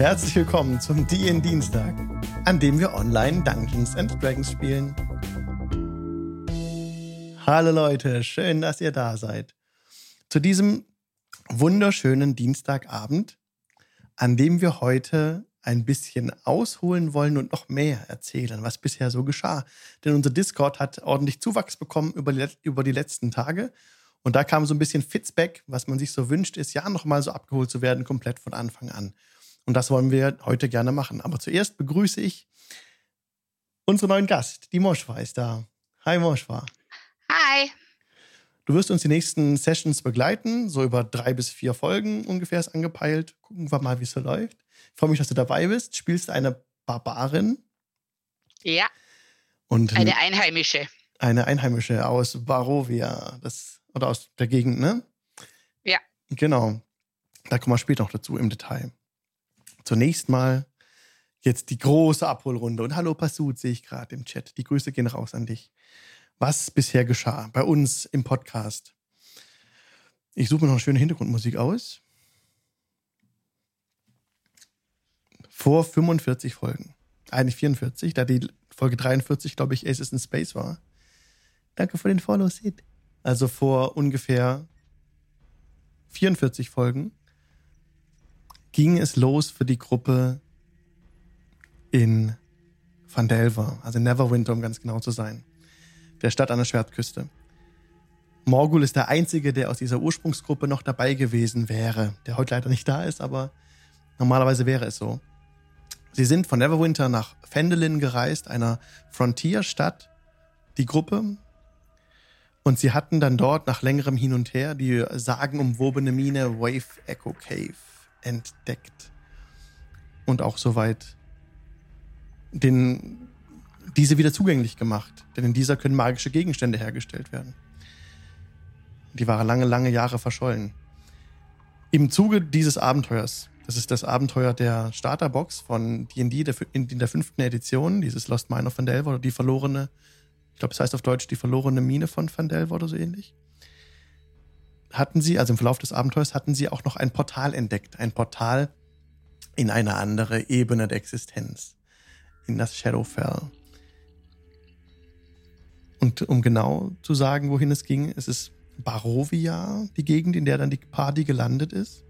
Herzlich willkommen zum DN Dienstag, an dem wir online Dungeons and Dragons spielen. Hallo Leute, schön, dass ihr da seid. Zu diesem wunderschönen Dienstagabend, an dem wir heute ein bisschen ausholen wollen und noch mehr erzählen, was bisher so geschah. Denn unser Discord hat ordentlich Zuwachs bekommen über die, über die letzten Tage. Und da kam so ein bisschen Fitzback, was man sich so wünscht, ist ja nochmal so abgeholt zu werden, komplett von Anfang an. Und das wollen wir heute gerne machen. Aber zuerst begrüße ich unseren neuen Gast. Die Moschwa ist da. Hi Moschwa. Hi. Du wirst uns die nächsten Sessions begleiten, so über drei bis vier Folgen ungefähr ist angepeilt. Gucken wir mal, wie es so läuft. Ich freue mich, dass du dabei bist. Spielst eine Barbarin. Ja. Und eine Einheimische. Eine Einheimische aus Barovia. Das, oder aus der Gegend, ne? Ja. Genau. Da kommen wir später noch dazu im Detail. Zunächst mal jetzt die große Abholrunde. Und hallo Passut, sehe ich gerade im Chat. Die Grüße gehen raus an dich. Was bisher geschah bei uns im Podcast. Ich suche mir noch eine schöne Hintergrundmusik aus. Vor 45 Folgen. Eigentlich 44, da die Folge 43, glaube ich, Aces in Space war. Danke für den Follow, Sid. Also vor ungefähr 44 Folgen ging es los für die Gruppe in Van Delver, also Neverwinter, um ganz genau zu sein. Der Stadt an der Schwertküste. Morgul ist der Einzige, der aus dieser Ursprungsgruppe noch dabei gewesen wäre, der heute leider nicht da ist, aber normalerweise wäre es so. Sie sind von Neverwinter nach Fendelin gereist, einer Frontierstadt, die Gruppe. Und sie hatten dann dort nach längerem Hin und Her die sagenumwobene Mine Wave Echo Cave entdeckt. Und auch soweit den, diese wieder zugänglich gemacht. Denn in dieser können magische Gegenstände hergestellt werden. Die waren lange, lange Jahre verschollen. Im Zuge dieses Abenteuers, das ist das Abenteuer der Starterbox von D&D in der fünften Edition, dieses Lost Mine of Vandelver oder die verlorene, ich glaube, es heißt auf Deutsch die verlorene Mine von Vandelver oder so ähnlich hatten sie, also im Verlauf des Abenteuers, hatten sie auch noch ein Portal entdeckt. Ein Portal in eine andere Ebene der Existenz. In das Shadowfell. Und um genau zu sagen, wohin es ging, es ist Barovia, die Gegend, in der dann die Party gelandet ist.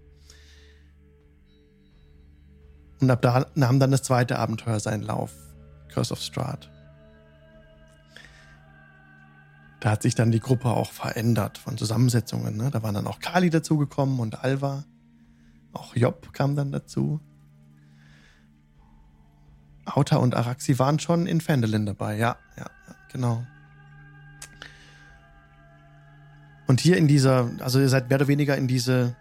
Und ab da nahm dann das zweite Abenteuer seinen Lauf. Curse of Strahd. Da hat sich dann die Gruppe auch verändert von Zusammensetzungen. Ne? Da waren dann auch Kali dazugekommen und Alva. Auch Job kam dann dazu. Auta und Araxi waren schon in Fendelin dabei, ja, ja, ja, genau. Und hier in dieser, also ihr seid mehr oder weniger in diese,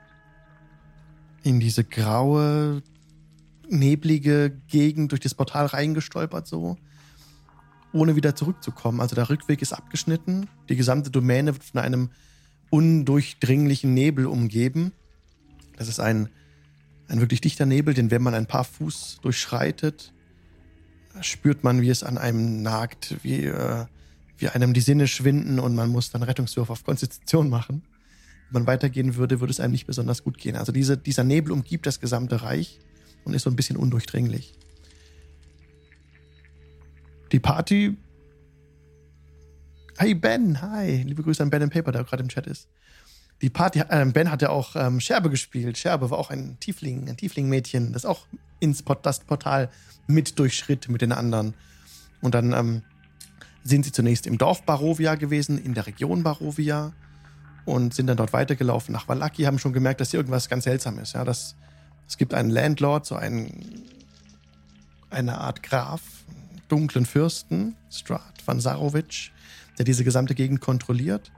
in diese graue, neblige Gegend durch das Portal reingestolpert so ohne wieder zurückzukommen. Also der Rückweg ist abgeschnitten. Die gesamte Domäne wird von einem undurchdringlichen Nebel umgeben. Das ist ein, ein wirklich dichter Nebel, den wenn man ein paar Fuß durchschreitet, spürt man, wie es an einem nagt, wie, äh, wie einem die Sinne schwinden und man muss dann Rettungswurf auf Konstitution machen. Wenn man weitergehen würde, würde es einem nicht besonders gut gehen. Also diese, dieser Nebel umgibt das gesamte Reich und ist so ein bisschen undurchdringlich. Die Party. Hey Ben, hi. Liebe Grüße an Ben and Paper, der gerade im Chat ist. Die Party, äh, Ben hat ja auch ähm, Scherbe gespielt. Scherbe war auch ein Tiefling, ein Tiefling-Mädchen, das auch ins Port das Portal mit durchschritt mit den anderen. Und dann ähm, sind sie zunächst im Dorf Barovia gewesen, in der Region Barovia und sind dann dort weitergelaufen nach Valaki, haben schon gemerkt, dass hier irgendwas ganz seltsam ist. Ja, dass, es gibt einen Landlord, so einen, eine Art Graf, dunklen Fürsten, Strahd van Sarovic, der diese gesamte Gegend kontrolliert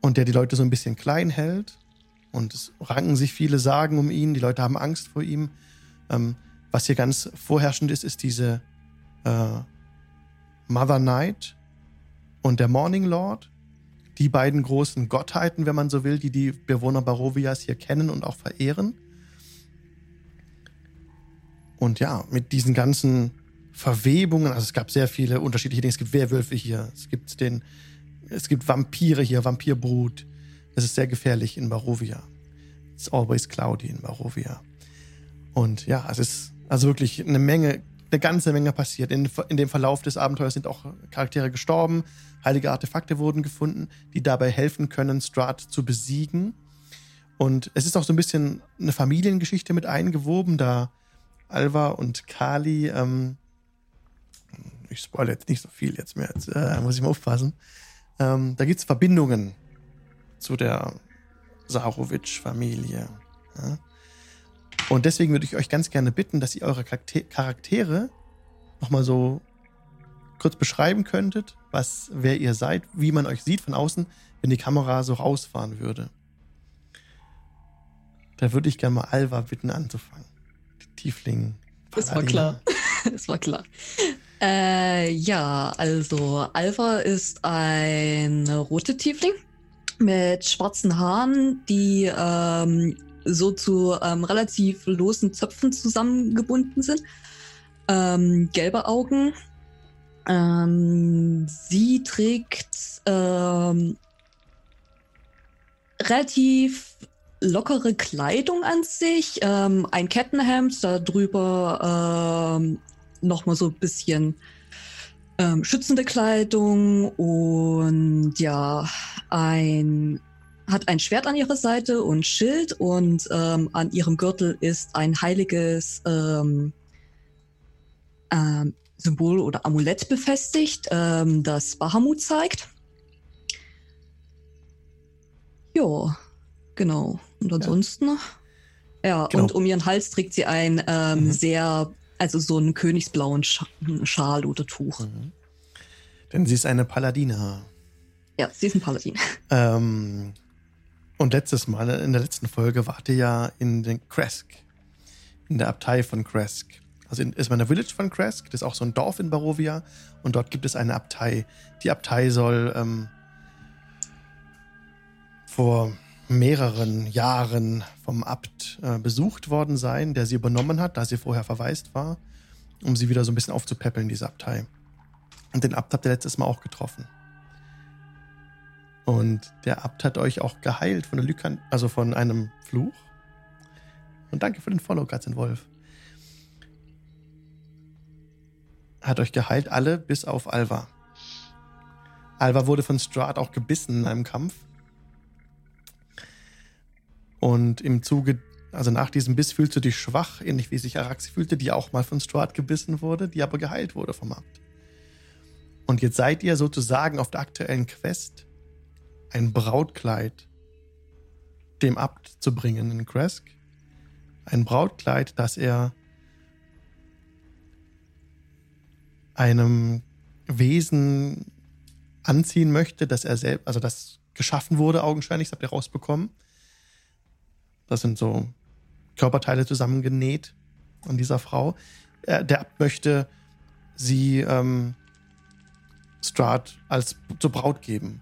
und der die Leute so ein bisschen klein hält. Und es ranken sich viele Sagen um ihn, die Leute haben Angst vor ihm. Ähm, was hier ganz vorherrschend ist, ist diese äh, Mother Night und der Morning Lord. Die beiden großen Gottheiten, wenn man so will, die die Bewohner Barovias hier kennen und auch verehren. Und ja, mit diesen ganzen Verwebungen. Also es gab sehr viele unterschiedliche Dinge. Es gibt Werwölfe hier, es gibt den, es gibt Vampire hier, Vampirbrut. Es ist sehr gefährlich in Barovia. It's always cloudy in Barovia. Und ja, es ist also wirklich eine Menge, eine ganze Menge passiert. In, in dem Verlauf des Abenteuers sind auch Charaktere gestorben, heilige Artefakte wurden gefunden, die dabei helfen können, Strahd zu besiegen. Und es ist auch so ein bisschen eine Familiengeschichte mit eingewoben, da Alva und Kali, ähm, ich spoilere jetzt nicht so viel jetzt mehr, jetzt äh, muss ich mal aufpassen. Ähm, da gibt es Verbindungen zu der Sarovic-Familie. Ja? Und deswegen würde ich euch ganz gerne bitten, dass ihr eure Charaktere nochmal so kurz beschreiben könntet, was, wer ihr seid, wie man euch sieht von außen, wenn die Kamera so rausfahren würde. Da würde ich gerne mal Alva bitten anzufangen. Die Tiefling. Das war klar. das war klar. Äh, ja, also Alva ist ein rote Tiefling mit schwarzen Haaren, die ähm, so zu ähm, relativ losen Zöpfen zusammengebunden sind. Ähm, gelbe Augen. Ähm, sie trägt ähm, relativ lockere Kleidung an sich, ähm, ein Kettenhemd, darüber ähm, nochmal so ein bisschen ähm, schützende Kleidung und ja, ein hat ein Schwert an ihrer Seite und Schild und ähm, an ihrem Gürtel ist ein heiliges ähm, ähm, Symbol oder Amulett befestigt, ähm, das Bahamut zeigt. Ja, genau. Und ansonsten, ja, ja genau. und um ihren Hals trägt sie ein ähm, mhm. sehr, also so einen königsblauen Sch Schal oder Tuch. Mhm. Denn sie ist eine Paladine. Ja, sie ist ein Paladin. Ähm, und letztes Mal, in der letzten Folge, wart ihr ja in den Kresk. In der Abtei von Kresk. Also in, ist man der Village von Kresk, das ist auch so ein Dorf in Barovia. Und dort gibt es eine Abtei. Die Abtei soll ähm, vor mehreren Jahren vom Abt äh, besucht worden sein, der sie übernommen hat, da sie vorher verwaist war, um sie wieder so ein bisschen aufzupäppeln, diese Abtei. Und den Abt habt ihr letztes Mal auch getroffen. Und der Abt hat euch auch geheilt von der Lykan, also von einem Fluch. Und danke für den Follow, Wolf. Hat euch geheilt, alle bis auf Alva. Alva wurde von Strahd auch gebissen in einem Kampf. Und im Zuge, also nach diesem Biss fühlst du dich schwach, ähnlich wie sich Araxi fühlte, die auch mal von Strahd gebissen wurde, die aber geheilt wurde vom Abt. Und jetzt seid ihr sozusagen auf der aktuellen Quest ein Brautkleid dem Abt zu bringen in Kresk. Ein Brautkleid, das er einem Wesen anziehen möchte, dass er selbst, also das geschaffen wurde, augenscheinlich, das habt ihr rausbekommen. Das sind so Körperteile zusammengenäht an dieser Frau. Der Abt möchte sie ähm, Strahd als zur Braut geben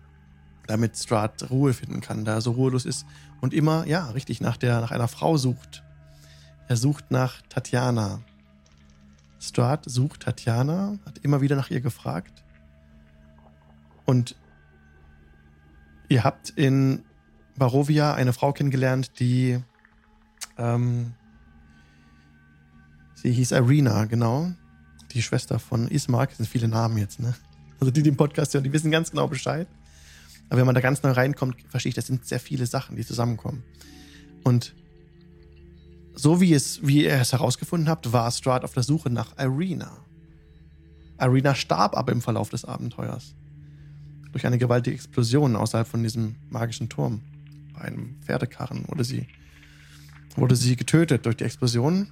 damit Strahd Ruhe finden kann, da er so ruhelos ist und immer, ja, richtig, nach, der, nach einer Frau sucht. Er sucht nach Tatjana. Strahd sucht Tatjana, hat immer wieder nach ihr gefragt. Und ihr habt in Barovia eine Frau kennengelernt, die ähm, sie hieß Irina, genau. Die Schwester von Ismark. Das sind viele Namen jetzt, ne? Also die, die im Podcast hören, die wissen ganz genau Bescheid. Aber wenn man da ganz neu reinkommt, verstehe ich, das sind sehr viele Sachen, die zusammenkommen. Und so wie, es, wie ihr es herausgefunden habt, war Strahd auf der Suche nach Irina. Irina starb aber im Verlauf des Abenteuers. Durch eine gewaltige Explosion außerhalb von diesem magischen Turm. Bei einem Pferdekarren wurde sie, wurde sie getötet durch die Explosion.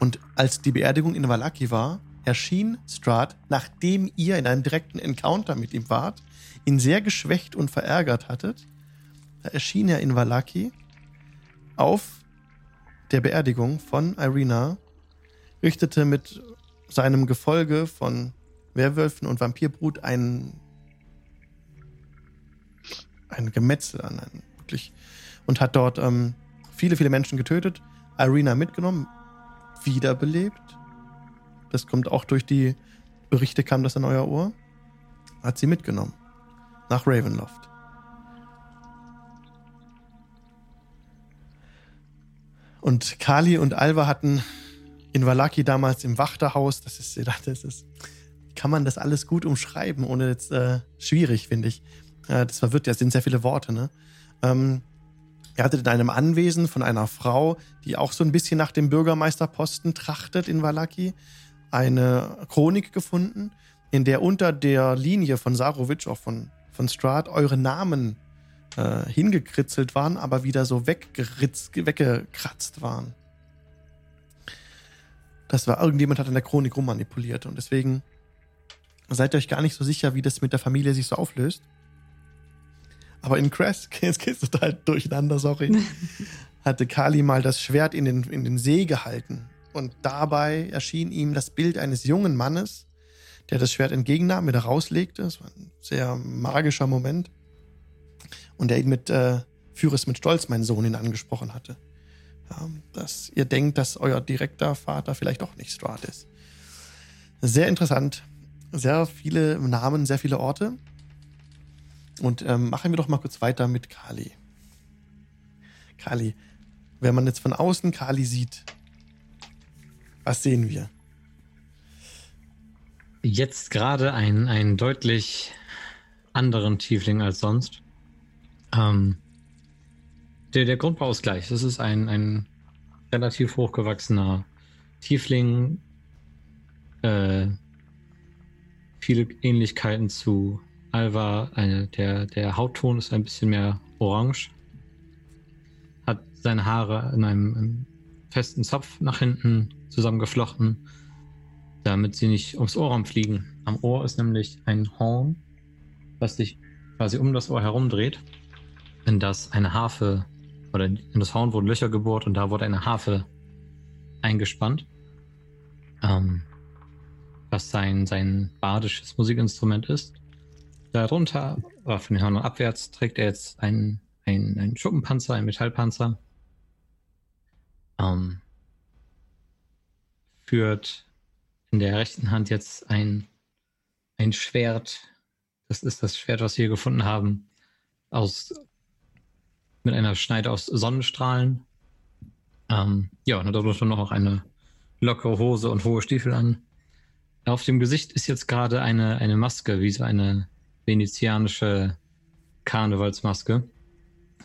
Und als die Beerdigung in Valaki war, erschien Strahd, nachdem ihr in einem direkten Encounter mit ihm wart, ihn sehr geschwächt und verärgert hattet, da erschien er in Valaki auf der Beerdigung von Irina, richtete mit seinem Gefolge von Werwölfen und Vampirbrut ein, ein Gemetzel an, ein, wirklich, und hat dort ähm, viele, viele Menschen getötet, Irina mitgenommen, wiederbelebt. Das kommt auch durch die Berichte, kam das in euer Ohr. Hat sie mitgenommen nach Ravenloft. Und Kali und Alva hatten in Valaki damals im Wachterhaus, das ist, das ist, kann man das alles gut umschreiben, ohne jetzt äh, schwierig, finde ich. Äh, das verwirrt ja, sind sehr viele Worte, ne? Ähm, er hatte in einem Anwesen von einer Frau, die auch so ein bisschen nach dem Bürgermeisterposten trachtet in Valaki, eine Chronik gefunden, in der unter der Linie von Sarovic, auch von, von Strahd, eure Namen äh, hingekritzelt waren, aber wieder so weggekratzt waren. Das war, irgendjemand hat in der Chronik rummanipuliert und deswegen seid ihr euch gar nicht so sicher, wie das mit der Familie sich so auflöst. Aber in Crash, jetzt du total durcheinander, sorry, hatte Kali mal das Schwert in den, in den See gehalten. Und dabei erschien ihm das Bild eines jungen Mannes, der das Schwert entgegennahm, wieder rauslegte. Das war ein sehr magischer Moment. Und der ihn mit, äh, führe es mit Stolz, mein Sohn, ihn angesprochen hatte. Ja, dass ihr denkt, dass euer direkter Vater vielleicht doch nicht Strahd ist. Sehr interessant. Sehr viele Namen, sehr viele Orte. Und ähm, machen wir doch mal kurz weiter mit Kali. Kali, wenn man jetzt von außen Kali sieht, was sehen wir? Jetzt gerade einen, deutlich anderen Tiefling als sonst. Ähm, der, der Grundbau ist gleich. Das ist ein, ein relativ hochgewachsener Tiefling. Äh, viele Ähnlichkeiten zu Alva. Eine, der, der Hautton ist ein bisschen mehr orange. Hat seine Haare in einem, einem festen Zopf nach hinten zusammengeflochten, damit sie nicht ums Ohr fliegen. Am Ohr ist nämlich ein Horn, was sich quasi um das Ohr herumdreht, in das eine Harfe oder in das Horn wurden Löcher gebohrt und da wurde eine Harfe eingespannt. Ähm, was sein, sein badisches Musikinstrument ist. Darunter, oder von den Hörnern abwärts, trägt er jetzt einen, einen, einen Schuppenpanzer, einen Metallpanzer. Ähm, führt in der rechten Hand jetzt ein, ein Schwert. Das ist das Schwert, was wir gefunden haben. Aus, mit einer Schneide aus Sonnenstrahlen. Ähm, ja, und darunter noch eine lockere Hose und hohe Stiefel an. Auf dem Gesicht ist jetzt gerade eine, eine Maske, wie so eine venezianische Karnevalsmaske,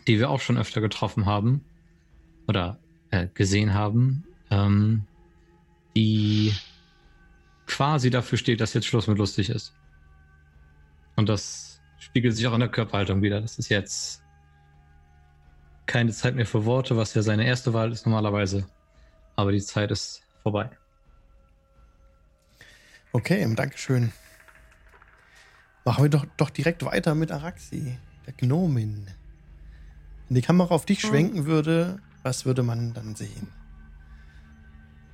die wir auch schon öfter getroffen haben oder äh, gesehen haben. Ähm, die quasi dafür steht, dass jetzt Schluss mit lustig ist. Und das spiegelt sich auch in der Körperhaltung wieder. Das ist jetzt keine Zeit mehr für Worte, was ja seine erste Wahl ist normalerweise. Aber die Zeit ist vorbei. Okay, Dankeschön. Machen wir doch, doch direkt weiter mit Araxi, der Gnomin. Wenn die Kamera auf dich schwenken würde, was würde man dann sehen?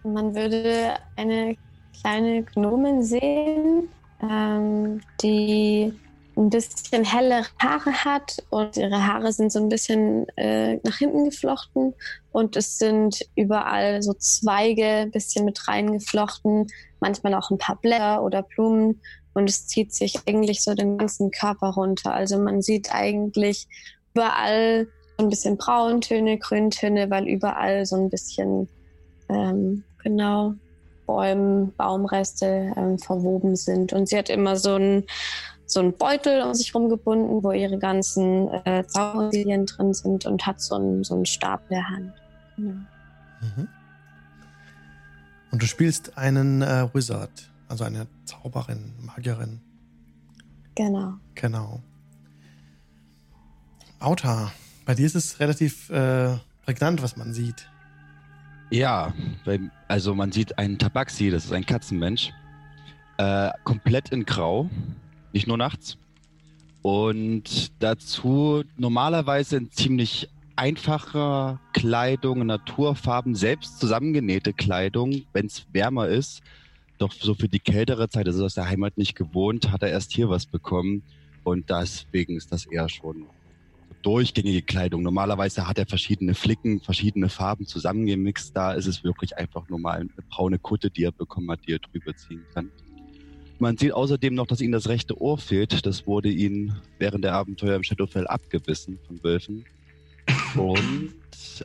Man würde eine kleine Gnomin sehen, ähm, die ein bisschen hellere Haare hat und ihre Haare sind so ein bisschen äh, nach hinten geflochten und es sind überall so Zweige ein bisschen mit reingeflochten, manchmal auch ein paar Blätter oder Blumen und es zieht sich eigentlich so den ganzen Körper runter. Also man sieht eigentlich überall so ein bisschen Brauntöne, Grüntöne, weil überall so ein bisschen ähm, genau Bäume, Baumreste ähm, verwoben sind. Und sie hat immer so ein so einen Beutel um sich rumgebunden, wo ihre ganzen äh, Zaubersilien drin sind und hat so einen, so einen Stab in der Hand. Ja. Mhm. Und du spielst einen äh, Wizard, also eine Zauberin, Magierin. Genau. Genau. Auta, bei dir ist es relativ äh, prägnant, was man sieht. Ja, also man sieht einen Tabaxi, das ist ein Katzenmensch, äh, komplett in Grau, nicht nur nachts. Und dazu normalerweise in ziemlich einfacher Kleidung, Naturfarben, selbst zusammengenähte Kleidung, wenn es wärmer ist. Doch so für die kältere Zeit, das ist aus der Heimat nicht gewohnt, hat er erst hier was bekommen. Und deswegen ist das eher schon durchgängige Kleidung. Normalerweise hat er verschiedene Flicken, verschiedene Farben zusammengemixt. Da ist es wirklich einfach normal eine braune Kutte, die er bekommen hat, die er drüber ziehen kann. Man sieht außerdem noch, dass ihm das rechte Ohr fehlt. Das wurde ihm während der Abenteuer im Shadowfell abgebissen von Wölfen. Und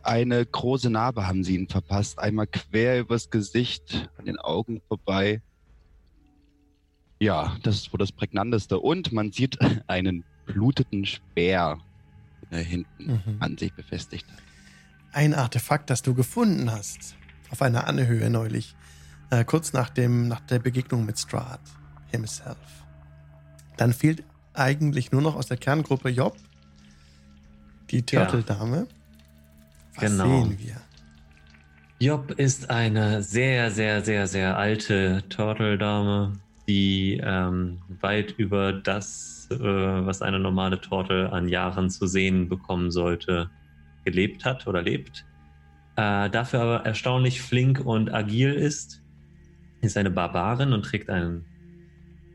eine große Narbe haben sie ihn verpasst. Einmal quer übers Gesicht, an den Augen vorbei. Ja, das ist wohl das Prägnanteste. Und man sieht einen bluteten Speer, den er hinten Mhm. an sich befestigt hat. Ein Artefakt, das du gefunden hast. Auf einer Anhöhe neulich. Äh, kurz nach, dem, nach der Begegnung mit Strahd himself. Dann fehlt eigentlich nur noch aus der Kerngruppe Job die Turtle-Dame. Was Genau. sehen wir? Job ist eine sehr, sehr, sehr, sehr alte Turtle-Dame, die ähm, weit über das, äh, was eine normale Turtle an Jahren zu sehen bekommen sollte, gelebt hat oder lebt. Äh, dafür aber erstaunlich flink und agil ist. Ist eine Barbarin und trägt einen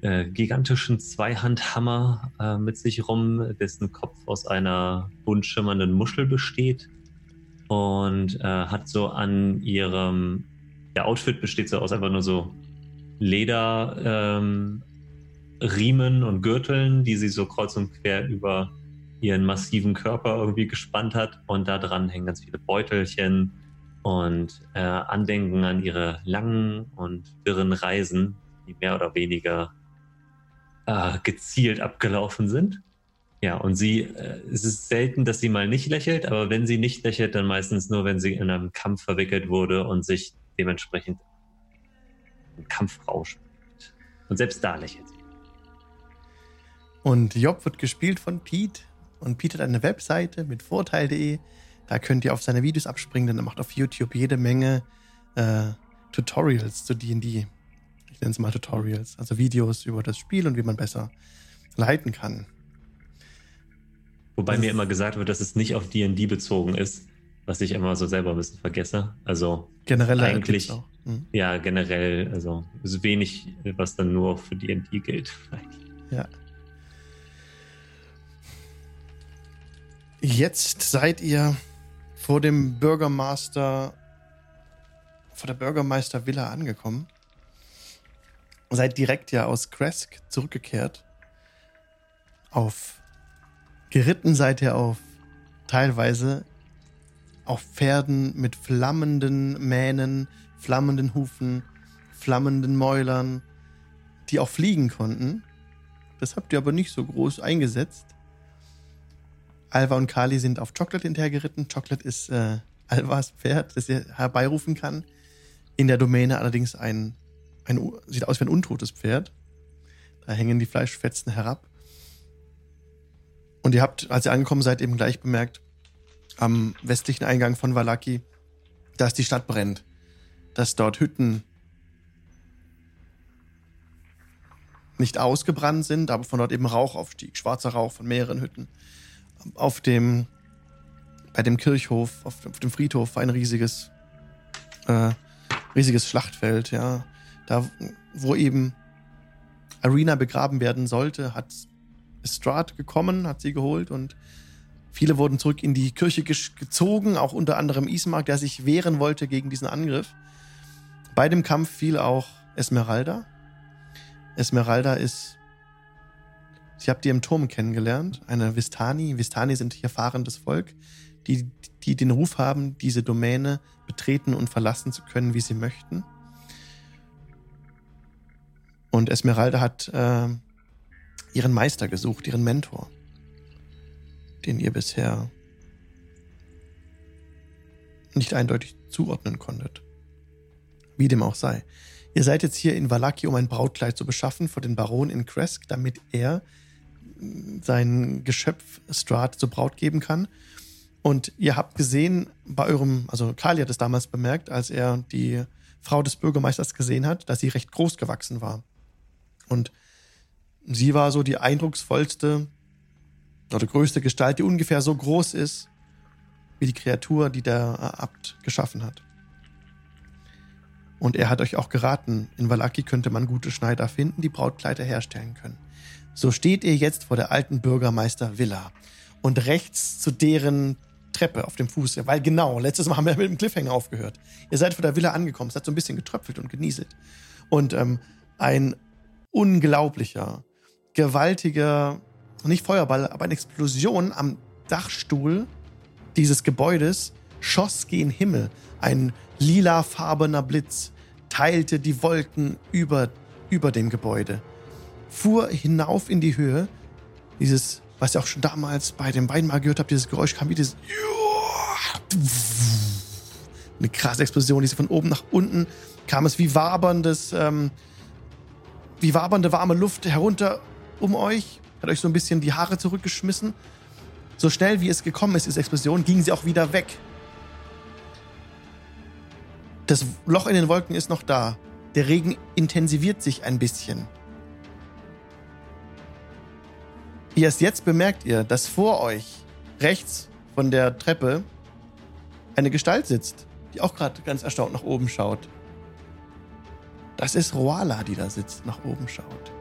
äh, gigantischen Zweihandhammer äh, mit sich rum, dessen Kopf aus einer bunt schimmernden Muschel besteht und äh, hat so an ihrem der Outfit besteht so aus einfach nur so Leder ähm, und Gürteln, die sie so kreuz und quer über ihren massiven Körper irgendwie gespannt hat. Und da dran hängen ganz viele Beutelchen und äh, Andenken an ihre langen und wirren Reisen, die mehr oder weniger äh, gezielt abgelaufen sind. Ja, und sie, äh, es ist selten, dass sie mal nicht lächelt, aber wenn sie nicht lächelt, dann meistens nur, wenn sie in einem Kampf verwickelt wurde und sich dementsprechend im Kampfrausch bewegt. Und selbst da lächelt sie. Und Job wird gespielt von Pete. Und Pete hat eine Webseite mit vorteil.de. Da könnt ihr auf seine Videos abspringen, denn er macht auf YouTube jede Menge äh, Tutorials zu D&D. Ich nenne es mal Tutorials, also Videos über das Spiel und wie man besser leiten kann. Wobei mir immer gesagt wird, dass es nicht auf D&D bezogen ist, was ich immer so selber ein bisschen vergesse. Also Generell Eigentlich-. Mhm. ja, generell, also ist wenig, was dann nur für D&D gilt. Ja. Jetzt seid ihr vor dem Bürgermeister, vor der Bürgermeister-Villa angekommen. Seid direkt ja aus Kresk zurückgekehrt. Auf geritten seid ihr auf teilweise auf Pferden mit flammenden Mähnen, flammenden Hufen, flammenden Mäulern, die auch fliegen konnten. Das habt ihr aber nicht so groß eingesetzt. Alva und Kali sind auf Chocolate hinterhergeritten. Chocolate ist äh, Alvas Pferd, das ihr herbeirufen kann. In der Domäne allerdings ein, ein sieht aus wie ein untotes Pferd. Da hängen die Fleischfetzen herab. Und ihr habt, als ihr angekommen seid, eben gleich bemerkt, am westlichen Eingang von Valaki, dass die Stadt brennt. Dass dort Hütten nicht ausgebrannt sind, aber von dort eben Rauch aufstieg, schwarzer Rauch von mehreren Hütten. Auf dem, bei dem Kirchhof, auf, auf dem Friedhof war ein riesiges, äh, riesiges Schlachtfeld, ja. Da, wo eben Arena begraben werden sollte, hat Strahd gekommen, hat sie geholt und viele wurden zurück in die Kirche gezogen, auch unter anderem Ismark, der sich wehren wollte gegen diesen Angriff. Bei dem Kampf fiel auch Esmeralda. Esmeralda ist. Sie habt ihr im Turm kennengelernt, eine Vistani. Vistani sind hier fahrendes Volk, die, die den Ruf haben, diese Domäne betreten und verlassen zu können, wie sie möchten. Und Esmeralda hat äh, ihren Meister gesucht, ihren Mentor, den ihr bisher nicht eindeutig zuordnen konntet. Wie dem auch sei. Ihr seid jetzt hier in Valaki, um ein Brautkleid zu beschaffen für den Baron in Kresk, damit er mm, sein Geschöpf Strahd zur Braut geben kann. Und ihr habt gesehen, bei eurem, also Kali hat es damals bemerkt, als er die Frau des Bürgermeisters gesehen hat, dass sie recht groß gewachsen war. Und sie war so die eindrucksvollste oder größte Gestalt, die ungefähr so groß ist wie die Kreatur, die der Abt geschaffen hat. Und er hat euch auch geraten, in Valaki könnte man gute Schneider finden, die Brautkleider herstellen können. So steht ihr jetzt vor der alten Bürgermeister-Villa und rechts zu deren Treppe auf dem Fuß, weil genau, letztes Mal haben wir mit dem Cliffhanger aufgehört. Ihr seid vor der Villa angekommen, es hat so ein bisschen getröpfelt und genieselt. Und ähm, ein unglaublicher, gewaltiger, nicht Feuerball, aber eine Explosion am Dachstuhl dieses Gebäudes schoss gen Himmel. Ein lilafarbener Blitz teilte die Wolken über, über dem Gebäude, fuhr hinauf in die Höhe. Dieses, was ihr auch schon damals bei dem Wein mal gehört habt, dieses Geräusch kam wie dieses eine krasse Explosion, diese von oben nach unten kam es wie waberndes, ähm, wie wabernde warme Luft herunter um euch, hat euch so ein bisschen die Haare zurückgeschmissen. So schnell wie es gekommen ist, diese Explosion, ging sie auch wieder weg. Das Loch in den Wolken ist noch da. Der Regen intensiviert sich ein bisschen. Erst jetzt bemerkt ihr, dass vor euch, rechts von der Treppe, eine Gestalt sitzt, die auch gerade ganz erstaunt nach oben schaut. Das ist Roala, die da sitzt, nach oben schaut.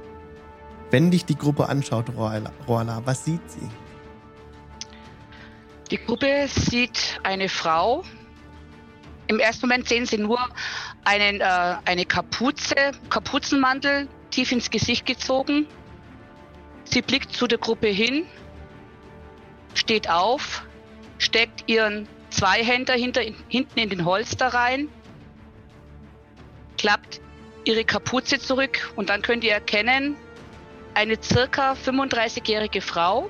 Wenn dich die Gruppe anschaut, Roala, Roala was sieht sie? Die Gruppe sieht eine Frau. Im ersten Moment sehen sie nur einen, äh, eine Kapuze, Kapuzenmantel tief ins Gesicht gezogen. Sie blickt zu der Gruppe hin, steht auf, steckt ihren Zweihänder hinter, hinten in den Holster rein, klappt ihre Kapuze zurück und dann könnt ihr erkennen, eine circa 35-jährige Frau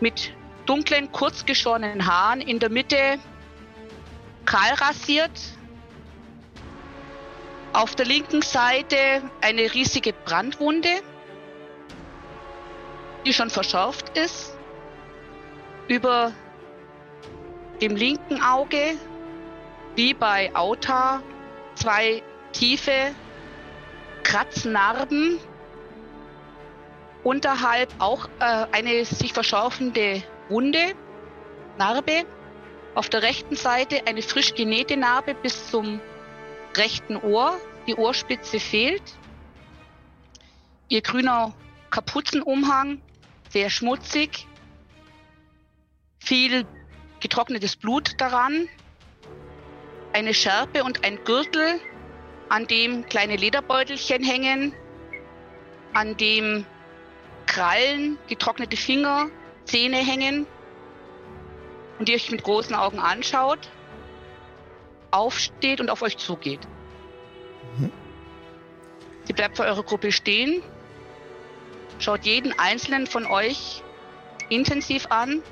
mit dunklen, kurzgeschorenen Haaren, in der Mitte kahl rasiert. Auf der linken Seite eine riesige Brandwunde, die schon verschärft ist. Über dem linken Auge, wie bei Auta, zwei tiefe Kratznarben. Unterhalb auch äh, eine sich verschärfende Wunde, Narbe. Auf der rechten Seite eine frisch genähte Narbe bis zum rechten Ohr. Die Ohrspitze fehlt. Ihr grüner Kapuzenumhang, sehr schmutzig. Viel getrocknetes Blut daran. Eine Schärpe und ein Gürtel, an dem kleine Lederbeutelchen hängen, an dem Krallen, getrocknete Finger, Zähne hängen und ihr euch mit großen Augen anschaut, aufsteht und auf euch zugeht. Mhm. Sie bleibt vor eurer Gruppe stehen, schaut jeden einzelnen von euch intensiv an,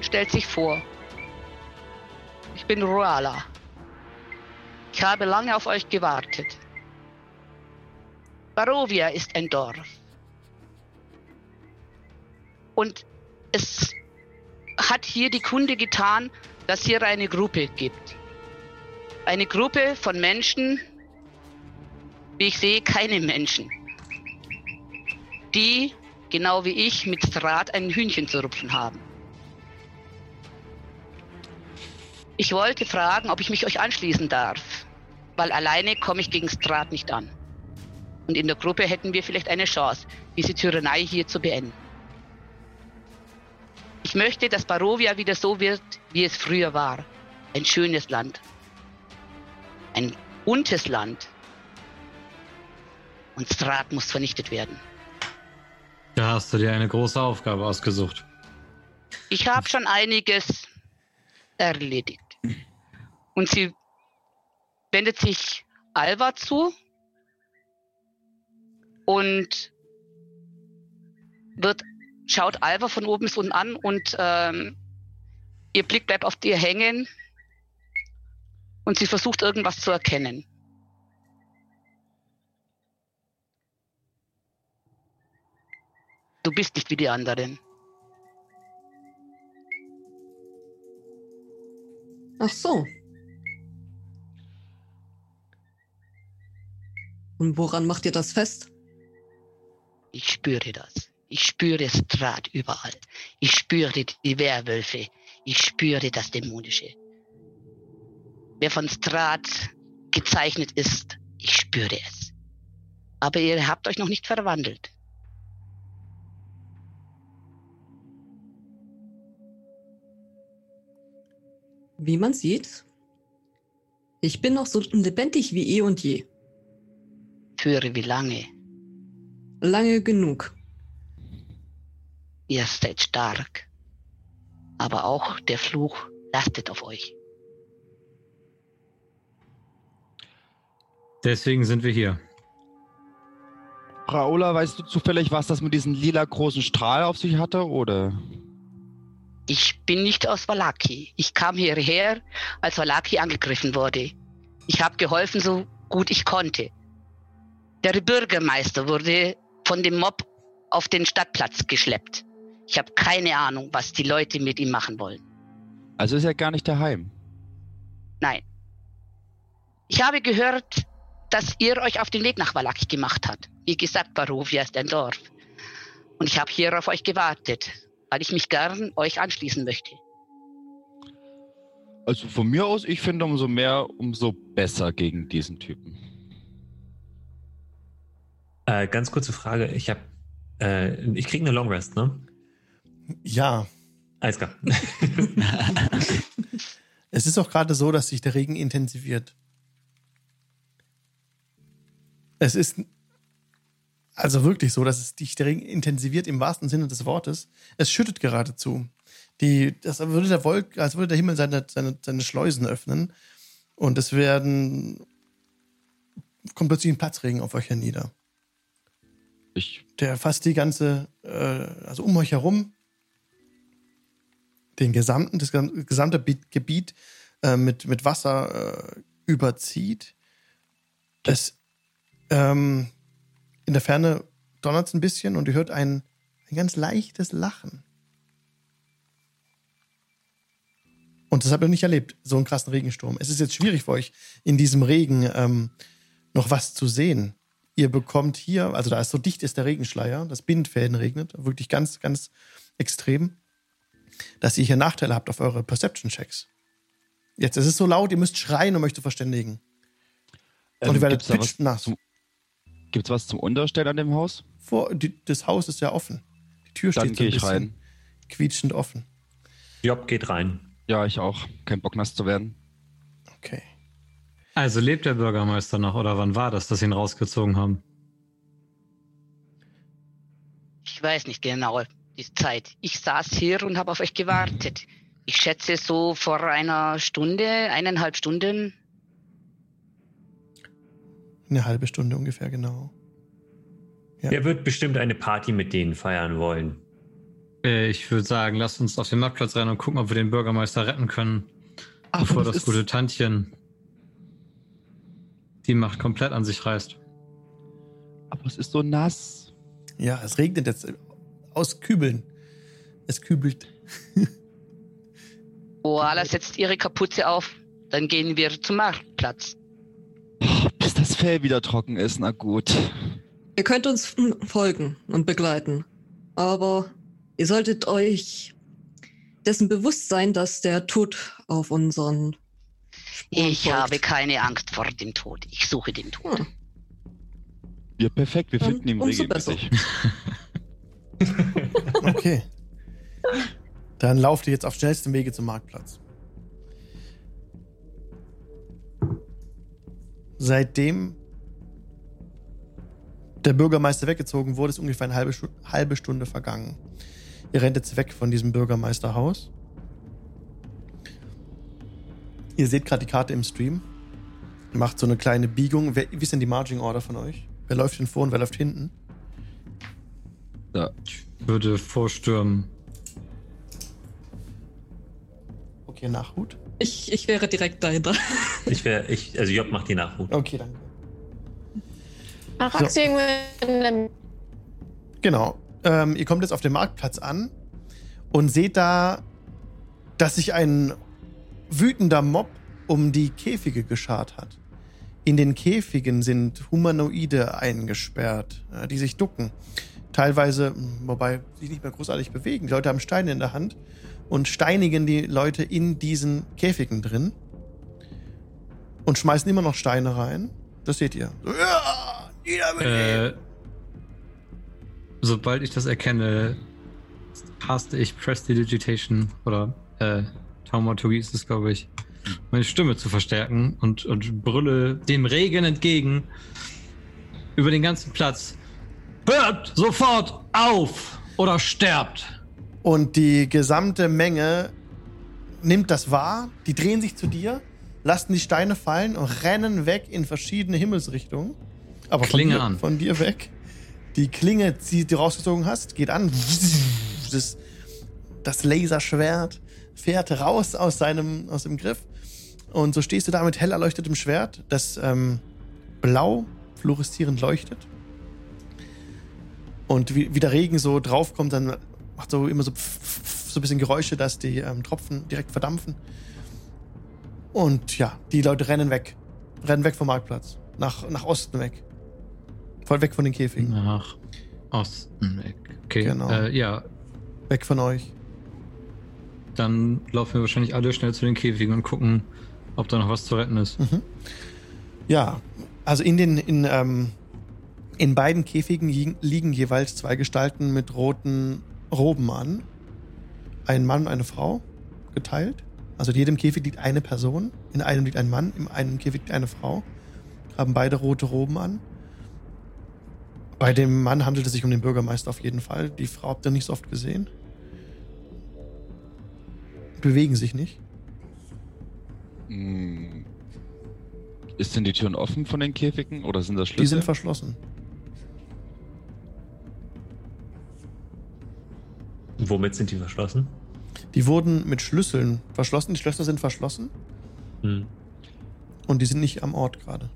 stellt sich vor. Ich bin Ruala. Ich habe lange auf euch gewartet. Barovia ist ein Dorf. Und es hat hier die Kunde getan, dass hier eine Gruppe gibt. Eine Gruppe von Menschen, wie ich sehe, keine Menschen, die, genau wie ich, mit Draht ein Hühnchen zu rupfen haben. Ich wollte fragen, ob ich mich euch anschließen darf, weil alleine komme ich gegen Strat nicht an. Und in der Gruppe hätten wir vielleicht eine Chance, diese Tyrannei hier zu beenden. Ich möchte, dass Barovia wieder so wird, wie es früher war. Ein schönes Land. Ein buntes Land. Und Strat muss vernichtet werden. Da hast du dir eine große Aufgabe ausgesucht. Ich habe schon einiges erledigt. Und sie wendet sich Alva zu und wird, schaut Alva von oben bis unten an und ähm, ihr Blick bleibt auf dir hängen und sie versucht irgendwas zu erkennen. Du bist nicht wie die anderen. Ach so. Und woran macht ihr das fest? Ich spüre das. Ich spüre Strat überall. Ich spüre die Werwölfe. Ich spüre das Dämonische. Wer von Strat gezeichnet ist, ich spüre es. Aber ihr habt euch noch nicht verwandelt. Wie man sieht, ich bin noch so lebendig wie eh und je. Für wie lange? Lange genug. Ihr seid stark. Aber auch der Fluch lastet auf euch. Deswegen sind wir hier. Raola, weißt du zufällig, was das mit diesem lila großen Strahl auf sich hatte, oder? Ich bin nicht aus Valaki. Ich kam hierher, als Valaki angegriffen wurde. Ich habe geholfen, so gut ich konnte. Der Bürgermeister wurde von dem Mob auf den Stadtplatz geschleppt. Ich habe keine Ahnung, was die Leute mit ihm machen wollen. Also ist er gar nicht daheim. Nein. Ich habe gehört, dass ihr euch auf den Weg nach Valaki gemacht habt. Wie gesagt, Barovia ist ein Dorf. Und ich habe hier auf euch gewartet, weil ich mich gern euch anschließen möchte. Also von mir aus, ich finde umso mehr, umso besser gegen diesen Typen. Äh, ganz kurze Frage. Ich habe, äh, ich kriege eine Long Rest, ne? Ja. Alles klar. Es ist auch gerade so, dass sich der Regen intensiviert. Es ist also wirklich so, dass es der Regen intensiviert im wahrsten Sinne des Wortes. Es schüttet geradezu. Die, das würde der Wolk, als würde der Himmel seine, seine, seine Schleusen öffnen. Und es werden kommt plötzlich ein Platzregen auf euch hernieder. Ich, Der fasst die ganze, äh, also um euch herum, den gesamten, das gesamte Bi- Gebiet äh, mit, mit Wasser äh, überzieht. Es, ähm, in der Ferne donnert es ein bisschen und ihr hört ein, ein ganz leichtes Lachen. Und das habt ihr nicht erlebt, so einen krassen Regensturm. Es ist jetzt schwierig für euch, in diesem Regen ähm, noch was zu sehen. Ihr bekommt hier, also da ist so dicht ist der Regenschleier, das Bindfäden regnet, wirklich ganz, ganz extrem, dass ihr hier Nachteile habt auf eure Perception-Checks. Jetzt, es ist so laut, ihr müsst schreien, um euch zu verständigen. Und ihr werdet gibt's da was zum, gibt's was zum Unterstellen an dem Haus? Vor, die, das Haus ist ja offen. Die Tür Dann steht so gehe ein ich bisschen rein. quietschend offen. Job geht rein. Ja, ich auch. Kein Bock nass zu werden. Okay. Also lebt der Bürgermeister noch oder wann war das, dass sie ihn rausgezogen haben? Ich weiß nicht genau die Zeit. Ich saß hier und habe auf euch gewartet. Ich schätze so vor einer Stunde, eineinhalb Stunden. Eine halbe Stunde ungefähr, genau. Ja. Er wird bestimmt eine Party mit denen feiern wollen. Äh, Ich würde sagen, lasst uns auf den Marktplatz rein und gucken, ob wir den Bürgermeister retten können. Aber bevor das das gute Tantchen die Macht komplett an sich reißt. Aber es ist so nass. Ja, es regnet jetzt aus Kübeln. Es kübelt. Oala setzt ihre Kapuze auf. Dann gehen wir zum Marktplatz. Fell wieder trocken ist, na gut. Ihr könnt uns folgen und begleiten. Aber ihr solltet euch dessen bewusst sein, dass der Tod auf unseren Spuren Ich folgt. habe keine Angst vor dem Tod. Ich suche den Tod. Hm. Ja, perfekt. Wir Dann finden ihn regelmäßig. Okay. Dann lauft ihr jetzt auf schnellstem Wege zum Marktplatz. Seitdem der Bürgermeister weggezogen wurde, ist ungefähr eine halbe, halbe Stunde vergangen. Ihr rennt jetzt weg von diesem Bürgermeisterhaus. Ihr seht gerade die Karte im Stream. Macht so eine kleine Biegung. Wer, wie ist denn die Marging Order von euch? Wer läuft denn vor und wer läuft hinten? Würde vorstürmen. Okay, Nachhut. Ich, ich wäre direkt dahinter. Ich wäre, ich, also Job macht die Nachhut. Okay, danke. Arax So. Genau. Ähm, ihr kommt jetzt auf dem Marktplatz an und seht da, dass sich ein wütender Mob um die Käfige geschart hat. In den Käfigen sind Humanoide eingesperrt, äh, die sich ducken. Teilweise, mh, wobei sich nicht mehr großartig bewegen. Die Leute haben Steine in der Hand und steinigen die Leute in diesen Käfigen drin und schmeißen immer noch Steine rein. Das seht ihr. Ja, nieder mit. Äh, sobald ich das erkenne, caste ich Prestidigitation oder äh, Taumaturgie ist es, glaube ich, meine Stimme zu verstärken und, und brülle dem Regen entgegen über den ganzen Platz. Hört sofort auf oder sterbt! Und die gesamte Menge nimmt das wahr, die drehen sich zu dir, lassen die Steine fallen und rennen weg in verschiedene Himmelsrichtungen. Aber von Klinge dir, an. von dir weg. Die Klinge, die du rausgezogen hast, geht an. Das, das Laserschwert fährt raus aus seinem aus dem Griff. Und so stehst du da mit hell erleuchtetem Schwert, das ähm, blau fluoreszierend leuchtet. Und wie, wie der Regen so draufkommt, dann macht so immer so, so ein bisschen Geräusche, dass die ähm, Tropfen direkt verdampfen. Und ja, die Leute rennen weg. Rennen weg vom Marktplatz. Nach, nach Osten weg. Voll weg von den Käfigen. Nach Osten weg. Okay. Genau. Äh, ja, Weg von euch. dann laufen wir wahrscheinlich alle schnell zu den Käfigen und gucken, ob da noch was zu retten ist. Mhm. Ja, also in den in, ähm, in beiden Käfigen liegen, liegen jeweils zwei Gestalten mit roten Roben an. Ein Mann und eine Frau geteilt. Also in jedem Käfig liegt eine Person. In einem liegt ein Mann, in einem Käfig liegt eine Frau. Haben beide rote Roben an. Bei dem Mann handelt es sich um den Bürgermeister auf jeden Fall. Die Frau habt ihr nicht so oft gesehen. Bewegen sich nicht. Hm. Ist denn die Türen offen von den Käfigen oder sind das Schlüssel? Die sind verschlossen. Womit sind die verschlossen? Die wurden mit Schlüsseln verschlossen. Die Schlösser sind verschlossen Hm. und die sind nicht am Ort gerade.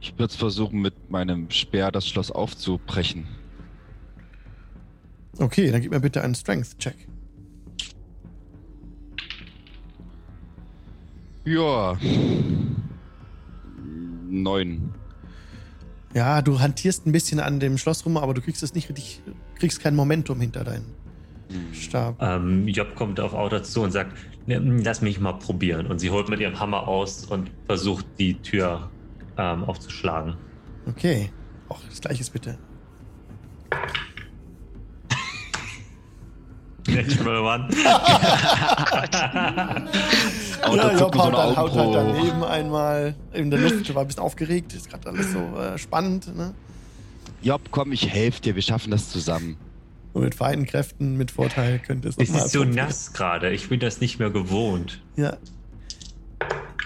ich würde versuchen, mit meinem Speer das Schloss aufzubrechen. Okay, dann gib mir bitte einen Strength-Check. Ja. Neun. Ja, du hantierst ein bisschen an dem Schloss rum, aber du kriegst es nicht richtig, kriegst kein Momentum hinter deinen Stab. Ähm, Job kommt auf Auto zu und sagt, "Ne, lass mich mal probieren. Und sie holt mit ihrem Hammer aus und versucht die Tür ähm, aufzuschlagen. Okay, auch das gleiches bitte. Natural One. Auto ja, Job so haut, eine dann, haut halt daneben einmal in der Luft, war ein bisschen aufgeregt, ist gerade alles so äh, spannend. Ne? Job, komm, ich helfe dir, wir schaffen das zusammen. Und mit vereinten Kräften, mit Vorteil könnte es Es ist so nass gerade. Ich bin das nicht mehr gewohnt. Ja.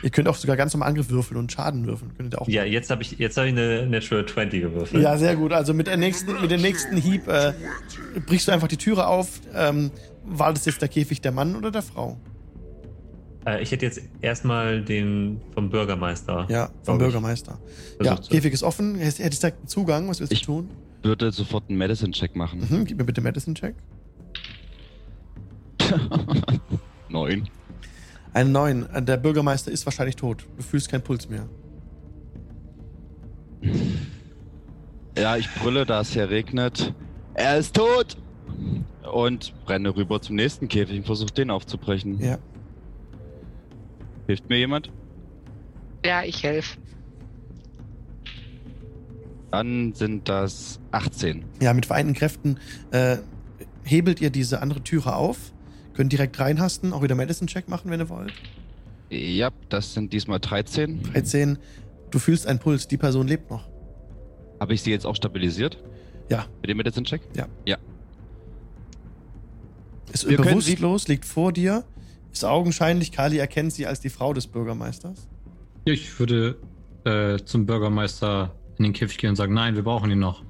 Ihr könnt auch sogar ganz normal Angriff würfeln und Schaden würfeln. Könnt ihr auch Ja, jetzt habe ich, jetzt hab ich eine Natural 20 gewürfelt. Ja, sehr gut. Also mit, der nächsten, mit dem nächsten Hieb äh, brichst du einfach die Türe auf. Ähm, war das jetzt der Käfig der Mann oder der Frau? Äh, ich hätte jetzt erstmal den vom Bürgermeister. Ja, vom. Bürgermeister. Ja, Käfig ist offen. Hättest einen Zugang. Was willst du Ich- tun? Würde sofort einen Medicine-Check machen. Mhm, gib mir bitte Medicine-Check. Neun. Einen neuen. Äh, Der Bürgermeister ist wahrscheinlich tot. Du fühlst keinen Puls mehr. Ja, ich brülle, da es hier regnet. Er ist tot! Und renne rüber zum nächsten Käfig und versuche den aufzubrechen. Ja. Hilft mir jemand? Ja, ich helfe. Dann sind das 18. Ja, mit vereinten Kräften äh, hebelt ihr diese andere Türe auf. Könnt direkt reinhasten. Auch wieder Medicine-Check machen, wenn ihr wollt. Ja, das sind diesmal 13. 13. Du fühlst einen Puls. Die Person lebt noch. Habe ich sie jetzt auch stabilisiert? Ja. Mit dem Medicine-Check? Ist Wir bewusstlos, liegt vor dir. Ist augenscheinlich, Kali erkennt sie als die Frau des Bürgermeisters. Ich würde äh, zum Bürgermeister in den Käfig gehen und sagen, nein, wir brauchen ihn noch.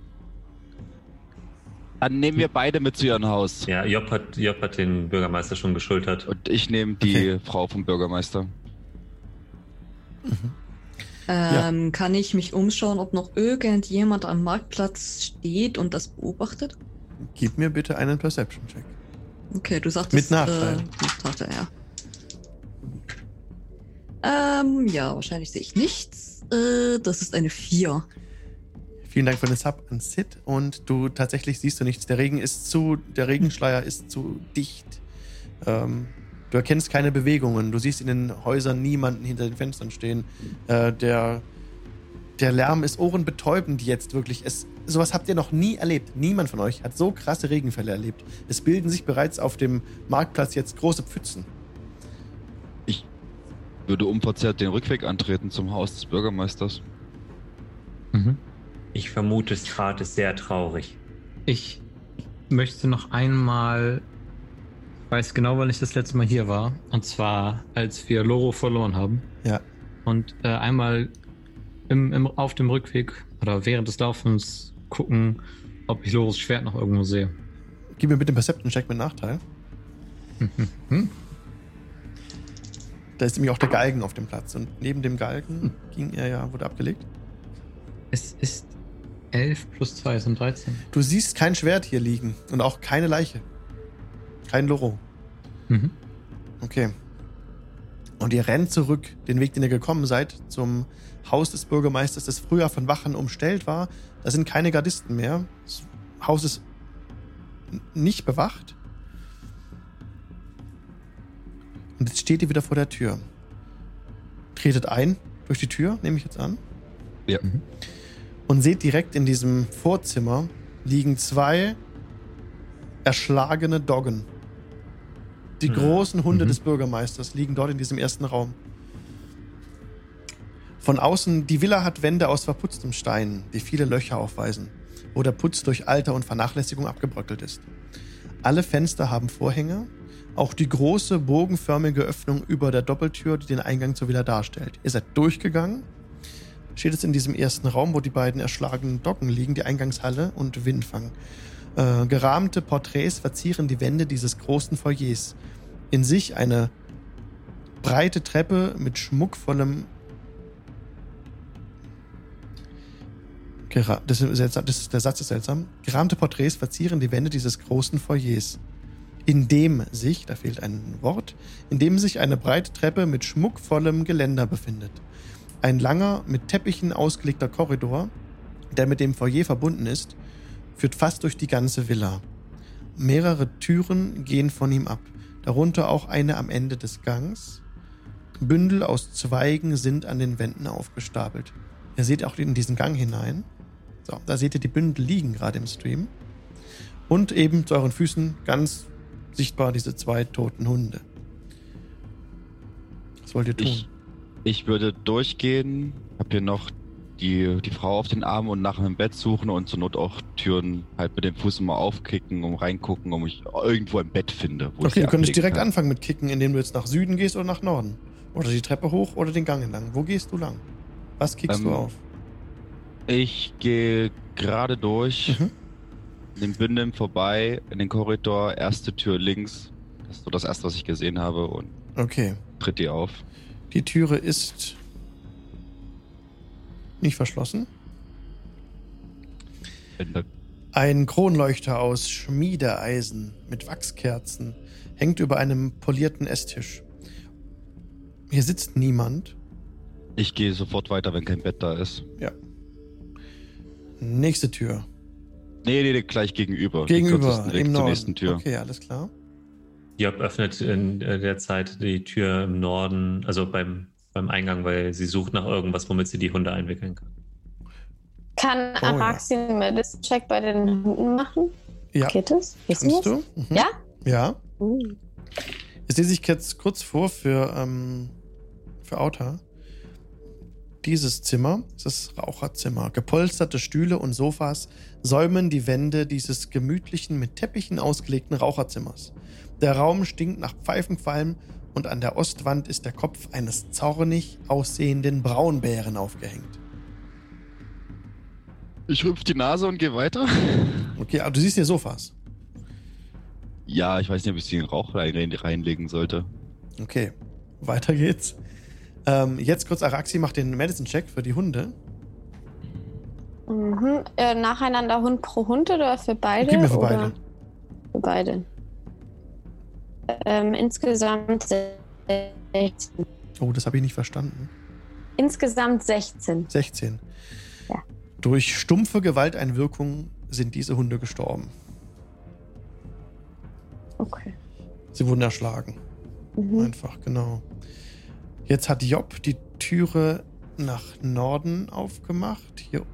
Dann nehmen wir beide mit zu ihrem Haus. Ja, Job hat, Job hat den Bürgermeister schon geschultert. Und ich nehme die Okay. Frau vom Bürgermeister. Ähm, Kann ich mich umschauen, ob noch irgendjemand am Marktplatz steht und das beobachtet? Gib mir bitte einen Perception-Check. Okay, du sagtest. Mit Nachteil. Äh, mit Nachteil, ja. Ähm, ja, wahrscheinlich sehe ich nichts. Äh, das ist eine 4. Vielen Dank für den Sub an Sid. Und du tatsächlich siehst du nichts. Der Regen ist zu, der Regenschleier ist zu dicht. Ähm, du erkennst keine Bewegungen. Du siehst in den Häusern niemanden hinter den Fenstern stehen. Äh, der, der Lärm ist ohrenbetäubend jetzt wirklich. Es, sowas habt ihr noch nie erlebt. Niemand von euch hat so krasse Regenfälle erlebt. Es bilden sich bereits auf dem Marktplatz jetzt große Pfützen. Würde unverzerrt den Rückweg antreten zum Haus des Bürgermeisters. Mhm. Ich vermute, Strat ist sehr traurig. Ich möchte noch einmal weiß genau, wann ich das letzte Mal hier war. Und zwar, als wir Loro verloren haben. Ja. Und äh, einmal im, im, auf dem Rückweg oder während des Laufens gucken, ob ich Loros Schwert noch irgendwo sehe. Gib mir bitte einen Perception-Check mit Nachteil. Hm? Da ist nämlich auch der Galgen auf dem Platz. Und neben dem Galgen ging er ja, wurde abgelegt. Es ist 11 plus 2 sind 13. Du siehst kein Schwert hier liegen und auch keine Leiche. Kein Loro. Mhm. Okay. Und ihr rennt zurück, den Weg, den ihr gekommen seid, zum Haus des Bürgermeisters, das früher von Wachen umstellt war. Da sind keine Gardisten mehr. Das Haus ist nicht bewacht. Und jetzt steht ihr wieder vor der Tür. Tretet ein durch die Tür, nehme ich jetzt an. Ja. Und seht direkt in diesem Vorzimmer liegen zwei erschlagene Doggen. Die Mhm. großen Hunde Mhm. des Bürgermeisters liegen dort in diesem ersten Raum. Von außen, die Villa hat Wände aus verputztem Stein, die viele Löcher aufweisen, wo der Putz durch Alter und Vernachlässigung abgebröckelt ist. Alle Fenster haben Vorhänge, auch die große bogenförmige Öffnung über der Doppeltür, die den Eingang zur Villa darstellt. Ihr seid durchgegangen, steht jetzt in diesem ersten Raum, wo die beiden erschlagenen Doggen liegen, die Eingangshalle und Windfang. Äh, gerahmte Porträts verzieren die Wände dieses großen Foyers. In sich eine breite Treppe mit schmuckvollem. Das, ist seltsam, das ist, der Satz ist seltsam. Gerahmte Porträts verzieren die Wände dieses großen Foyers. In dem sich, da fehlt ein Wort, in dem sich eine breite Treppe mit schmuckvollem Geländer befindet. Ein langer, mit Teppichen ausgelegter Korridor, der mit dem Foyer verbunden ist, führt fast durch die ganze Villa. Mehrere Türen gehen von ihm ab, darunter auch eine am Ende des Gangs. Bündel aus Zweigen sind an den Wänden aufgestapelt. Ihr seht auch in diesen Gang hinein. So, da seht ihr die Bündel liegen gerade im Stream. Und eben zu euren Füßen ganz sichtbar diese zwei toten Hunde. Was wollt ihr tun? Ich, ich würde durchgehen, hab hier noch die, die Frau auf den Arm und nach einem Bett suchen und zur Not auch Türen halt mit dem Fuß mal aufkicken, um reingucken, um ich irgendwo ein Bett finde. Wo ich Okay, du könntest direkt kann. anfangen mit Kicken, indem du jetzt nach Süden gehst oder nach Norden. Oder die Treppe hoch oder den Gang entlang. Wo gehst du lang? Was kickst du Ähm, auf? Ich gehe gerade durch, Mhm. an den Bündeln vorbei, in den Korridor, erste Tür links. Das ist so das erste, was ich gesehen habe und Okay. tritt die auf. Die Türe ist nicht verschlossen. Ein Kronleuchter aus Schmiedeeisen mit Wachskerzen hängt über einem polierten Esstisch. Hier sitzt niemand. Ich gehe sofort weiter, wenn kein Bett da ist. Nächste Tür. Nee, nee, nee gleich gegenüber. Gegenüber, im zur Norden. nächsten Tür. Okay, alles klar. Job öffnet in äh, der Zeit die Tür im Norden, also beim, beim Eingang, weil sie sucht nach irgendwas, womit sie die Hunde einwickeln kann. Kann Oh, ja. Araxi einen Medicine-Check bei den Hunden machen? Ja. Geht das? Wissen Kannst du? Mhm. Ja? Ja. Uh. Jetzt lese ich jetzt kurz vor für, ähm, für Auta. Dieses Zimmer ist das Raucherzimmer. Gepolsterte Stühle und Sofas säumen die Wände dieses gemütlichen, mit Teppichen ausgelegten Raucherzimmers. Der Raum stinkt nach Pfeifenqualm und an der Ostwand ist der Kopf eines zornig aussehenden Braunbären aufgehängt. Ich rümpf die Nase und gehe weiter. Okay, aber du siehst hier Sofas. Ja, ich weiß nicht, ob ich sie in den Rauch rein, reinlegen sollte. Okay, weiter geht's. Ähm, jetzt kurz Araxi macht den Medicine-Check für die Hunde. Mhm. Äh, nacheinander Hund pro Hund oder für beide? Gib mir für oder? beide. Für beide. Ähm, insgesamt 16. Oh, das habe ich nicht verstanden. Insgesamt 16. 16. Ja. Durch stumpfe Gewalteinwirkung sind diese Hunde gestorben. Okay. Sie wurden erschlagen. Mhm. Einfach, genau. Jetzt hat Job die Türe nach Norden aufgemacht. Hier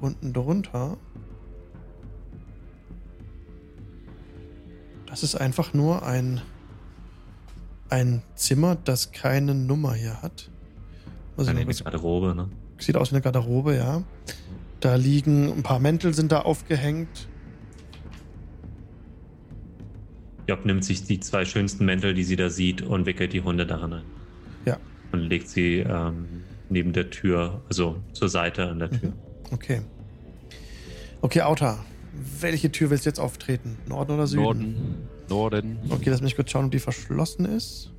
unten drunter. Das ist einfach nur ein, ein Zimmer, das keine Nummer hier hat. Ich Eine Garderobe, ne? Sieht aus wie eine Garderobe, ja. Da liegen ein paar Mäntel sind da aufgehängt. Job nimmt sich die zwei schönsten Mäntel, die sie da sieht, und wickelt die Hunde darin ein. Ja. Und legt sie ähm, neben der Tür, also zur Seite an der Tür. Okay. Okay, Auta. Welche Tür willst du jetzt auftreten? Norden oder Süden? Norden. Norden. Okay, lass mich kurz schauen, ob die verschlossen ist.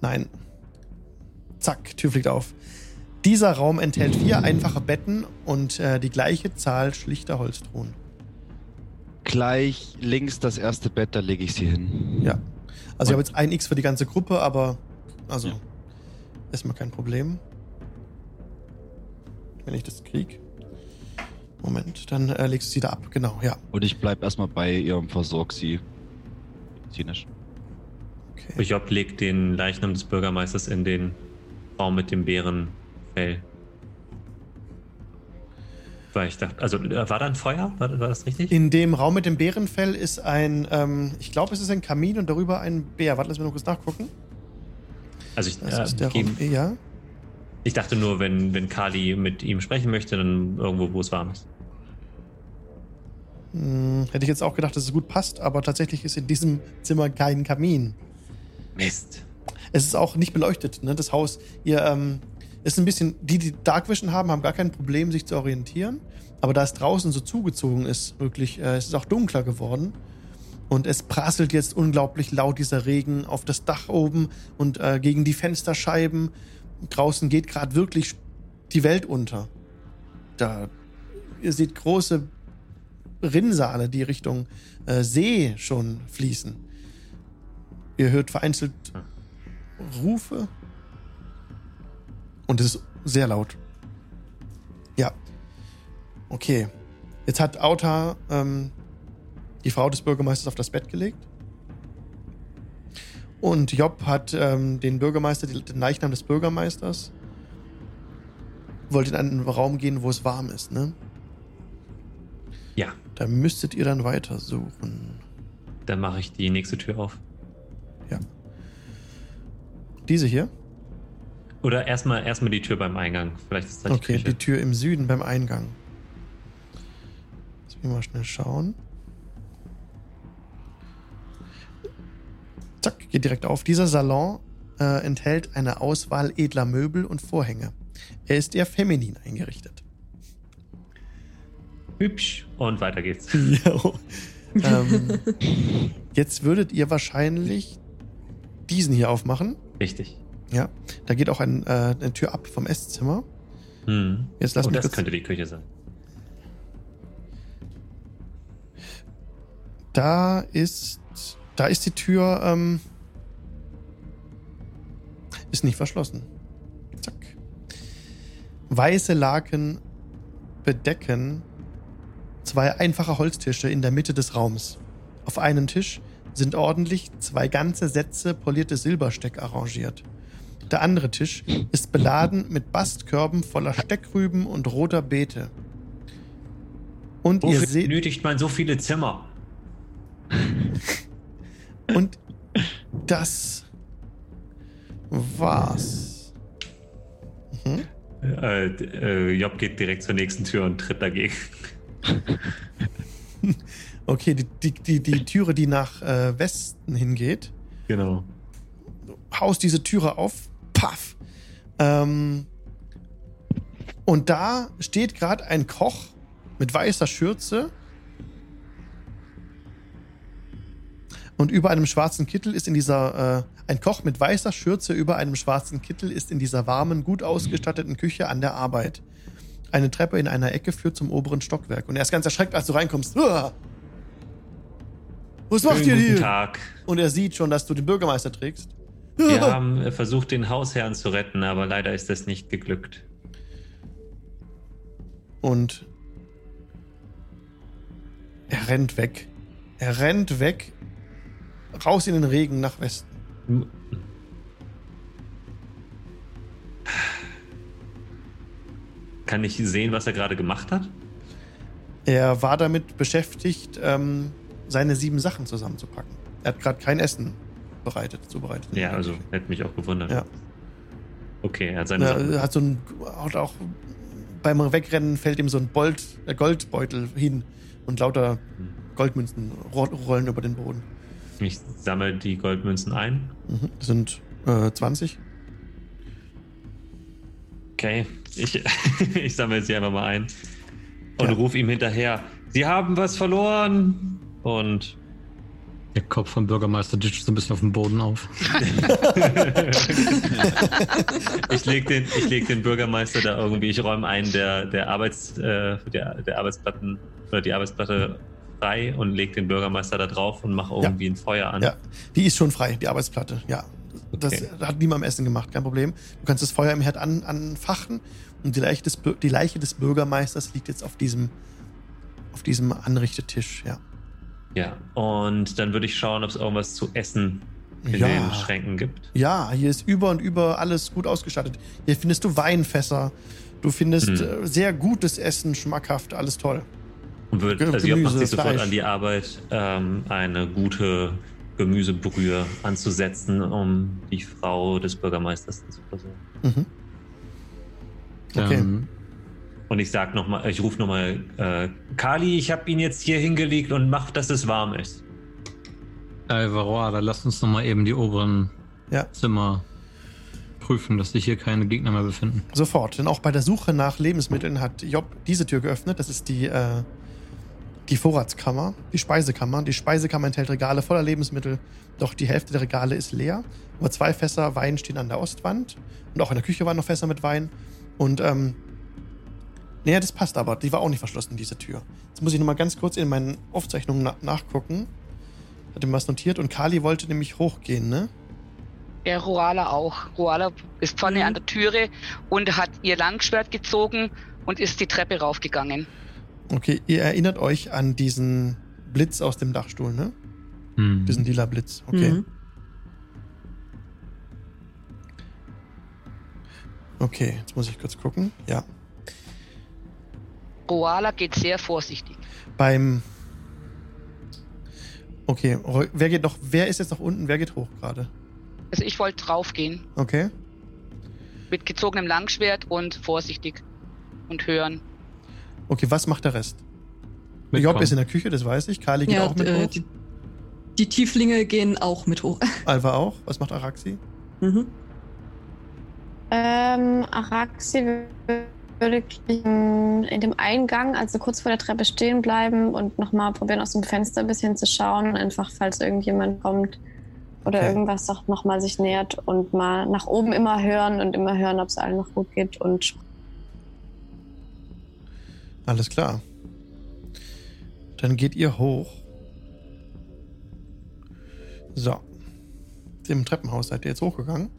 Nein. Zack, Tür fliegt auf. Dieser Raum enthält vier einfache Betten und äh, die gleiche Zahl schlichter Holztruhen. Gleich links das erste Bett, da lege ich sie hin. Ja. Also ich habe jetzt ein X für die ganze Gruppe, aber also Ja. ist mal kein Problem. Wenn ich das krieg. Moment, dann äh, legst du sie da ab. Genau, ja. Und ich bleib erstmal bei ihr und versorge sie medizinisch. Okay. Job legt den Leichnam des Bürgermeisters in den Raum mit dem Bärenfell. Weil ich dachte, also äh, war da ein Feuer? War, war das richtig? In dem Raum mit dem Bärenfell ist ein, ähm, ich glaube, es ist ein Kamin und darüber ein Bär. Warte, lass mich noch kurz nachgucken. Also ich, Das äh, ist der geben- Raum. Ja. ich dachte nur, wenn, wenn Kali mit ihm sprechen möchte, dann irgendwo, wo es warm ist. Hm, hätte ich jetzt auch gedacht, dass es gut passt, aber tatsächlich ist in diesem Zimmer kein Kamin. Mist. Es ist auch nicht beleuchtet, ne, das Haus. Ihr, ähm, ist ein bisschen, die, die Dark Vision haben, haben gar kein Problem, sich zu orientieren. Aber da es draußen so zugezogen ist, wirklich, äh, es ist auch dunkler geworden. Und es prasselt jetzt unglaublich laut, dieser Regen, auf das Dach oben und äh, gegen die Fensterscheiben. Draußen geht gerade wirklich die Welt unter. Da, ihr seht große Rinnsale, die Richtung äh, See schon fließen. Ihr hört vereinzelt Rufe. Und es ist sehr laut. Ja. Okay. Jetzt hat Auta ähm, die Frau des Bürgermeisters auf das Bett gelegt. Und Job hat ähm, den Bürgermeister, den Leichnam des Bürgermeisters, wollte in einen Raum gehen, wo es warm ist, ne? Ja, Da müsstet ihr dann weitersuchen. dann mache ich die nächste Tür auf. Diese hier? Oder erstmal erstmal die Tür beim Eingang. Vielleicht ist das die Okay, die Küche. Tür im Süden beim Eingang. Lass mich mal schnell schauen. Zack, geht direkt auf. Dieser Salon äh, enthält eine Auswahl edler Möbel und Vorhänge. Er ist eher feminin eingerichtet. Hübsch. Und weiter geht's. Jo. ähm, jetzt würdet ihr wahrscheinlich diesen hier aufmachen. Richtig. Ja, da geht auch ein, äh, eine Tür ab vom Esszimmer. Hm. Jetzt lass oh, mich das könnte die Küche sein. Da ist. Da ist die Tür. Ähm, ist nicht verschlossen. Zack. Weiße Laken bedecken zwei einfache Holztische in der Mitte des Raums. Auf einem Tisch sind ordentlich zwei ganze Sätze polierte Silbersteck arrangiert. Der andere Tisch ist beladen mit Bastkörben voller Steckrüben und roter Beete. Und ihr Wofür seht. benötigt man so viele Zimmer? Und das war's. Mhm. Äh, äh, Job geht direkt zur nächsten Tür und tritt dagegen. Okay, die, die, die, die Türe, die nach äh, Westen hingeht, Genau. haust diese Türe auf, paff. Ähm, und da steht gerade ein Koch mit weißer Schürze. Und über einem schwarzen Kittel ist in dieser, äh, ein Koch mit weißer Schürze über einem schwarzen Kittel ist in dieser warmen, gut ausgestatteten Küche an der Arbeit. Eine Treppe in einer Ecke führt zum oberen Stockwerk. Und er ist ganz erschreckt, als du reinkommst. Uah! Was macht ihr Schönen guten hier? Tag. Und er sieht schon, dass du den Bürgermeister trägst. Wir haben äh, versucht, den Hausherrn zu retten, aber leider ist das nicht geglückt. Und er rennt weg. Er rennt weg. Raus in den Regen nach Westen. M- Kann ich sehen, was er gerade gemacht hat? Er war damit beschäftigt, ähm, seine sieben Sachen zusammenzupacken. Er hat gerade kein Essen bereitet, zubereitet. Ja, also hätte mich auch gewundert. Ja. Okay, er hat seine Ja, Sachen. er hat so ein, hat auch beim Wegrennen fällt ihm so ein Bolt, äh, Goldbeutel hin Und lauter. Goldmünzen ro rollen über den Boden. Ich sammle die Goldmünzen ein. Mhm. Das sind äh, 20. Okay, ich, ich sammle sie einfach mal ein und Ja. rufe ihm hinterher. Sie haben was verloren. Und Der Kopf vom Bürgermeister ditcht so ein bisschen auf dem Boden auf. ich lege den, ich leg den Bürgermeister da irgendwie, ich räume einen der, der, Arbeits, äh, der, der Arbeitsplatten oder die Arbeitsplatte frei und lege den Bürgermeister da drauf und mache irgendwie ein Feuer an. Ja, die ist schon frei, die Arbeitsplatte. Ja, das Okay. hat niemand am Essen gemacht, kein Problem. Du kannst das Feuer im Herd an, anfachen und die Leiche, des, die Leiche des Bürgermeisters liegt jetzt auf diesem, auf diesem Anrichtetisch. Ja, Ja, und dann würde ich schauen, ob es irgendwas zu essen in ja. den Schränken gibt. ja, hier ist über und über alles gut ausgestattet. Hier findest du Weinfässer. Du findest Hm. äh, sehr gutes Essen, schmackhaft, alles toll. Und wird, Gemüse, also Job macht sich sofort an die Arbeit, ähm, eine gute Gemüsebrühe anzusetzen, um die Frau des Bürgermeisters zu versorgen. Mhm. Okay. Ähm, Und ich sag noch mal, ich rufe nochmal, äh, Kali, ich habe ihn jetzt hier hingelegt und mach, dass es warm ist. Alvaro, da lasst uns noch mal eben die oberen Ja. Zimmer prüfen, dass sich hier keine Gegner mehr befinden. Sofort, denn auch bei der Suche nach Lebensmitteln hat Job diese Tür geöffnet. Das ist die, äh, die Vorratskammer, die Speisekammer. Die Speisekammer enthält Regale voller Lebensmittel, doch die Hälfte der Regale ist leer. Aber zwei Fässer Wein stehen an der Ostwand und auch in der Küche waren noch Fässer mit Wein. Und, ähm, naja, das passt aber. Die war auch nicht verschlossen, diese Tür. Jetzt muss ich nochmal ganz kurz in meinen Aufzeichnungen na nachgucken. Hat ihm was notiert und Kali wollte nämlich hochgehen, ne? Der Roala auch. Roala ist vorne Mhm. an der Türe und hat ihr Langschwert gezogen und ist die Treppe raufgegangen. Okay, ihr erinnert euch an diesen Blitz aus dem Dachstuhl, ne? Hm. Diesen lila Blitz. Okay. Mhm. Okay, jetzt muss ich kurz gucken. Ja. Roala geht sehr vorsichtig. Beim. Okay, wer geht noch, wer ist jetzt noch unten, wer geht hoch gerade? Also ich wollte draufgehen Okay. mit gezogenem Langschwert und vorsichtig und hören. Okay, was macht der Rest? Job ist in der Küche, das weiß ich. Kali geht Ja, auch mit äh, hoch. die, die Tieflinge gehen auch mit hoch. Alva auch. Was macht Araxi? Mhm. Ähm, Araxi würde in in dem Eingang, also kurz vor der Treppe stehen bleiben und nochmal probieren, aus dem Fenster ein bisschen zu schauen, einfach falls irgendjemand kommt oder Okay. irgendwas doch nochmal sich nähert und mal nach oben immer hören und immer hören, ob es allen noch gut geht und Alles klar. Dann geht ihr hoch. So. Im Treppenhaus seid ihr jetzt hochgegangen.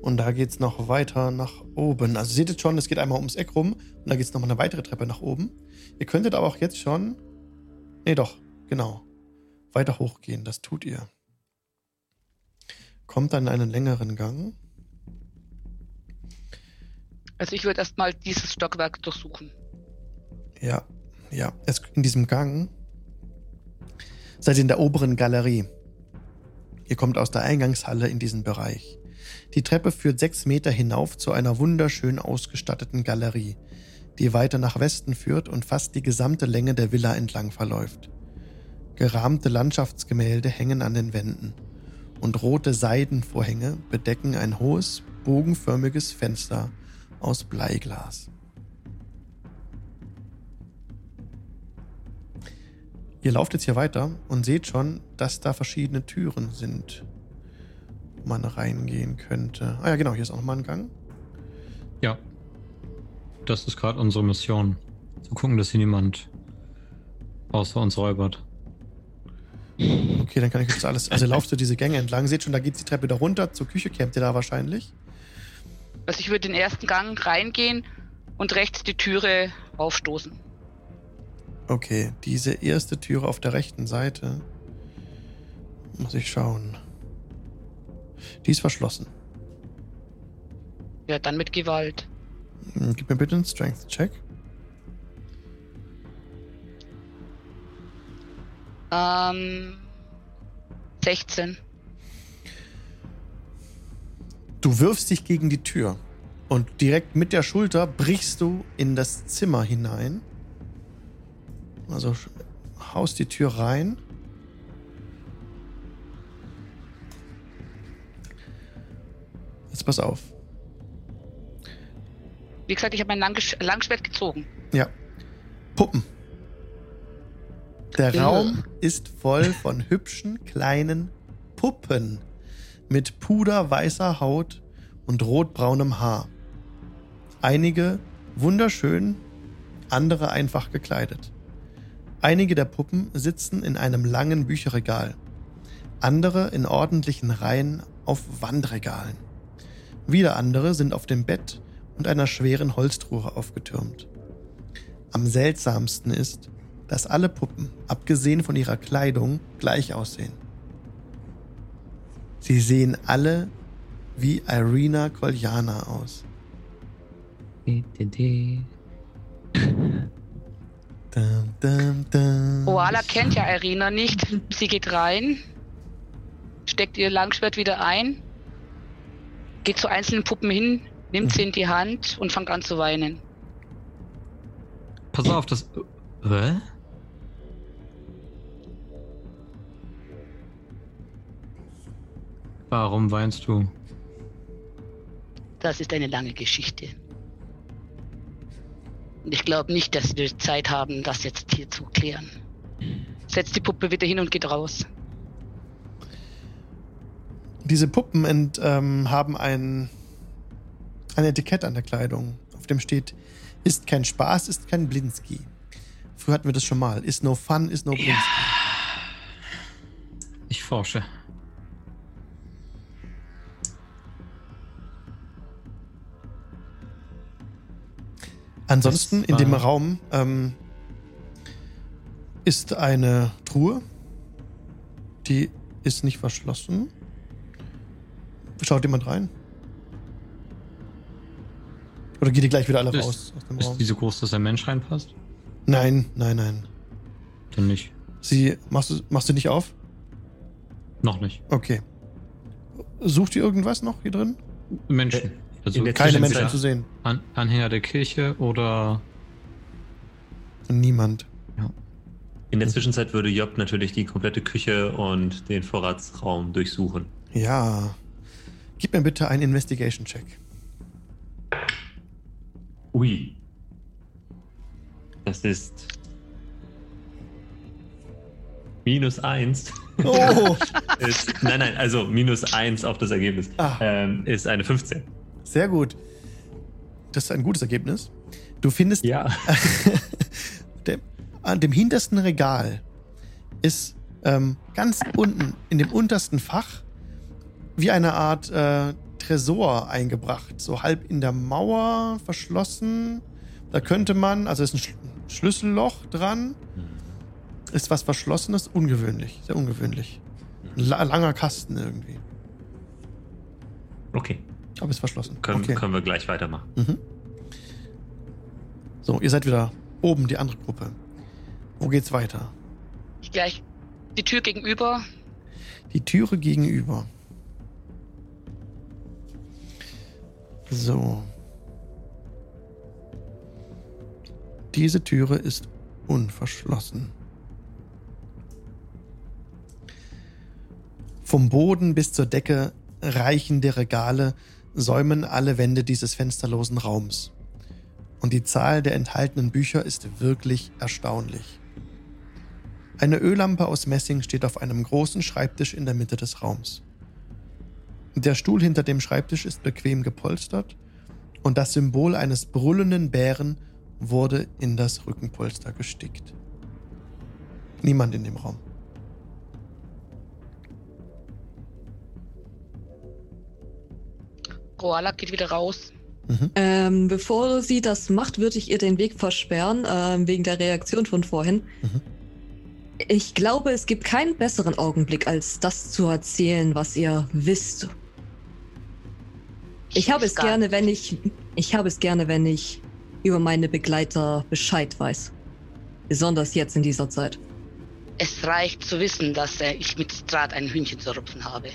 Und da geht's noch weiter nach oben. Also seht jetzt schon, es geht einmal ums Eck rum und da geht's noch mal eine weitere Treppe nach oben. Ihr könntet aber auch jetzt schon. Nee, doch, genau. Weiter hochgehen, das tut ihr. Kommt dann in einen längeren Gang. Also ich würde erstmal dieses Stockwerk durchsuchen. Ja, ja. Es, in diesem Gang seid ihr in der oberen Galerie. Ihr kommt aus der Eingangshalle in diesen Bereich. Die Treppe führt sechs Meter hinauf zu einer wunderschön ausgestatteten Galerie, die weiter nach Westen führt und fast die gesamte Länge der Villa entlang verläuft. Gerahmte Landschaftsgemälde hängen an den Wänden und rote Seidenvorhänge bedecken ein hohes, bogenförmiges Fenster aus Bleiglas. Ihr lauft jetzt hier weiter und seht schon, dass da verschiedene Türen sind, man reingehen könnte. Ah ja, genau, hier ist auch nochmal ein Gang. Ja. Das ist gerade unsere Mission. Zu gucken, dass hier niemand außer uns räubert. Okay, dann kann ich jetzt alles. Also lauft so diese Gänge entlang, seht schon, da geht die Treppe da runter. Zur Küche kämmt ihr da wahrscheinlich. Also ich würde den ersten Gang reingehen und rechts die Türe aufstoßen. Okay, diese erste Türe auf der rechten Seite. Muss ich schauen. Die ist verschlossen. Ja, dann mit Gewalt. Hm, Gib mir bitte einen Strength-Check. Ähm, 16. Du wirfst dich gegen die Tür und direkt mit der Schulter brichst du in das Zimmer hinein Also haust die Tür rein. Jetzt pass auf. Wie gesagt, ich habe mein Langgesch Langschwert gezogen. Ja. Puppen. Der Ja. Raum ist voll von hübschen kleinen Puppen mit puderweißer Haut und rotbraunem Haar. Einige wunderschön, andere einfach gekleidet. Einige der Puppen sitzen in einem langen Bücherregal, andere in ordentlichen Reihen auf Wandregalen. Wieder andere sind auf dem Bett und einer schweren Holztruhe aufgetürmt. Am seltsamsten ist, dass alle Puppen, abgesehen von ihrer Kleidung, gleich aussehen. Sie sehen alle wie Irina Koljana aus. Dum, dum, dum. Oala kennt ja Irina nicht. Sie geht rein, steckt ihr Langschwert wieder ein, geht zu einzelnen Puppen hin, nimmt sie in die Hand und fängt an zu weinen. Pass auf, das. Hä? Warum weinst du? Das ist eine lange Geschichte. Und ich glaube nicht, dass wir Zeit haben, das jetzt hier zu klären. Setzt die Puppe wieder hin und geht raus. Diese Puppen ent, ähm, haben ein, ein Etikett an der Kleidung, auf dem steht, ist kein Spaß, ist kein Blinski. Früher hatten wir das schon mal. Ist no fun, ist no Blinski. Ich forsche. Ansonsten in dem Raum ähm, ist eine Truhe. Die ist nicht verschlossen. Schaut jemand rein? Oder geht die gleich wieder alle Ist- raus aus dem Ist Raum? die so groß, dass ein Mensch reinpasst? Nein, nein, nein. Dann nicht. Sie machst du, machst du nicht auf? Noch nicht. Okay. Sucht ihr irgendwas noch hier drin? Menschen. Also Keine Menschen zu sehen. An Anhänger der Kirche oder. Niemand. In der Zwischenzeit würde Job natürlich die komplette Küche und den Vorratsraum durchsuchen. Ja. Gib mir bitte einen Investigation-Check. Ui. Das ist minus eins. Oh, ist, nein, nein, also minus eins auf das Ergebnis. Ah. Ähm, ist eine 15. sehr gut. Das ist ein gutes Ergebnis. Du findest Ja. der, an dem hintersten Regal ist ähm, ganz unten in dem untersten Fach wie eine Art äh, Tresor eingebracht, so halb in der Mauer verschlossen. Da könnte man, also ist ein Sch Schlüsselloch dran, ist was Verschlossenes, ungewöhnlich, sehr ungewöhnlich. Ein la langer Kasten irgendwie, Okay, aber ist verschlossen. können, okay. können wir gleich weitermachen. Mhm. So, ihr seid wieder oben, die andere Gruppe. Wo geht's weiter? Ich gleich die Tür gegenüber. Die Türe gegenüber. So. Diese Türe ist unverschlossen. Vom Boden bis zur Decke reichende Regale säumen alle Wände dieses fensterlosen Raums. Und die Zahl der enthaltenen Bücher ist wirklich erstaunlich. Eine Öllampe aus Messing steht auf einem großen Schreibtisch in der Mitte des Raums. Der Stuhl hinter dem Schreibtisch ist bequem gepolstert und das Symbol eines brüllenden Bären wurde in das Rückenpolster gestickt. Niemand in dem Raum. Koala geht wieder raus. Mhm. Ähm, bevor sie das macht, würde ich ihr den Weg versperren, ähm, wegen der Reaktion von vorhin. Mhm. Ich glaube, es gibt keinen besseren Augenblick, als das zu erzählen, was ihr wisst. Ich habe es gerne, wenn ich, ich habe es gerne, wenn ich über meine Begleiter Bescheid weiß. Besonders jetzt in dieser Zeit. Es reicht zu wissen, dass äh, ich mit Draht ein Hühnchen zu rupfen habe.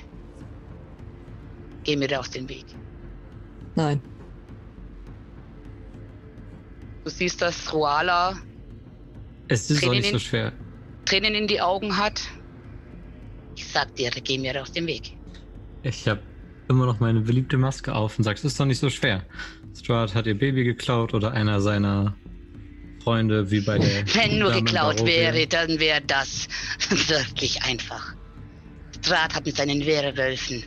Geh mir da aus dem Weg. Nein. Du siehst, dass Roala Es ist auch Tränen nicht so in- schwer. Tränen in die Augen hat. Ich sag dir, geh mir aus dem Weg. Ich habe immer noch meine beliebte Maske auf und sagst, es ist doch nicht so schwer. Stuart hat ihr Baby geklaut oder einer seiner Freunde, wie bei der. Wenn nur geklaut Barovia. wäre, dann wäre das wirklich einfach. Strat hat mit seinen Werwölfen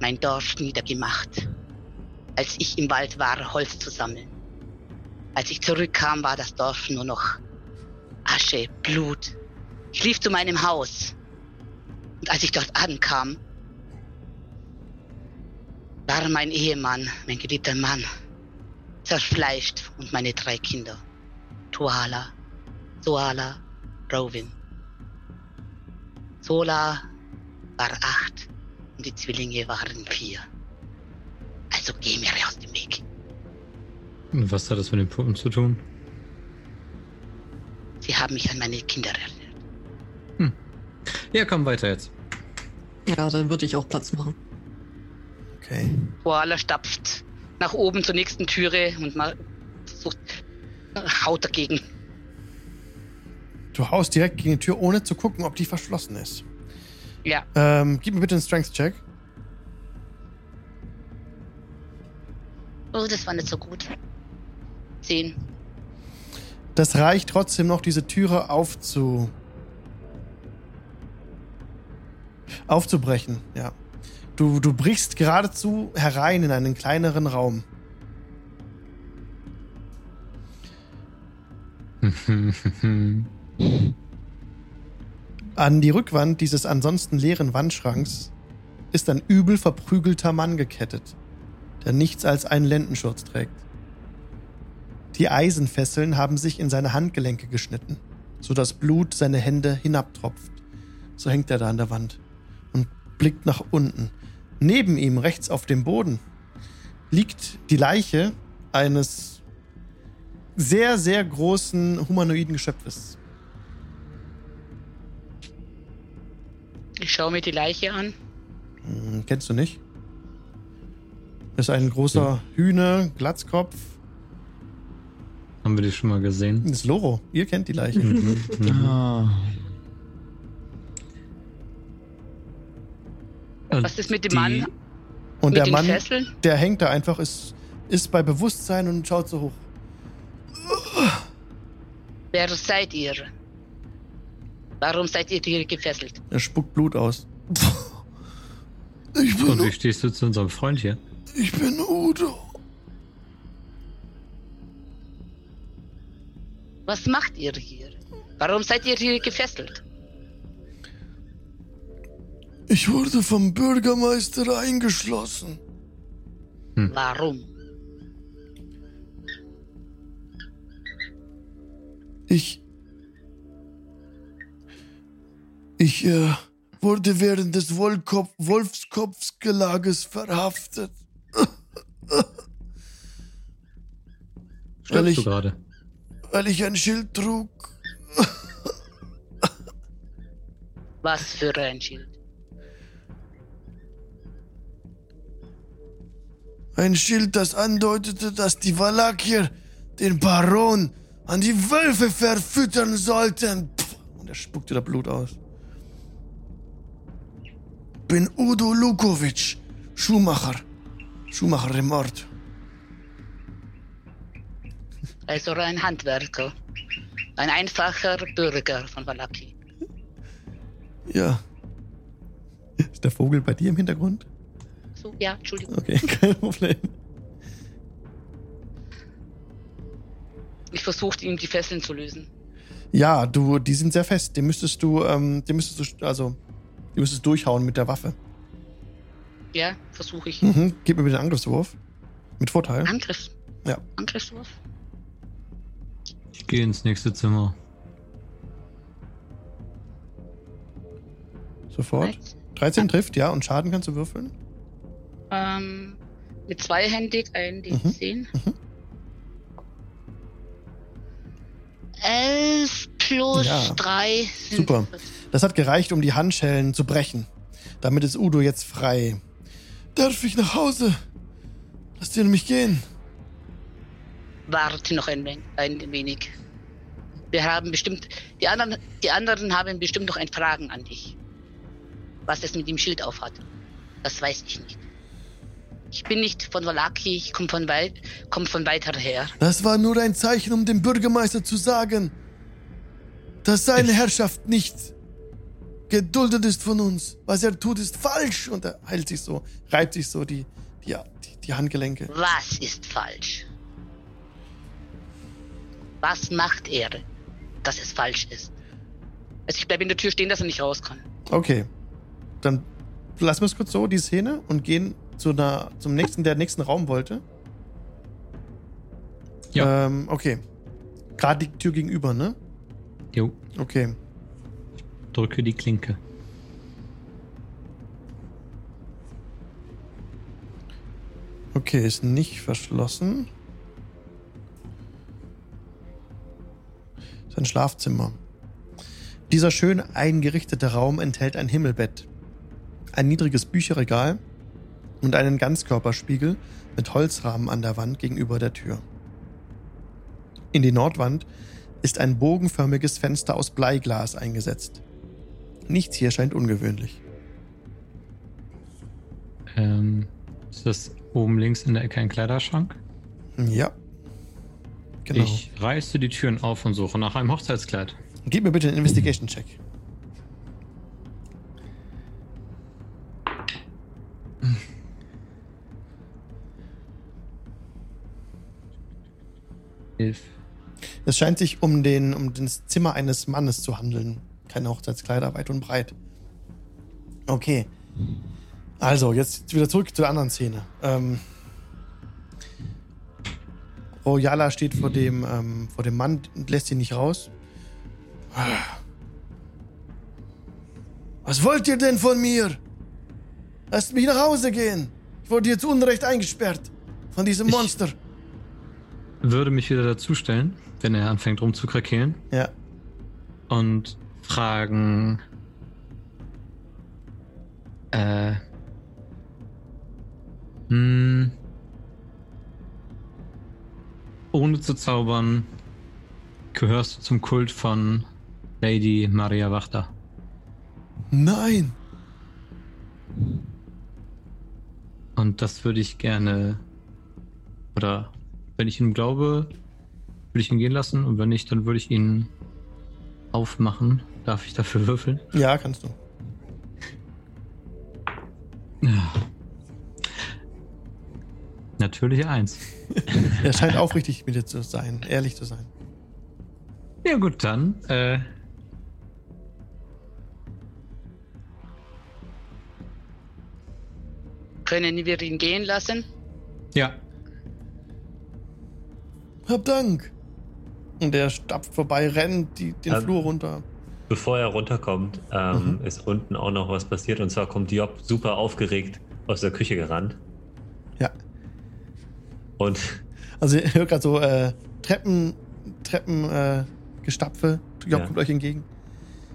mein Dorf niedergemacht. Als ich im Wald war, Holz zu sammeln. Als ich zurückkam, war das Dorf nur noch Asche, Blut. Ich lief zu meinem Haus. Und als ich dort ankam, war mein Ehemann, mein geliebter Mann, zerfleischt und meine drei Kinder. Tuala, Soala, Rowan. Sola war acht und die Zwillinge waren vier. Also geh mir aus dem Weg. Und Was hat das mit den Puppen zu tun? Sie haben mich an meine Kinder erinnert. Ja, komm weiter jetzt. Ja, dann würde ich auch Platz machen. Okay. Koala stapft nach oben zur nächsten Türe und mal versucht, haut dagegen. Du haust direkt gegen die Tür, ohne zu gucken, ob die verschlossen ist. Ja, Ähm, gib mir bitte einen Strength-Check. oh, das war nicht so gut. Zehn. Das reicht trotzdem noch, diese Türe aufzu. aufzubrechen, ja. Du, du brichst geradezu herein in einen kleineren Raum. An die Rückwand dieses ansonsten leeren Wandschranks ist ein übel verprügelter Mann gekettet, der nichts als einen Lendenschurz trägt. Die Eisenfesseln haben sich in seine Handgelenke geschnitten, so dass Blut seine Hände hinabtropft. So hängt er da an der Wand und blickt nach unten. Neben ihm, rechts auf dem Boden, liegt die Leiche eines sehr, sehr großen humanoiden Geschöpfes. Ich schaue mir die Leiche an. Hm, kennst du nicht? Das ist ein großer Hühner, Glatzkopf. Haben wir die schon mal gesehen? Das ist Loro. Ihr kennt die Leiche. Mhm. Mhm. Ah. Und Was ist mit dem die- Mann Und mit der den Mann, Fesseln? der hängt da einfach, ist, ist bei Bewusstsein und schaut so hoch. Wer seid ihr? Warum seid ihr hier gefesselt? Er spuckt Blut aus. Ich Und wie stehst du zu unserem Freund hier? ich bin Udo. Was macht ihr hier? Warum seid ihr hier gefesselt? Ich wurde vom Bürgermeister eingeschlossen. Warum? Ich. Ich äh, wurde während des Wolfskopfgelages verhaftet. Weil ich, du gerade? weil ich ein Schild trug. Was für ein Schild? Ein Schild, das andeutete, dass die Valakier den Baron an die Wölfe verfüttern sollten. Pff, Und er spuckte da Blut aus. Bin Udo Lukovic, Schuhmacher. Schuhmacher im Ort. Also ein Handwerker. Ein einfacher Bürger von Valaki. Ja. Ist der Vogel bei dir im Hintergrund? So, ja, Entschuldigung. Okay, kein Problem. Ich versuchte ihm die Fesseln zu lösen. Ja, du, die sind sehr fest. Den müsstest du, ähm, den müsstest du, also, die müsstest durchhauen mit der Waffe. Ja, versuche ich. Mhm. Gib mir bitte einen Angriffswurf. Mit Vorteil. Angriff. Ja. Angriffswurf. Ich gehe ins nächste Zimmer. Sofort. Right. 13 trifft, ja, und Schaden kannst du würfeln. Ähm, mit zweihändig ein Mhm. D10. Mhm. Elf plus Ja. drei sind Super. Das hat gereicht, um die Handschellen zu brechen. Damit ist Udo jetzt frei. Darf ich nach Hause? Lasst ihr mich gehen. Warte noch ein, ein wenig. Wir haben bestimmt, die anderen, die anderen haben bestimmt noch ein Fragen an dich. Was es mit dem Schild aufhat. Das weiß ich nicht. Ich bin nicht von Valaki, ich komme von weit, komm von weiter her. Das war nur ein Zeichen, um dem Bürgermeister zu sagen, dass seine Ich- Herrschaft nicht geduldet ist von uns. Was er tut, ist falsch. Und er heilt sich so, reibt sich so die, die, die, die Handgelenke. Was ist falsch? Was macht er, dass es falsch ist? Also ich bleibe in der Tür stehen, dass er nicht raus kann. Okay. Dann lassen wir es kurz so, die Szene, und gehen zu einer, zum nächsten, der nächsten Raum wollte. Ja. Ähm, okay. Gerade die Tür gegenüber, ne? Jo, Okay. drücke die Klinke. Okay, ist nicht verschlossen. Ist ein Schlafzimmer. Dieser schön eingerichtete Raum enthält ein Himmelbett, ein niedriges Bücherregal und einen Ganzkörperspiegel mit Holzrahmen an der Wand gegenüber der Tür. In die Nordwand ist ein bogenförmiges Fenster aus Bleiglas eingesetzt. Nichts hier scheint ungewöhnlich. Ähm, ist das oben links in der Ecke ein Kleiderschrank? Ja. Genau. Ich reiße die Türen auf und suche nach einem Hochzeitskleid. Gib mir bitte einen Investigation-Check. Hilf. Es scheint sich um, den, um das Zimmer eines Mannes zu handeln. Keine Hochzeitskleider, weit und breit. Okay. Also, jetzt wieder zurück zur anderen Szene. Ähm, Royala steht vor dem, ähm, vor dem Mann und lässt ihn nicht raus. Was wollt ihr denn von mir? Lasst mich nach Hause gehen. Ich wurde hier zu Unrecht eingesperrt. Von diesem Ich- Monster. Würde mich wieder dazustellen, wenn er anfängt rumzukrakeelen Ja. und fragen. Äh. Hm. Ohne zu zaubern, gehörst du zum Kult von Lady Maria Wachter. Nein. Und das würde ich gerne. Oder wenn ich ihm glaube, würde ich ihn gehen lassen. Und wenn nicht, dann würde ich ihn aufmachen. Darf ich dafür würfeln? Ja, kannst du. Ja. Natürliche Eins. Er scheint aufrichtig mit dir zu sein, ehrlich zu sein. Ja, gut, dann. Äh, Können wir ihn gehen lassen? ja. Hab Dank. Und er stapft vorbei, rennt die, den Ähm, Flur runter. Bevor er runterkommt, ähm, Mhm. ist unten auch noch was passiert. Und zwar kommt Job super aufgeregt aus der Küche gerannt. Ja. Und Also ihr hört gerade so äh, Treppen, Treppen, äh, Gestapfe. Job Ja. kommt euch entgegen.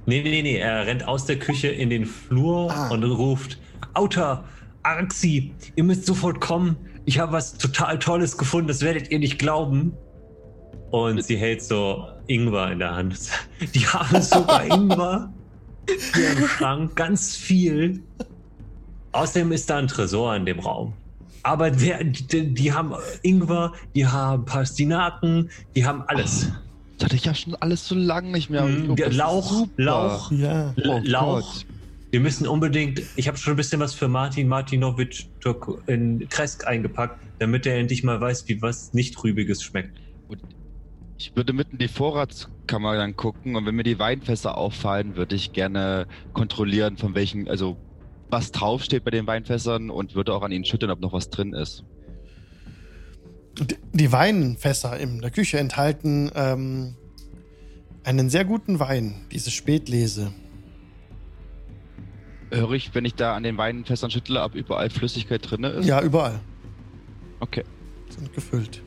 nee, nee, nee, er rennt aus der Küche in den Flur Ah. und ruft: Auta, Arxi, ihr müsst sofort kommen. Ich habe was total Tolles gefunden, das werdet ihr nicht glauben. Und sie hält so Ingwer in der Hand. Die haben sogar Ingwer hier im Schrank, ganz viel. Außerdem ist da ein Tresor in dem Raum. Aber der, die, die haben Ingwer, die haben Pastinaken, die haben alles. Das hatte ich ja schon alles so lange nicht mehr. Mm, Oh, Lauch. Lauch, Ja. Oh Lauch. Gott. Wir müssen unbedingt, ich habe schon ein bisschen was für Martin Martinovic in Kresk eingepackt, damit er endlich mal weiß, wie was nicht Rübiges schmeckt. Und ich würde mitten in die Vorratskammer dann gucken und wenn mir die Weinfässer auffallen, würde ich gerne kontrollieren, von welchen, also was draufsteht bei den Weinfässern und würde auch an ihnen schütteln, ob noch was drin ist. Die Weinfässer in der Küche enthalten ähm, einen sehr guten Wein, diese Spätlese. Höre ich, wenn ich da an den Weinfässern schüttle, ob überall Flüssigkeit drin ist? Ja, überall. Okay. Sind gefüllt.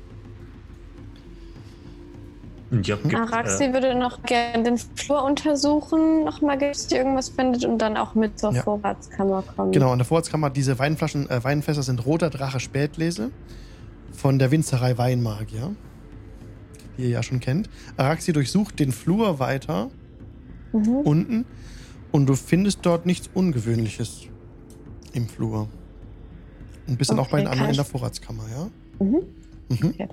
Job gibt, Araxi äh, würde noch gerne den Flur untersuchen, nochmal, gibt es irgendwas findet und dann auch mit zur Ja. Vorratskammer kommen. Genau, an der Vorratskammer, diese Weinflaschen, äh, Weinfässer sind Roter Drache Spätlese von der Winzerei Weinmagier. die ihr ja schon kennt. Araxi durchsucht den Flur weiter, Mhm. unten, und du findest dort nichts Ungewöhnliches im Flur. Und bist dann auch bei den anderen in der Vorratskammer, ja? Mhm. Mhm. Okay,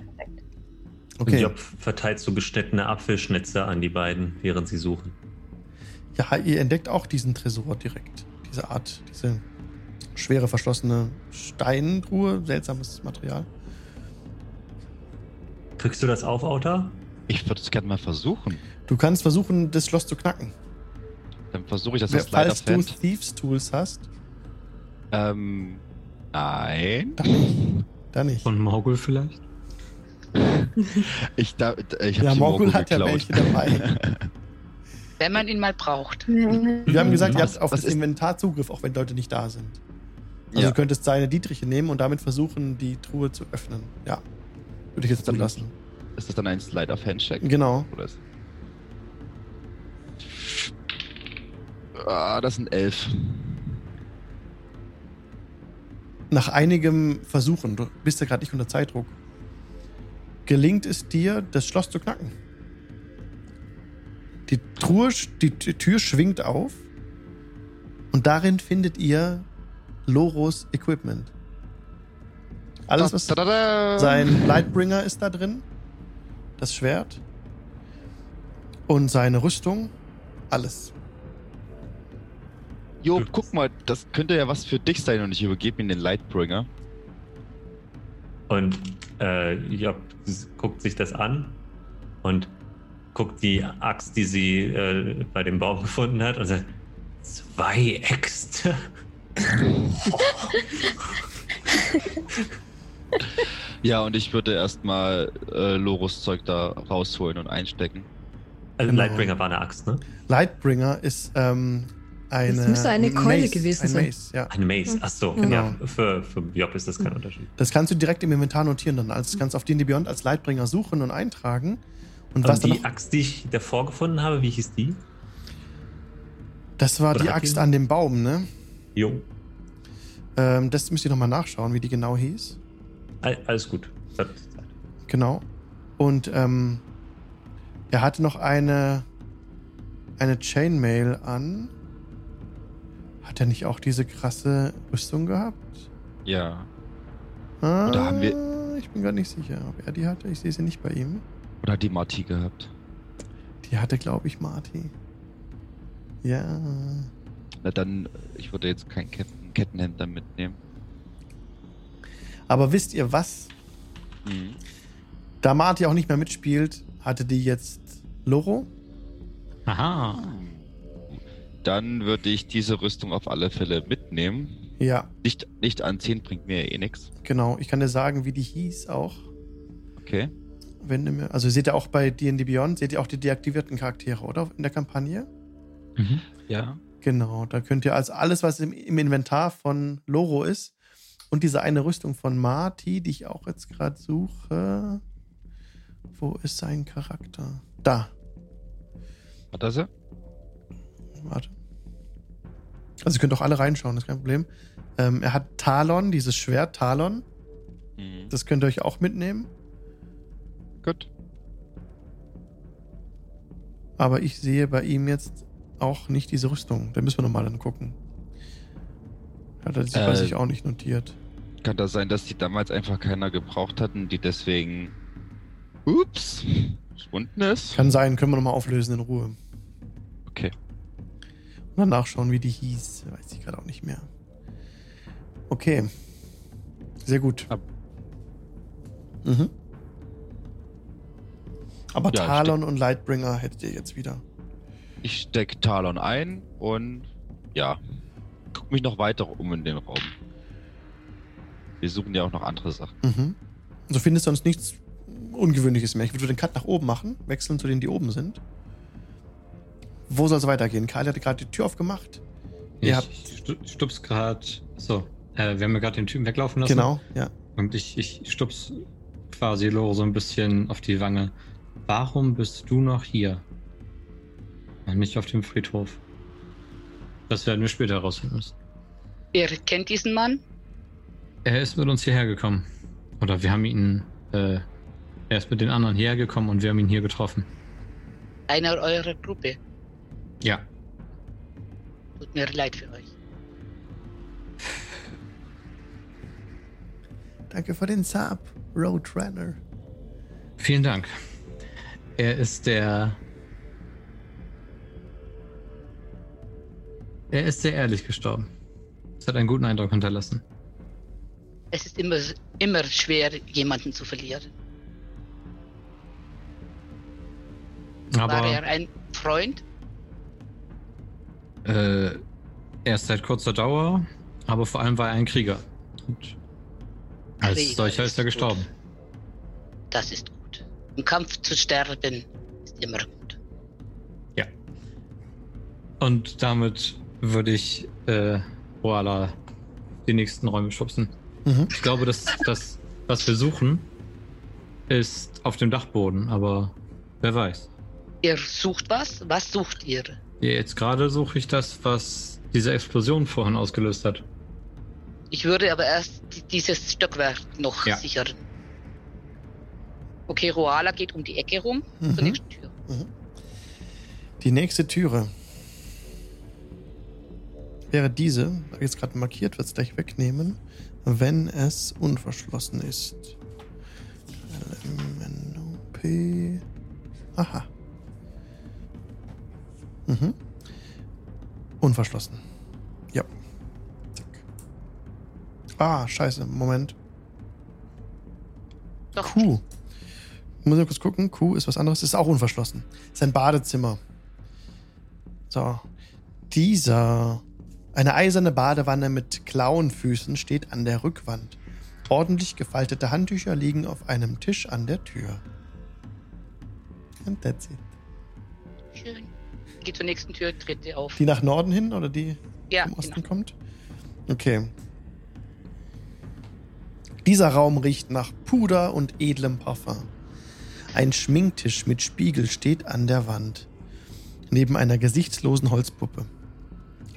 Okay. Job verteilt so geschnittene Apfelschnitze an die beiden, während sie suchen. Ja, ihr entdeckt auch diesen Tresor direkt. Diese Art, diese schwere verschlossene Steintruhe, seltsames Material. Kriegst du das auf, Auta? Ich würde es gerne mal versuchen. Du kannst versuchen, das Schloss zu knacken. Dann versuche ich das als Slider Falls du. Thieves Tools hast, Ähm, nein. dann nicht. Dann nicht. Von Morgul vielleicht? Ich, da, ich die Morgul Morgul hat ja welche dabei. Wenn man ihn mal braucht. Wir haben gesagt, ihr habt auf das Inventar Zugriff, auch wenn Leute nicht da sind. Also Ja. du könntest seine Dietriche nehmen und damit versuchen, die Truhe zu öffnen. Ja. Würde ich jetzt Dann- zulassen. Ist das dann ein Slider of Handcheck? Genau. Oder ist... Ah, das sind elf. Nach einigem Versuchen, du bist ja gerade nicht unter Zeitdruck, gelingt es dir, das Schloss zu knacken. Die Truhe, die Tür schwingt auf und darin findet ihr Loros Equipment. Alles, was sein Lightbringer ist da drin, das Schwert und seine Rüstung, alles. Jo, guck mal, das könnte ja was für dich sein und ich übergebe ihm den Lightbringer. Und äh, Job guckt sich das an und guckt die Axt, die sie äh, bei dem Baum gefunden hat und sagt, zwei Äxte. Ja, und ich würde erstmal äh, Loros Zeug da rausholen und einstecken. Also Genau. Lightbringer war eine Axt, ne? Lightbringer ist ähm, eine. Das müsste eine Keule Mace, gewesen ein sein. Mace, ja. Eine Mace. Ach so, Genau. ja, für, für Job ist das kein Unterschied. Das kannst du direkt im Inventar notieren dann. Also das kannst du auf D&D Beyond als Lightbringer suchen und eintragen. Und was die Axt, die ich davor gefunden habe, wie hieß die? Das war Oder die Axt an dem Baum, ne? Jo, Ähm, das müsst ihr nochmal nachschauen, wie die genau hieß. all- alles gut. Genau. Und ähm, er hatte noch eine, eine Chainmail an. Hat er nicht auch diese krasse Rüstung gehabt? Ja. Ah, Oder haben wir- Ich bin gar nicht sicher, ob er die hatte. Ich sehe sie nicht bei ihm. Oder hat die Marty gehabt? Die hatte, glaube ich, Marty. Ja. Na dann, äh, ich würde jetzt keinen Ketten Kettenhemd dann mitnehmen. Aber wisst ihr was? Mhm. Da Marty auch nicht mehr mitspielt, hatte die jetzt Loro. Aha. Dann würde ich diese Rüstung auf alle Fälle mitnehmen. Ja, Nicht, nicht anziehen, bringt mir ja eh nichts. genau. Ich kann dir sagen, wie die hieß auch. Okay. Wenn du mir, also seht ihr auch bei D&D Beyond, seht ihr auch die deaktivierten Charaktere, oder? In der Kampagne? Mhm. Ja. Genau, da könnt ihr also alles, was im, im Inventar von Loro ist und diese eine Rüstung von Marty, die ich auch jetzt gerade suche. Wo ist sein Charakter? Da, Hat er sie? warte. Also ihr könnt auch alle reinschauen, das ist kein Problem. Ähm, er hat Talon, dieses Schwert Talon. Mhm. Das könnt ihr euch auch mitnehmen. Gut. Aber ich sehe bei ihm jetzt auch nicht diese Rüstung. Da müssen wir nochmal dann gucken. Hat er sich bei Äh, sich auch nicht notiert. Kann das sein, dass die damals einfach keiner gebraucht hatten, die deswegen. Ups. Verschwunden ist? Kann sein, können wir nochmal auflösen in Ruhe. Dann nachschauen, wie die hieß. Weiß ich gerade auch nicht mehr. Okay. Sehr gut. Ab- Mhm. Aber Ja, Talon und Lightbringer hättet ihr jetzt wieder. Ich steck Talon ein und ja. Guck mich noch weiter um in den Raum. Wir suchen ja auch noch andere Sachen. Mhm. Also findest du sonst nichts Ungewöhnliches mehr. Ich würde den Cut nach oben machen, wechseln zu denen, die oben sind. Wo soll es weitergehen? Karl hatte gerade die Tür aufgemacht. Ihr Ich habt- stu- stups gerade. So, äh, wir haben ja gerade den Typen weglaufen lassen. Genau, ja. Und ich, ich stups quasi Loro so ein bisschen auf die Wange. Warum bist du noch hier? Und nicht auf dem Friedhof. Das werden wir später herausfinden müssen. Ihr kennt diesen Mann? Er ist mit uns hierher gekommen. Oder wir haben ihn äh, Er ist mit den anderen hierher gekommen und wir haben ihn hier getroffen. Einer eurer Gruppe. Ja. Tut mir leid für euch. Danke für den Sub, Roadrunner. Vielen Dank. Er ist der. Er ist sehr ehrlich gestorben. Es hat einen guten Eindruck hinterlassen. Es ist immer, immer schwer, jemanden zu verlieren. Aber War er ein Freund? Äh, erst seit kurzer Dauer, aber vor allem war er ein Krieger. Und als Krieger solcher ist er ist gestorben. gut. Das ist gut. Im Kampf zu sterben ist immer gut. Und damit würde ich äh, Oala die nächsten Räume schubsen. Mhm. Ich glaube, dass das, was wir suchen, ist auf dem Dachboden, aber wer weiß. Ihr sucht was? Was sucht ihr? Jetzt gerade suche ich das, was diese Explosion vorhin ausgelöst hat. Ich würde aber erst di- dieses Stockwerk noch Ja. sichern. Okay, Roala geht um die Ecke rum zur Mhm. nächsten Tür. Die nächste Türe wäre diese, habe ich jetzt gerade markiert, wird es gleich wegnehmen, wenn es unverschlossen ist. LMNOP. Aha. Mhm. Unverschlossen. Ja. Zack. Ah, scheiße. Moment. Doch, Q. Muss ich kurz gucken. Q ist was anderes. Ist auch unverschlossen. Ist ein Badezimmer. So. Dieser. Eine eiserne Badewanne mit Klauenfüßen steht an der Rückwand. Ordentlich gefaltete Handtücher liegen auf einem Tisch an der Tür. And that's it. Geht zur nächsten Tür, tritt sie auf. Die nach Norden hin oder die ja, vom Osten genau. kommt? Okay. Dieser Raum riecht nach Puder und edlem Parfum. Ein Schminktisch mit Spiegel steht an der Wand. Neben einer gesichtslosen Holzpuppe,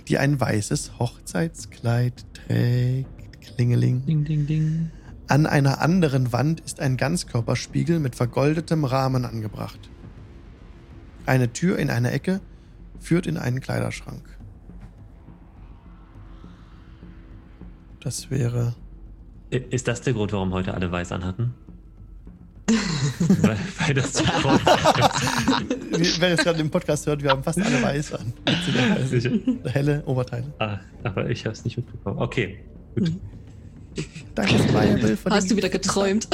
die ein weißes Hochzeitskleid trägt. Klingeling. Ding, ding, ding. An einer anderen Wand ist ein Ganzkörperspiegel mit vergoldetem Rahmen angebracht. Eine Tür in einer Ecke führt in einen Kleiderschrank. Das wäre. Ist das der Grund, warum heute alle weiß anhatten? weil, weil das zu kurz Wer jetzt gerade den Podcast hört, wir haben fast alle weiß an. Helle Oberteile. ah, Aber ich habe es nicht mitbekommen. Okay, gut. Danke, für Hast den- du wieder geträumt?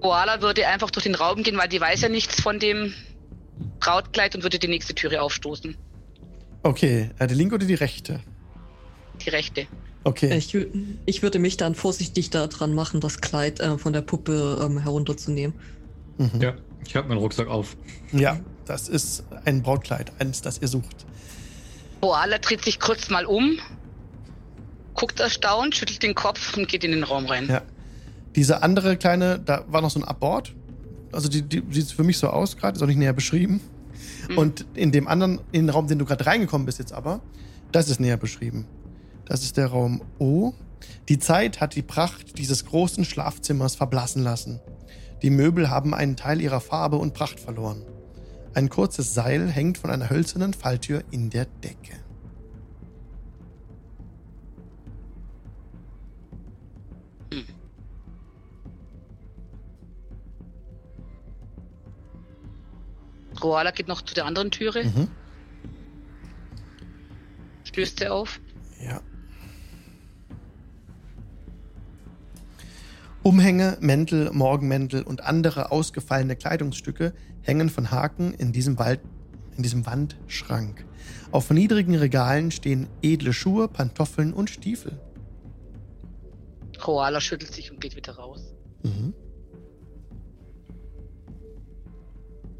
Koala würde einfach durch den Raum gehen, weil die weiß ja nichts von dem Brautkleid und würde die nächste Türe aufstoßen. Okay, äh, die linke oder die rechte? Die rechte. Okay. Ich, ich würde mich dann vorsichtig daran machen, das Kleid äh, von der Puppe ähm, herunterzunehmen. Mhm. Ja, ich habe meinen Rucksack auf. Ja, das ist ein Brautkleid, eins, das ihr sucht. Koala dreht sich kurz mal um, guckt erstaunt, schüttelt den Kopf und geht in den Raum rein. Ja. Diese andere kleine, da war noch so ein Abort. Also die, die sieht für mich so aus gerade, ist auch nicht näher beschrieben. Mhm. Und in dem anderen, in den Raum, den du gerade reingekommen bist jetzt aber, das ist näher beschrieben. Das ist der Raum O. Die Zeit hat die Pracht dieses großen Schlafzimmers verblassen lassen. Die Möbel haben einen Teil ihrer Farbe und Pracht verloren. Ein kurzes Seil hängt von einer hölzernen Falltür in der Decke. Koala geht noch zu der anderen Türe, Mhm. stößt sie auf. Ja. Umhänge, Mäntel, Morgenmäntel und andere ausgefallene Kleidungsstücke hängen von Haken in diesem, Wald, in diesem Wandschrank. Auf niedrigen Regalen stehen edle Schuhe, Pantoffeln und Stiefel. Koala schüttelt sich und geht wieder raus. Mhm.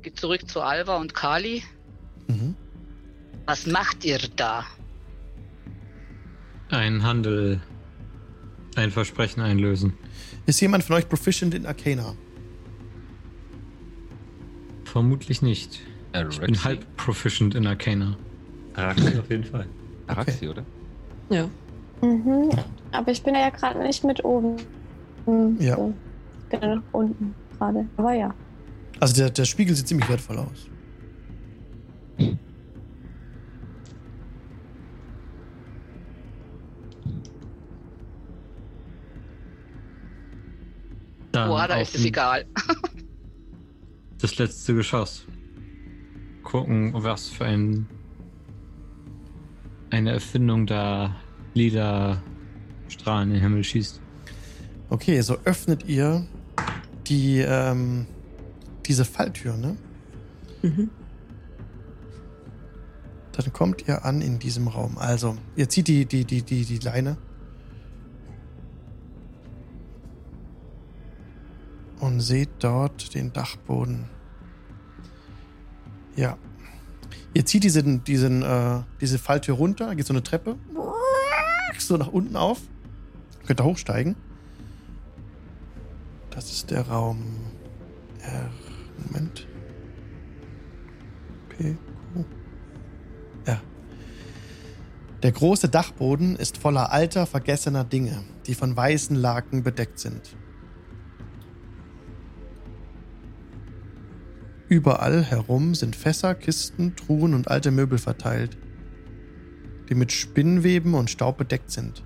Geht zurück zu Alva und Kali. Mhm. Was macht ihr da? Ein Handel, ein Versprechen einlösen. Ist jemand von euch proficient in Arcana? Vermutlich nicht. Ich bin halb proficient in Arcana. Araxi auf jeden Fall. Araxi, oder? Ja. Mhm. Aber ich bin ja gerade nicht mit oben. Ja. Ich bin ja nach unten. gerade. Aber ja. Also der, der Spiegel sieht ziemlich wertvoll aus. Dann Boah, da ist es egal. Das letzte Geschoss. Gucken, was für ein eine Erfindung da lila Strahlen in den Himmel schießt. Okay, so öffnet ihr die, ähm, diese Falltür, ne? Mhm. Dann kommt ihr an in diesem Raum. Also, ihr zieht die, die, die, die, die Leine. Und seht dort den Dachboden. Ja. Ihr zieht diesen, diesen, äh, diese Falltür runter, geht so eine Treppe. So nach unten auf. Könnt ihr hochsteigen. Das ist der Raum R. Moment. P. Q. Ja. Der große Dachboden ist voller alter, vergessener Dinge, die von weißen Laken bedeckt sind. Überall herum sind Fässer, Kisten, Truhen und alte Möbel verteilt, die mit Spinnweben und Staub bedeckt sind.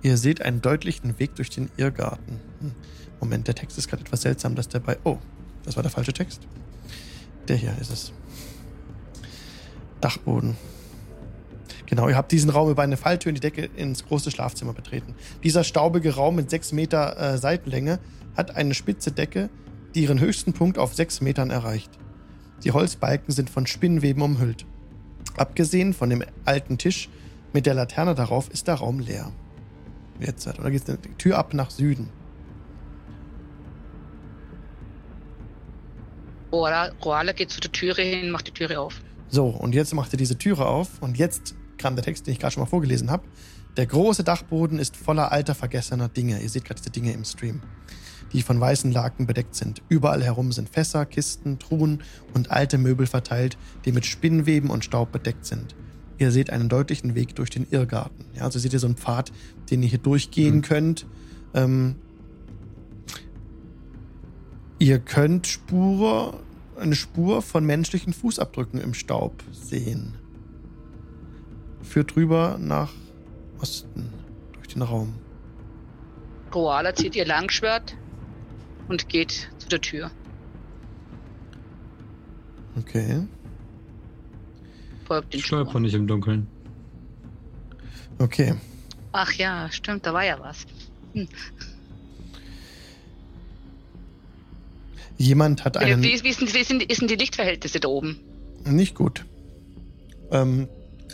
Ihr seht einen deutlichen Weg durch den Irrgarten. Hm. Moment, der Text ist gerade etwas seltsam, dass der bei. Oh, das war der falsche Text. Der hier ist es. Dachboden. Genau, ihr habt diesen Raum über eine Falltür in die Decke ins große Schlafzimmer betreten. Dieser staubige Raum mit sechs Meter äh, Seitenlänge hat eine spitze Decke, die ihren höchsten Punkt auf sechs Metern erreicht. Die Holzbalken sind von Spinnweben umhüllt. Abgesehen von dem alten Tisch mit der Laterne darauf ist der Raum leer. Jetzt, oder geht die Tür ab nach Süden. Roala, Roala geht zu der Türe hin, macht die Türe auf. So, und jetzt macht er diese Türe auf und jetzt kam der Text, den ich gerade schon mal vorgelesen habe. Der große Dachboden ist voller alter, vergessener Dinge. Ihr seht gerade diese Dinge im Stream, die von weißen Laken bedeckt sind. Überall herum sind Fässer, Kisten, Truhen und alte Möbel verteilt, die mit Spinnweben und Staub bedeckt sind. Ihr seht einen deutlichen Weg durch den Irrgarten. Ja, also seht ihr so einen Pfad, den ihr hier durchgehen Mhm. könnt. Ähm, ihr könnt Spur, eine Spur von menschlichen Fußabdrücken im Staub sehen. Führt rüber nach Osten durch den Raum. Roala zieht ihr Langschwert und geht zu der Tür. Okay. Folgt den Stolper nicht im Dunkeln. Okay. Ach ja, stimmt, da war ja was. Jemand hat einen. wie, wie, sind, wie sind, ist denn die Lichtverhältnisse da oben? Nicht gut. Ähm,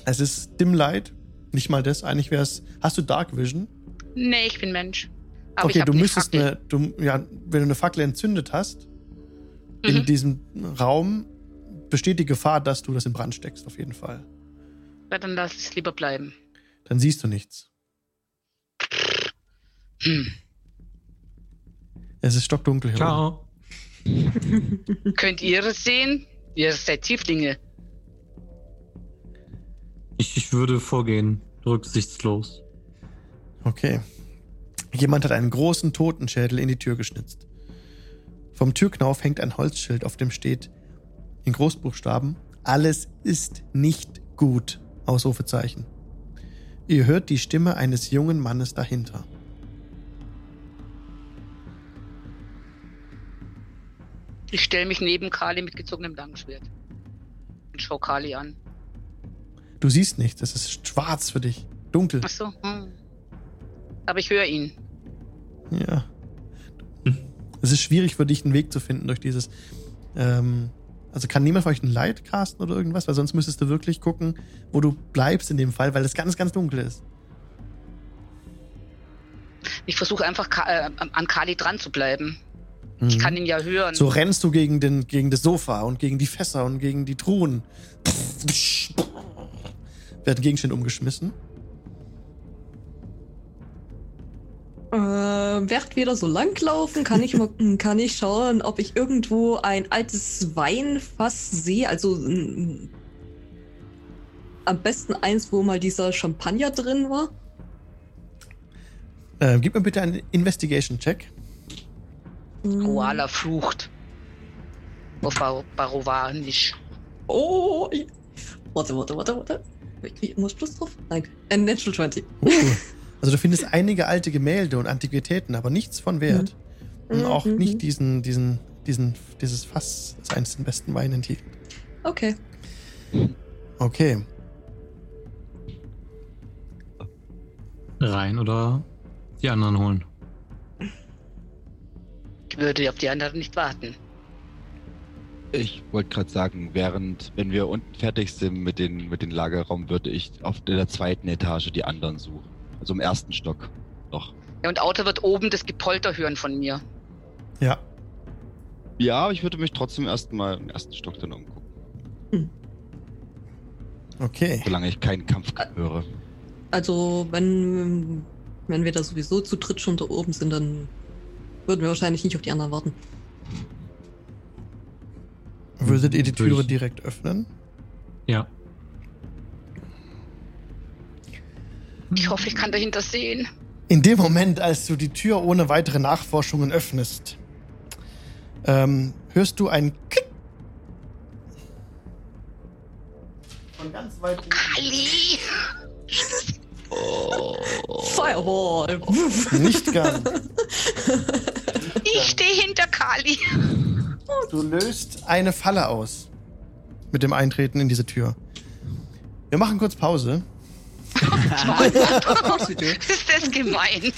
es ist Dim Light. Nicht mal das. Eigentlich wäre es. Hast du Dark Vision? Nee, ich bin Mensch. Aber okay, du müsstest Fackel. eine. Du, ja, wenn du eine Fackel entzündet hast, in Mhm. diesem Raum besteht die Gefahr, dass du das in Brand steckst, auf jeden Fall. Ja, dann lass es lieber bleiben. Dann siehst du nichts. Hm. Es ist stockdunkel hier. oben. Ciao. Könnt ihr es sehen? Ihr seid Tieflinge. Ich, ich würde vorgehen, rücksichtslos. Okay. Jemand hat einen großen Totenschädel in die Tür geschnitzt. Vom Türknauf hängt ein Holzschild, auf dem steht in Großbuchstaben: Alles ist nicht gut. Ausrufezeichen. Ihr hört die Stimme eines jungen Mannes dahinter. Ich stelle mich neben Kali mit gezogenem Langschwert. Und schau Kali an. Du siehst nichts, es ist schwarz für dich. Dunkel. Ach so. Hm. Aber ich höre ihn. Ja. Es ist schwierig für dich, einen Weg zu finden durch dieses. Ähm, also kann niemand von euch ein Light casten oder irgendwas, weil sonst müsstest du wirklich gucken, wo du bleibst in dem Fall, weil es ganz, ganz dunkel ist. Ich versuche einfach äh, an Kali dran zu bleiben. Ich Mhm. kann ihn ja hören. So rennst du gegen, den, gegen das Sofa und gegen die Fässer und gegen die Truhen. Werden Gegenstände umgeschmissen. Äh, während wir da so langlaufen, kann ich, mal, kann ich schauen, ob ich irgendwo ein altes Weinfass sehe. Also mm, am besten eins, wo mal dieser Champagner drin war. Äh, gib mir bitte einen Investigation-Check. Koala flucht. Auf Bar Barovanisch. Oh, ich- warte, warte, warte, warte. Ich irgendwas plus drauf? Nein, ein Natural 20. Uh, also du findest einige alte Gemälde und Antiquitäten, aber nichts von Wert. Und auch Mhm. nicht diesen, diesen, diesen, dieses Fass, das eines der besten Weine enthielt. Okay. Okay. Rein oder die anderen holen. Ich würde auf die anderen nicht warten. Ich wollte gerade sagen, während, wenn wir unten fertig sind mit den, mit den Lagerraum, würde ich auf der zweiten Etage die anderen suchen. Also im ersten Stock noch. Ja, und Auto wird oben das Gepolter hören von mir. Ja. Ja, aber ich würde mich trotzdem erstmal im ersten Stock dann umgucken, Okay. solange ich keinen Kampf höre. Also, wenn, wenn wir da sowieso zu dritt schon da oben sind, dann würden wir wahrscheinlich nicht auf die anderen warten. Würdet ihr die Türe Durch- direkt öffnen? Ja. Ich hoffe, ich kann dahinter sehen. In dem Moment, als du die Tür ohne weitere Nachforschungen öffnest, ähm, hörst du ein Klick. Von ganz weit. Kali! Firewall! Nicht ganz. Ich stehe hinter Kali. Du löst eine Falle aus mit dem Eintreten in diese Tür. Wir machen kurz Pause Ist das gemein?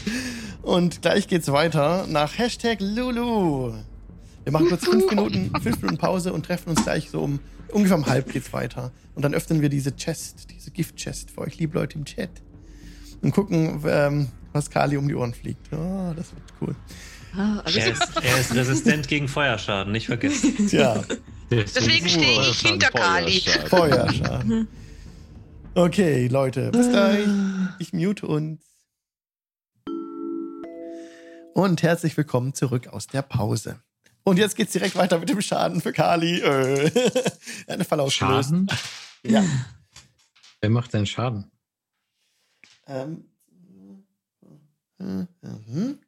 und gleich geht's weiter nach Hashtag Lulu. Wir machen kurz fünf Minuten, fünf Minuten Pause und treffen uns gleich so um ungefähr um halb geht's weiter. Und dann öffnen wir diese Chest, diese Gift-Chest für euch, liebe Leute im Chat. Und gucken, ähm, was Kali um die Ohren fliegt. Oh, das wird cool. Ah, Er ist, er ist resistent gegen Feuerschaden, nicht vergessen. Tja, Deswegen stehe ich hinter Kali. Feuerschaden. Okay, Leute, bis gleich. Ich mute uns. Und herzlich willkommen zurück aus der Pause. Und jetzt geht's direkt weiter mit dem Schaden für Kali. Äh. Eine ausgelöst. Schaden? Ja. Wer macht denn Schaden? Ähm. Mhm.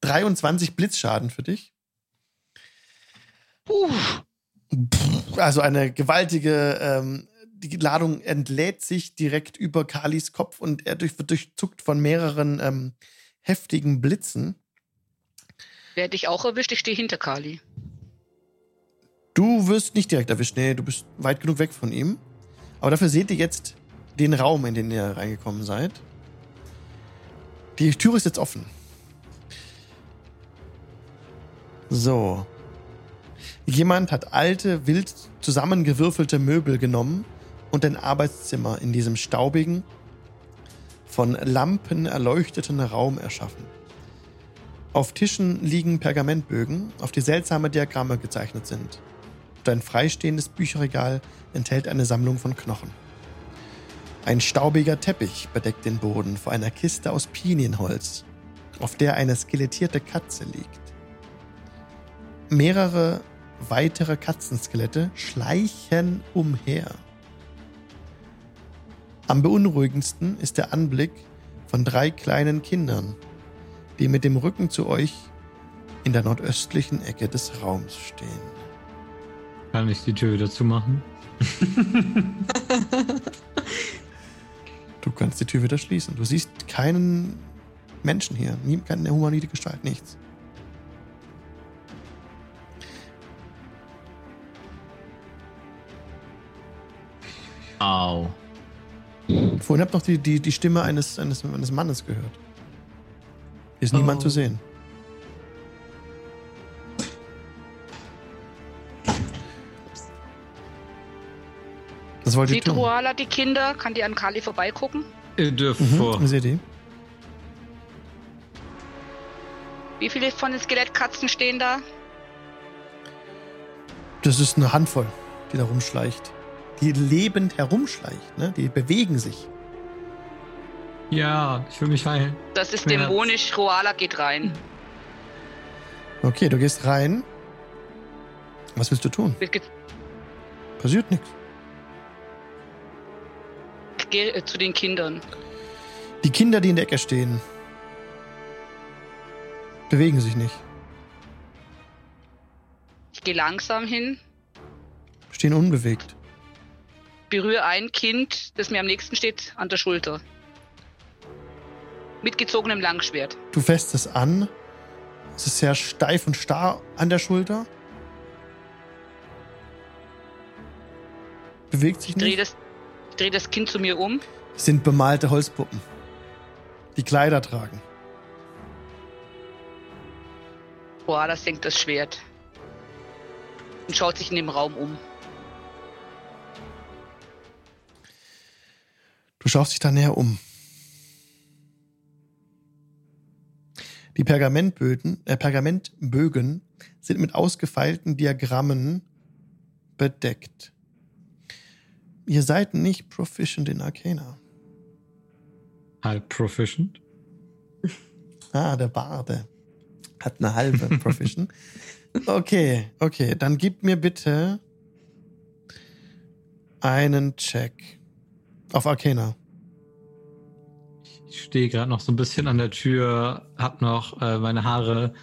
23 Blitzschaden für dich. Also eine gewaltige, ähm, die Ladung entlädt sich direkt über Kalis Kopf und er durch, wird durchzuckt von mehreren ähm, heftigen Blitzen. Werde ich auch erwischt? Ich stehe hinter Kali. Du wirst nicht direkt erwischt, nee, du bist weit genug weg von ihm. Aber dafür seht ihr jetzt den Raum, in den ihr reingekommen seid. Die Tür ist jetzt offen. So. Jemand hat alte, wild zusammengewürfelte Möbel genommen und ein Arbeitszimmer in diesem staubigen, von Lampen erleuchteten Raum erschaffen. Auf Tischen liegen Pergamentbögen, auf die seltsame Diagramme gezeichnet sind. Und ein freistehendes Bücherregal enthält eine Sammlung von Knochen. Ein staubiger Teppich bedeckt den Boden vor einer Kiste aus Pinienholz, auf der eine skelettierte Katze liegt. Mehrere weitere Katzenskelette schleichen umher. Am beunruhigendsten ist der Anblick von drei kleinen Kindern, die mit dem Rücken zu euch in der nordöstlichen Ecke des Raums stehen. Kann ich die Tür wieder zumachen? Du kannst die Tür wieder schließen. Du siehst keinen Menschen hier, keine humanoide Gestalt, nichts. Au. Vorhin habt noch die, die, die Stimme eines, eines, eines Mannes gehört. Hier ist niemand Oh. zu sehen. Das wollt ihr Sieht. Ruala die Kinder? Kann die an Kali vorbeigucken? Ihr dürft Mhm, vor. wie seht ihr? Wie viele von den Skelettkatzen stehen da? Das ist eine Handvoll, die da rumschleicht. Die lebend herumschleicht, ne? Die bewegen sich. Ja, ich will mich heilen. Das ist Schmerz. dämonisch. Ruala geht rein. Okay, du gehst rein. Was willst du tun? Passiert nichts. ich gehe äh, zu den Kindern. Die Kinder, die in der Ecke stehen. Bewegen sich nicht. Ich gehe langsam hin, Stehen unbewegt. Berühre ein Kind, das mir am nächsten steht, an der Schulter. Mit gezogenem Langschwert. Du fässt es an. Es ist sehr steif und starr an der Schulter. Bewegt sich Ich drehe nicht. das, ich dreh das Kind zu mir um. Es sind bemalte Holzpuppen, die Kleider tragen. Boah, das senkt das Schwert. Und schaut sich in dem Raum um. Du schaust dich da näher um. Die Pergamentböden, äh, Pergamentbögen sind mit ausgefeilten Diagrammen bedeckt. Ihr seid nicht proficient in Arcana. Halb proficient. Ah, der Barde hat eine halbe Proficient. Okay, okay, dann gib mir bitte einen Check auf Arcana. Ich stehe gerade noch so ein bisschen an der Tür, hab noch äh, meine Haare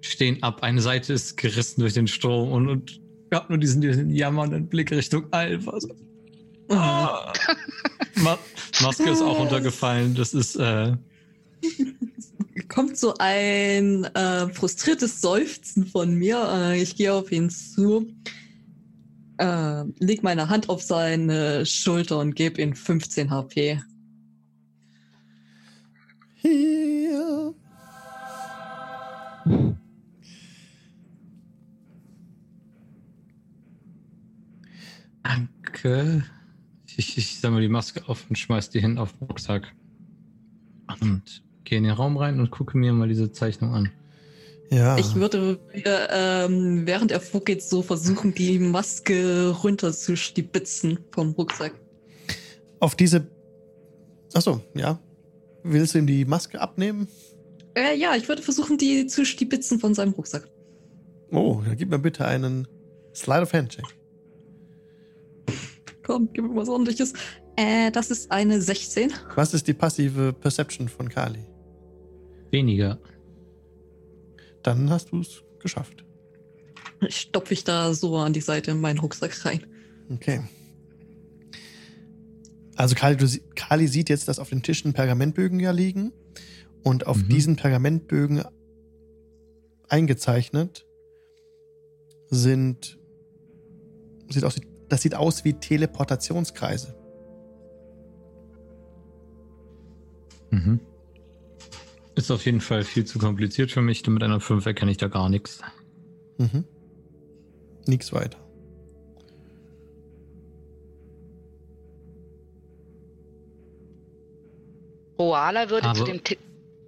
stehen ab, eine Seite ist gerissen durch den Strom und, und hab nur diesen, diesen jammernden Blick Richtung Alpha. So. Ah. Ma Maske ist auch runtergefallen. Das ist äh, Kommt so ein äh, frustriertes Seufzen von mir. Äh, ich gehe auf ihn zu, äh, leg meine Hand auf seine Schulter und gebe ihm 15 HP. Danke. Ich, ich sammle die Maske auf und schmeiß die hin auf den Rucksack. Und gehe in den Raum rein und gucke mir mal diese Zeichnung an. Ja. Ich würde, äh, ähm, während er vorgeht, so versuchen, die Maske runterzustibitzen vom Rucksack. auf diese. Achso, ja. Willst du ihm die Maske abnehmen? Äh, ja, ich würde versuchen, die zu stibitzen von seinem Rucksack. Oh, dann gib mir bitte einen Slide of Hand Check. Komm, gib mir was ordentliches. Äh, das ist eine 16. Was ist die passive Perception von Kali? Weniger. Dann hast du es geschafft. Stopfe ich da so an die Seite in meinen Rucksack rein. Okay. Also Kali, du, Kali sieht jetzt, dass auf den Tischen Pergamentbögen ja liegen. Und auf Mhm. diesen Pergamentbögen eingezeichnet sind. Sieht aus, das sieht aus wie Teleportationskreise. Mhm. Ist auf jeden Fall viel zu kompliziert für mich. Mit einer 5 erkenne ich da gar nichts. Mhm. Nix weiter. Koala würde Aber- zu dem Te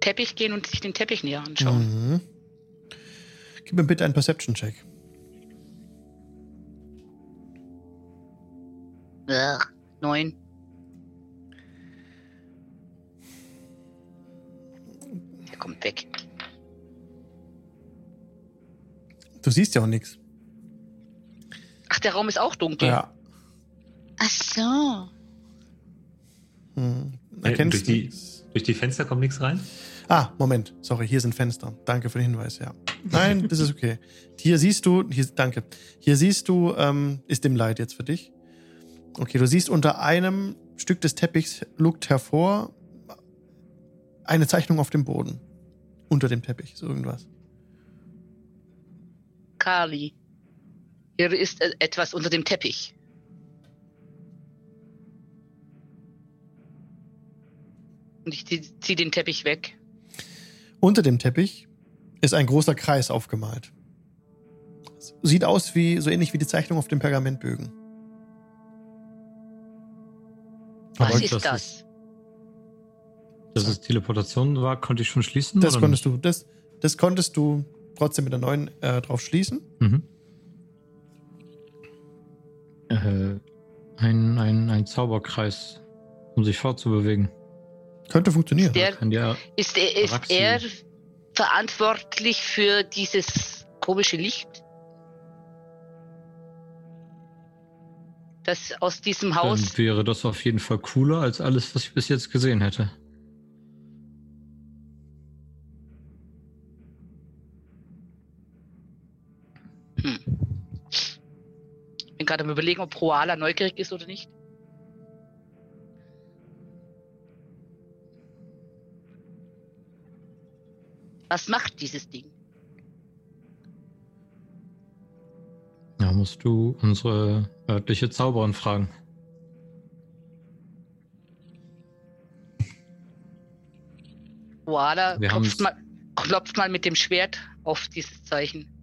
Teppich gehen und sich den Teppich näher anschauen. Mhm. Gib mir bitte einen Perception-Check. Neun. Der kommt weg. Du siehst ja auch nichts. Ach, der Raum ist auch dunkel. Ja. Ach so. Hm. Äh, Erkennst durch, die, durch die Fenster kommt nichts rein? Ah, Moment. Sorry, hier sind Fenster. Danke für den Hinweis, ja. Nein, das ist okay. Hier siehst du, hier, danke. Hier siehst du, ähm, ist dem Leid jetzt für dich. Okay, du siehst unter einem Stück des Teppichs lugt hervor eine Zeichnung auf dem Boden. Unter dem Teppich, so irgendwas. Kali. Hier ist äh, etwas unter dem Teppich. Und ich zieh- zieh den Teppich weg. Unter dem Teppich ist ein großer Kreis aufgemalt. Sieht aus wie, so ähnlich wie die Zeichnung auf dem Pergamentbögen. Was Aber ist das das? ist- Dass es Teleportation war, konnte ich schon schließen? Das oder konntest du, das, das konntest du trotzdem mit der neuen äh, drauf schließen. Mhm. Äh, ein, ein, ein Zauberkreis, um sich fortzubewegen. Könnte funktionieren. Der, Kann ja ist er, ist Araxi. er verantwortlich für dieses komische Licht? Das aus diesem Haus. Dann wäre das auf jeden Fall cooler als alles, was ich bis jetzt gesehen hätte. Bin gerade am überlegen, ob Roala neugierig ist oder nicht. Was macht dieses Ding? Da musst du unsere örtliche Zauberin fragen. Roala Wir klopft klopft mal mit dem Schwert auf dieses Zeichen.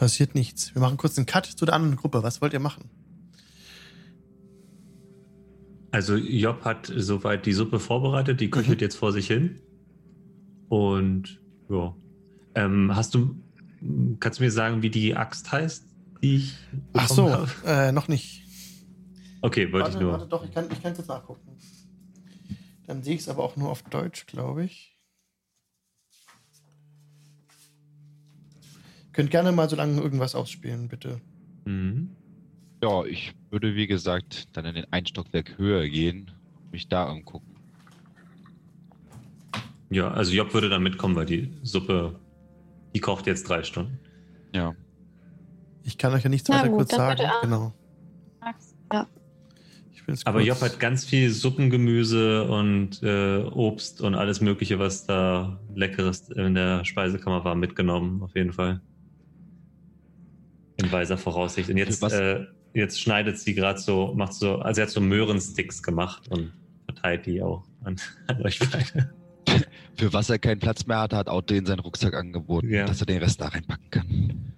Passiert nichts. Wir machen kurz einen Cut zu der anderen Gruppe. Was wollt ihr machen? Also Job hat soweit die Suppe vorbereitet, die köchelt jetzt vor sich hin. Und ja. Ähm, hast du, kannst du mir sagen, wie die Axt heißt, die ich Ach so, äh, noch nicht. Okay, wollte Warte, ich nur. warte, doch, ich kann es jetzt nachgucken. Dann sehe ich es aber auch nur auf Deutsch, glaube ich. Könnt gerne mal so lange irgendwas ausspielen, bitte. Mhm. Ja, ich würde, wie gesagt, dann in den ein Stockwerk höher gehen und mich da umgucken. Ja, also Job würde dann mitkommen, weil die Suppe, die kocht jetzt drei Stunden. Ja. Ich kann euch ja nichts Na weiter gut, kurz sagen. Genau. Ja. Aber Job hat ganz viel Suppengemüse und äh, Obst und alles Mögliche, was da Leckeres in der Speisekammer war, mitgenommen, auf jeden Fall. In weiser Voraussicht. Und jetzt, äh, jetzt schneidet sie gerade so, macht so, also sie hat so Möhrensticks gemacht und verteilt die auch an, an euch beide. Für was er keinen Platz mehr hatte, hat Otto in seinen Rucksack angeboten, Ja. dass er den Rest da reinpacken kann.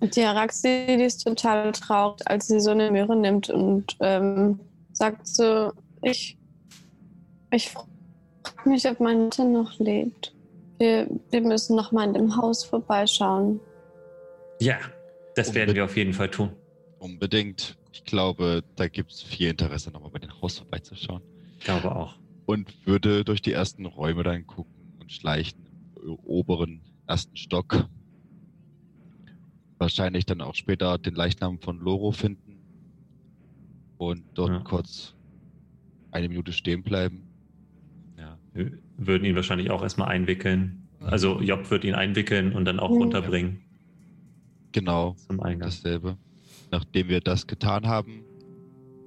Und die Araxi, die ist total traurig, als sie so eine Möhre nimmt und ähm, sagt so, ich, ich frage mich, ob meine Mutter noch lebt. Wir, wir müssen noch mal in dem Haus vorbeischauen. Ja, das werden wir auf jeden Fall tun. Unbedingt. Ich glaube, da gibt es viel Interesse, nochmal bei dem Haus vorbeizuschauen. Ich glaube auch. Und würde durch die ersten Räume dann gucken und schleichen im oberen ersten Stock. Wahrscheinlich dann auch später den Leichnam von Loro finden. Und dort Ja. kurz eine Minute stehen bleiben. Ja. Wir würden ihn wahrscheinlich auch erstmal einwickeln. Also Job wird ihn einwickeln und dann auch runterbringen Genau. zum Eingang. dasselbe. Nachdem wir das getan haben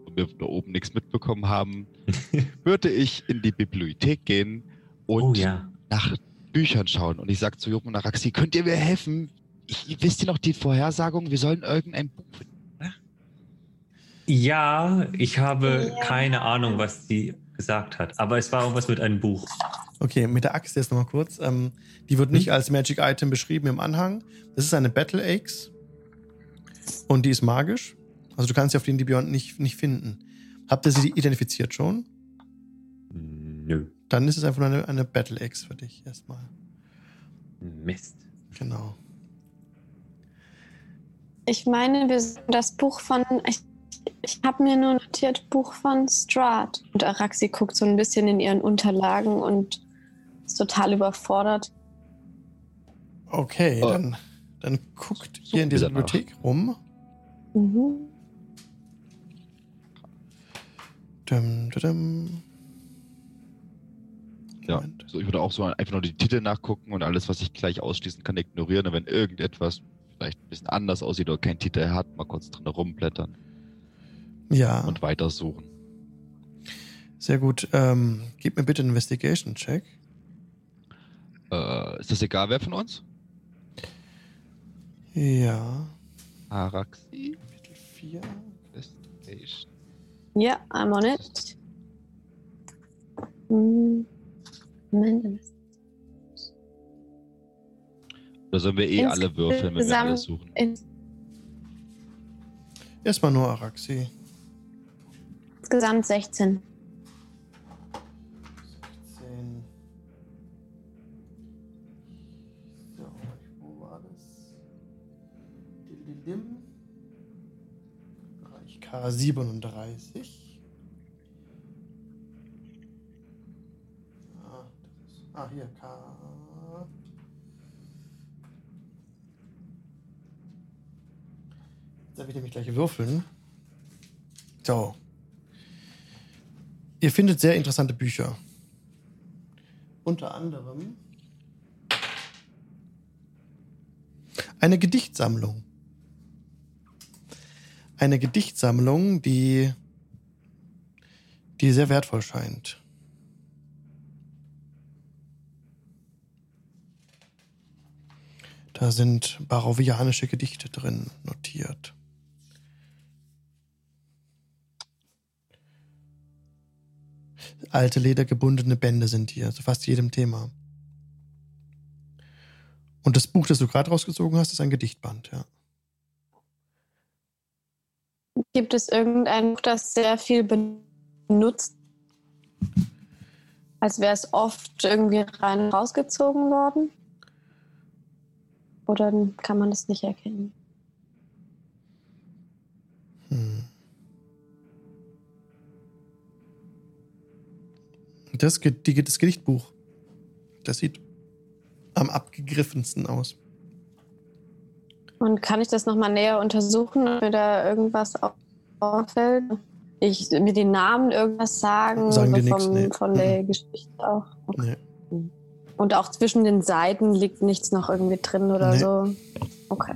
und wir da oben nichts mitbekommen haben, würde ich in die Bibliothek gehen und oh ja. nach Büchern schauen. Und ich sage zu Job und Araxi, könnt ihr mir helfen? Ich, wisst ihr noch die Vorhersagung? Wir sollen irgendein Buch finden. Ja, ich habe Ja. keine Ahnung, was die gesagt hat. Aber es war irgendwas mit einem Buch. Okay, mit der Axt jetzt nochmal kurz. Ähm, die wird nicht als Magic Item beschrieben im Anhang. Das ist eine Battle Axe. Und die ist magisch. Also du kannst sie auf den Beyond nicht, nicht finden. Habt ihr sie identifiziert schon? Nö. Dann ist es einfach nur eine, eine Battle Axe für dich erstmal. Mist. Genau. Ich meine, wir sind das Buch von. Ich, ich habe mir nur notiert, Buch von Strahd. Und Araxi guckt so ein bisschen in ihren Unterlagen und ist total überfordert. Okay, Oh. dann, dann guckt ihr in dieser. Bibliothek rum. Mhm. Dum, dum, dum. Ja, so, ich würde auch so einfach nur die Titel nachgucken und alles, was ich gleich ausschließen kann, ignorieren. Und wenn irgendetwas vielleicht ein bisschen anders aussieht oder keinen Titel hat, mal kurz drin rumblättern Ja, und weitersuchen. sehr gut. Ähm, gib mir bitte einen Investigation-Check. Äh, ist das egal, wer von uns? Ja. Araxi? Kapitel 4. Investigation. Ja, I'm on it. Mhm. Moment. Oder sollen wir eh Ins- alle würfeln, wenn wir insgesamt- alles suchen? Erstmal nur Araxi. Insgesamt 16. 16. So, wo war das? Didim. Bereich K37. Ah, ah, hier K. Jetzt darf ich nämlich gleich würfeln. So. Ihr findet sehr interessante Bücher. Unter anderem. Eine Gedichtsammlung. Eine Gedichtsammlung, die, die sehr wertvoll scheint. Da sind barovianische Gedichte drin notiert. Alte ledergebundene Bände sind hier, zu fast jedem Thema. Und das Buch, das du gerade rausgezogen hast, ist ein Gedichtband, ja. Gibt es irgendein Buch, das sehr viel benutzt? Als wäre es oft irgendwie rein rausgezogen worden? Oder kann man das nicht erkennen? Hm. Das, die, das Gedichtbuch. Das sieht am abgegriffensten aus. Und kann ich das nochmal näher untersuchen, ob mir da irgendwas auffällt? Ich mir den Namen irgendwas sagen, Sagen so vom, nee. von der Geschichte auch. Nee. Und auch zwischen den Seiten liegt nichts noch irgendwie drin oder Nee. so. Okay.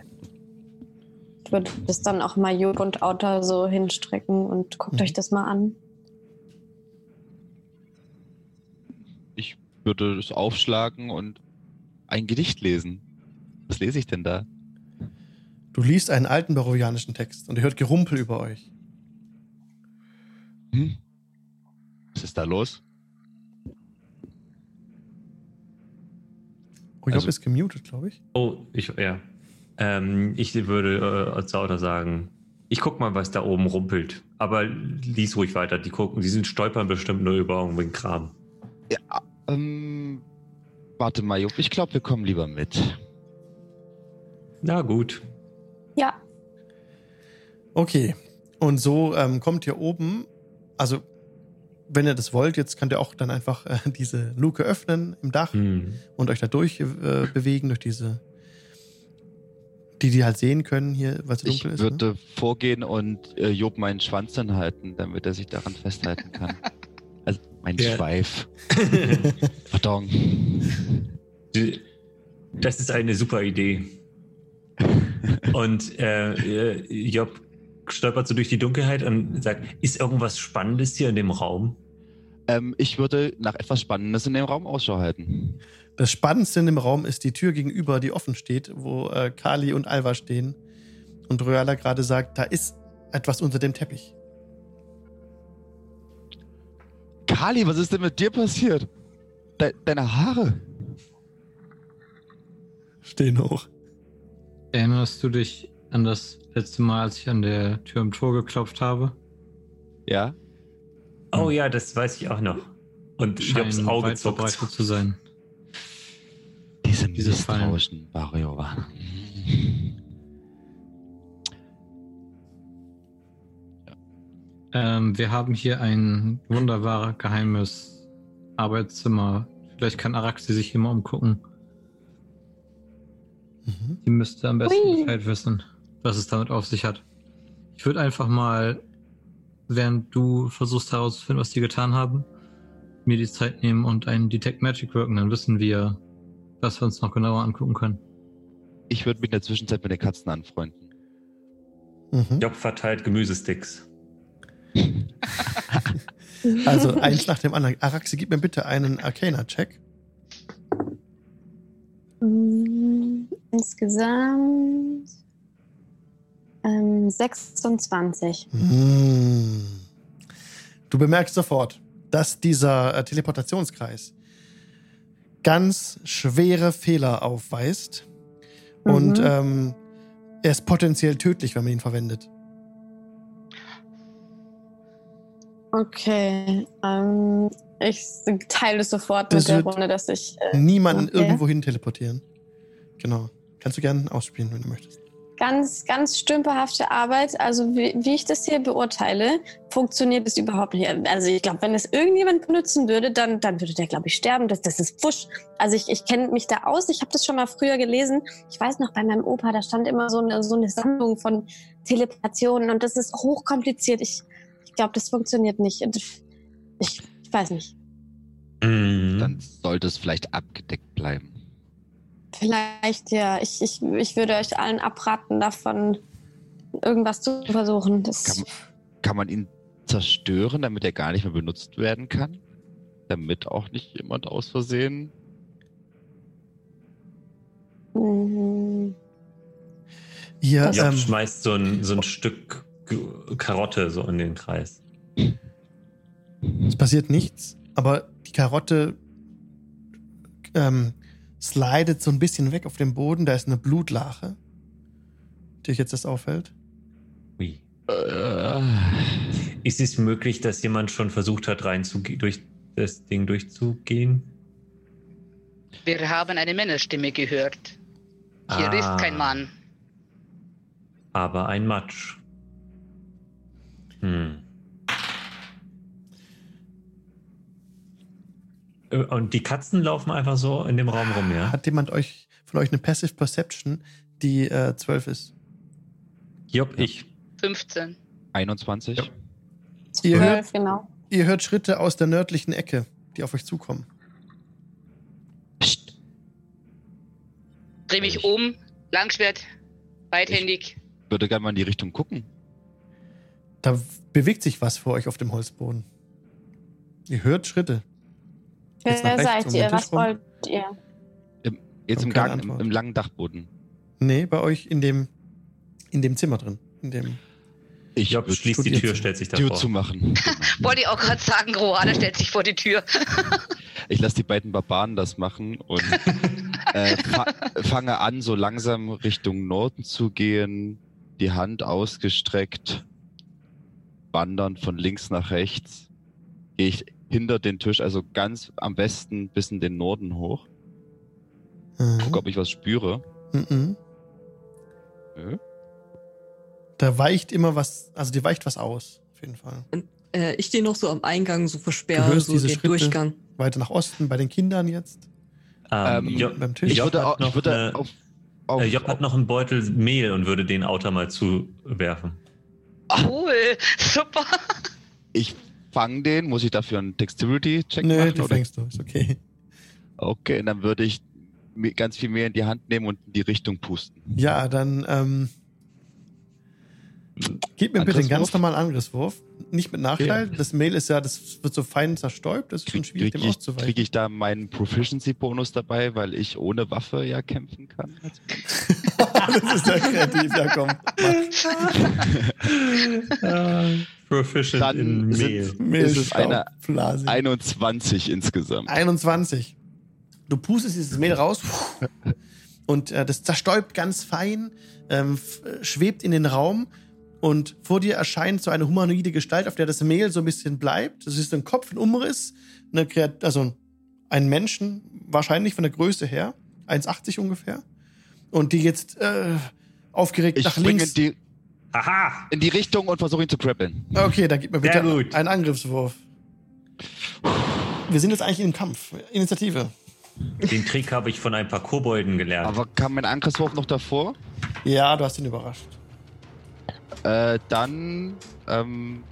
Ich würde das dann auch mal Job und Autor so hinstrecken und guckt Mhm. euch das mal an. Würde es aufschlagen und ein Gedicht lesen. Was lese ich denn da? Du liest einen alten barovianischen Text und ihr hört Gerumpel über euch. Hm? Was ist da los? Oh, Job Also- ist gemutet, glaube ich. Oh, ich, ja. Ähm, ich würde äh, zu Autor sagen, ich guck mal, was da oben rumpelt. Aber lies ruhig weiter. Die gucken, die sind stolpern bestimmt nur über irgendeinen Kram. Ja, ähm, warte mal, Jupp, ich glaube, wir kommen lieber mit. Na gut. Ja. Okay. Und so ähm, kommt ihr oben, also wenn ihr das wollt, jetzt könnt ihr auch dann einfach äh, diese Luke öffnen im Dach Hm. und euch da durch äh, bewegen, durch diese, die die halt sehen können hier, weil es Ich dunkel ist. Ne? würde vorgehen und äh, Job meinen Schwanz hinhalten, damit er sich daran festhalten kann. Also mein Ja. Schweif. Pardon. Das ist eine super Idee. Und äh, äh, Job stolpert so durch die Dunkelheit und sagt, ist irgendwas Spannendes hier in dem Raum? Ähm, ich würde nach etwas Spannendes in dem Raum Ausschau halten. Das Spannendste in dem Raum ist die Tür gegenüber, die offen steht, wo äh, Kali und Alva stehen. Und Royala gerade sagt, da ist etwas unter dem Teppich. Kali, was ist denn mit dir passiert? De deine Haare. Stehen hoch. Erinnerst du dich an das letzte Mal, als ich an der Tür im Tor geklopft habe? Ja? Oh ja, das weiß ich auch noch. Und Jobs Auge zuckt. zu sein. Diese Diese misstrauischen Barriova. Ähm, wir haben hier ein wunderbar geheimes Arbeitszimmer. Vielleicht kann Araxi sich hier mal umgucken. Mhm. Die müsste am besten Hui. Bescheid wissen, was es damit auf sich hat. Ich würde einfach mal, während du versuchst herauszufinden, was die getan haben, mir die Zeit nehmen und einen Detect Magic wirken. Dann wissen wir, was wir uns noch genauer angucken können. Ich würde mich in der Zwischenzeit mit den Katzen anfreunden. Mhm. Job verteilt Gemüsesticks. Also eins nach dem anderen. Araxi, gib mir bitte einen Arcana-Check. Mm, Insgesamt ähm, 26. Hm. Du bemerkst sofort, dass dieser äh, Teleportationskreis ganz schwere Fehler aufweist. Und Mhm. ähm, er ist potenziell tödlich, wenn man ihn verwendet. Okay. Ähm, ich teile es sofort Das mit der Runde, dass ich. Äh, Niemanden okay. irgendwo hin teleportieren. Genau. Kannst du gerne ausspielen, wenn du möchtest. ganz, ganz stümperhafte Arbeit. Also wie, wie ich das hier beurteile, funktioniert es überhaupt nicht. Also ich glaube, wenn es irgendjemand benutzen würde, dann, dann würde der, glaube ich, sterben. Das, das ist Fusch. Also ich, ich kenne mich da aus. Ich habe das schon mal früher gelesen. Ich weiß noch, bei meinem Opa, da stand immer so eine, so eine Sammlung von Teleportationen und das ist hochkompliziert. Ich, ich glaube, das funktioniert nicht. Ich, ich weiß nicht. Mhm. Dann sollte es vielleicht abgedeckt bleiben. vielleicht, ja. Ich, ich, ich würde euch allen abraten, davon irgendwas zu versuchen. Das Kann, kann man ihn zerstören, damit er gar nicht mehr benutzt werden kann? Damit auch nicht jemand aus Versehen. Mhm. Ihr, Job ähm, schmeißt so ein, so ein Stück Karotte so in den Kreis. es passiert nichts, aber die Karotte ähm, slidet so ein bisschen weg auf dem Boden. Da ist eine Blutlache. Die euch jetzt das auffällt. Ui. Äh, Ist es möglich, dass jemand schon versucht hat, rein zu, durch das Ding durchzugehen? Wir haben eine Männerstimme gehört. Hier Ah. ist kein Mann. Aber ein Matsch. Hm. Äh, Und die Katzen laufen einfach so in dem Raum rum, ja? Hat jemand euch von euch eine Passive Perception, die äh, 12 ist? Job, ich. 15. 21. Ja. Ihr hört, Zwölf, genau. ihr hört Schritte aus der nördlichen Ecke, die auf euch zukommen. Psst. Dreh mich Ich- um, Langschwert, beidhändig. Würde gerne mal in die Richtung gucken. Da bewegt sich was vor euch auf dem Holzboden. Ihr hört Schritte. Jetzt Wer um seid ihr? Was wollt ihr? Jetzt Hab im Gang, im, im langen Dachboden. Nee, bei euch in dem, in dem Zimmer drin. In dem, Ich Job würde schließt die Tür, stellt sich Tür davor. zumachen. Wollte ich auch gerade sagen, Rohana stellt sich vor die Tür. Ich lasse die beiden Barbaren das machen und äh, fa fange an, so langsam Richtung Norden zu gehen, die Hand ausgestreckt, wandern von links nach rechts. Gehe ich hinter den Tisch, also ganz am besten bis in den Norden hoch. Guck, ob ich was spüre. Mhm. Nö. Da weicht immer was, also dir weicht was aus, auf jeden Fall. Äh, ich stehe noch so am Eingang, so versperrt, so diese den Schritte. Durchgang. Weiter nach Osten, bei den Kindern jetzt. Ähm, Ähm, beim Tisch. Ich Job würde, hat auch, noch ich würde eine- auf, auf, äh, Job hat noch einen Beutel Mehl und würde den Auto mal zuwerfen. Cool, super. ich fange den, muss ich dafür einen Dexterity-Check Nö, machen? du oder? fängst du, ist okay. Okay, und dann würde ich ganz viel mehr in die Hand nehmen und in die Richtung pusten. Ja, dann ähm, gib mir bitte einen ganz normalen Angriffswurf. Nicht mit Nachteil. Das Mail ist ja, das wird so fein zerstäubt, das ist schon schwierig, krieg, dem ich, auszuweichen. krieg ich da meinen Proficiency-Bonus dabei, weil ich ohne Waffe ja kämpfen kann? das ist ja kreativ, ja komm. Proficient Dann in Mehl. Mehl, ist es eine Staubblase. 21 insgesamt. 21. Du pustest dieses Mehl raus und äh, das zerstäubt ganz fein, ähm, äh, schwebt in den Raum und vor dir erscheint so eine humanoide Gestalt, auf der das Mehl so ein bisschen bleibt. Das ist ein Kopf, ein Umriss, eine Kreat also ein Menschen, wahrscheinlich von der Größe her, 1,80 ungefähr. Und die jetzt äh, aufgeregt Ich nach springe in links. die, Aha! in die Richtung und versuche ihn zu grappeln. Okay, dann gib mir bitte gut. einen Angriffswurf. Wir sind jetzt eigentlich im Kampf. Initiative. Den Trick habe ich von ein paar Kobolden gelernt. Aber kam mein Angriffswurf noch davor? Ja, du hast ihn überrascht. Äh, dann ähm,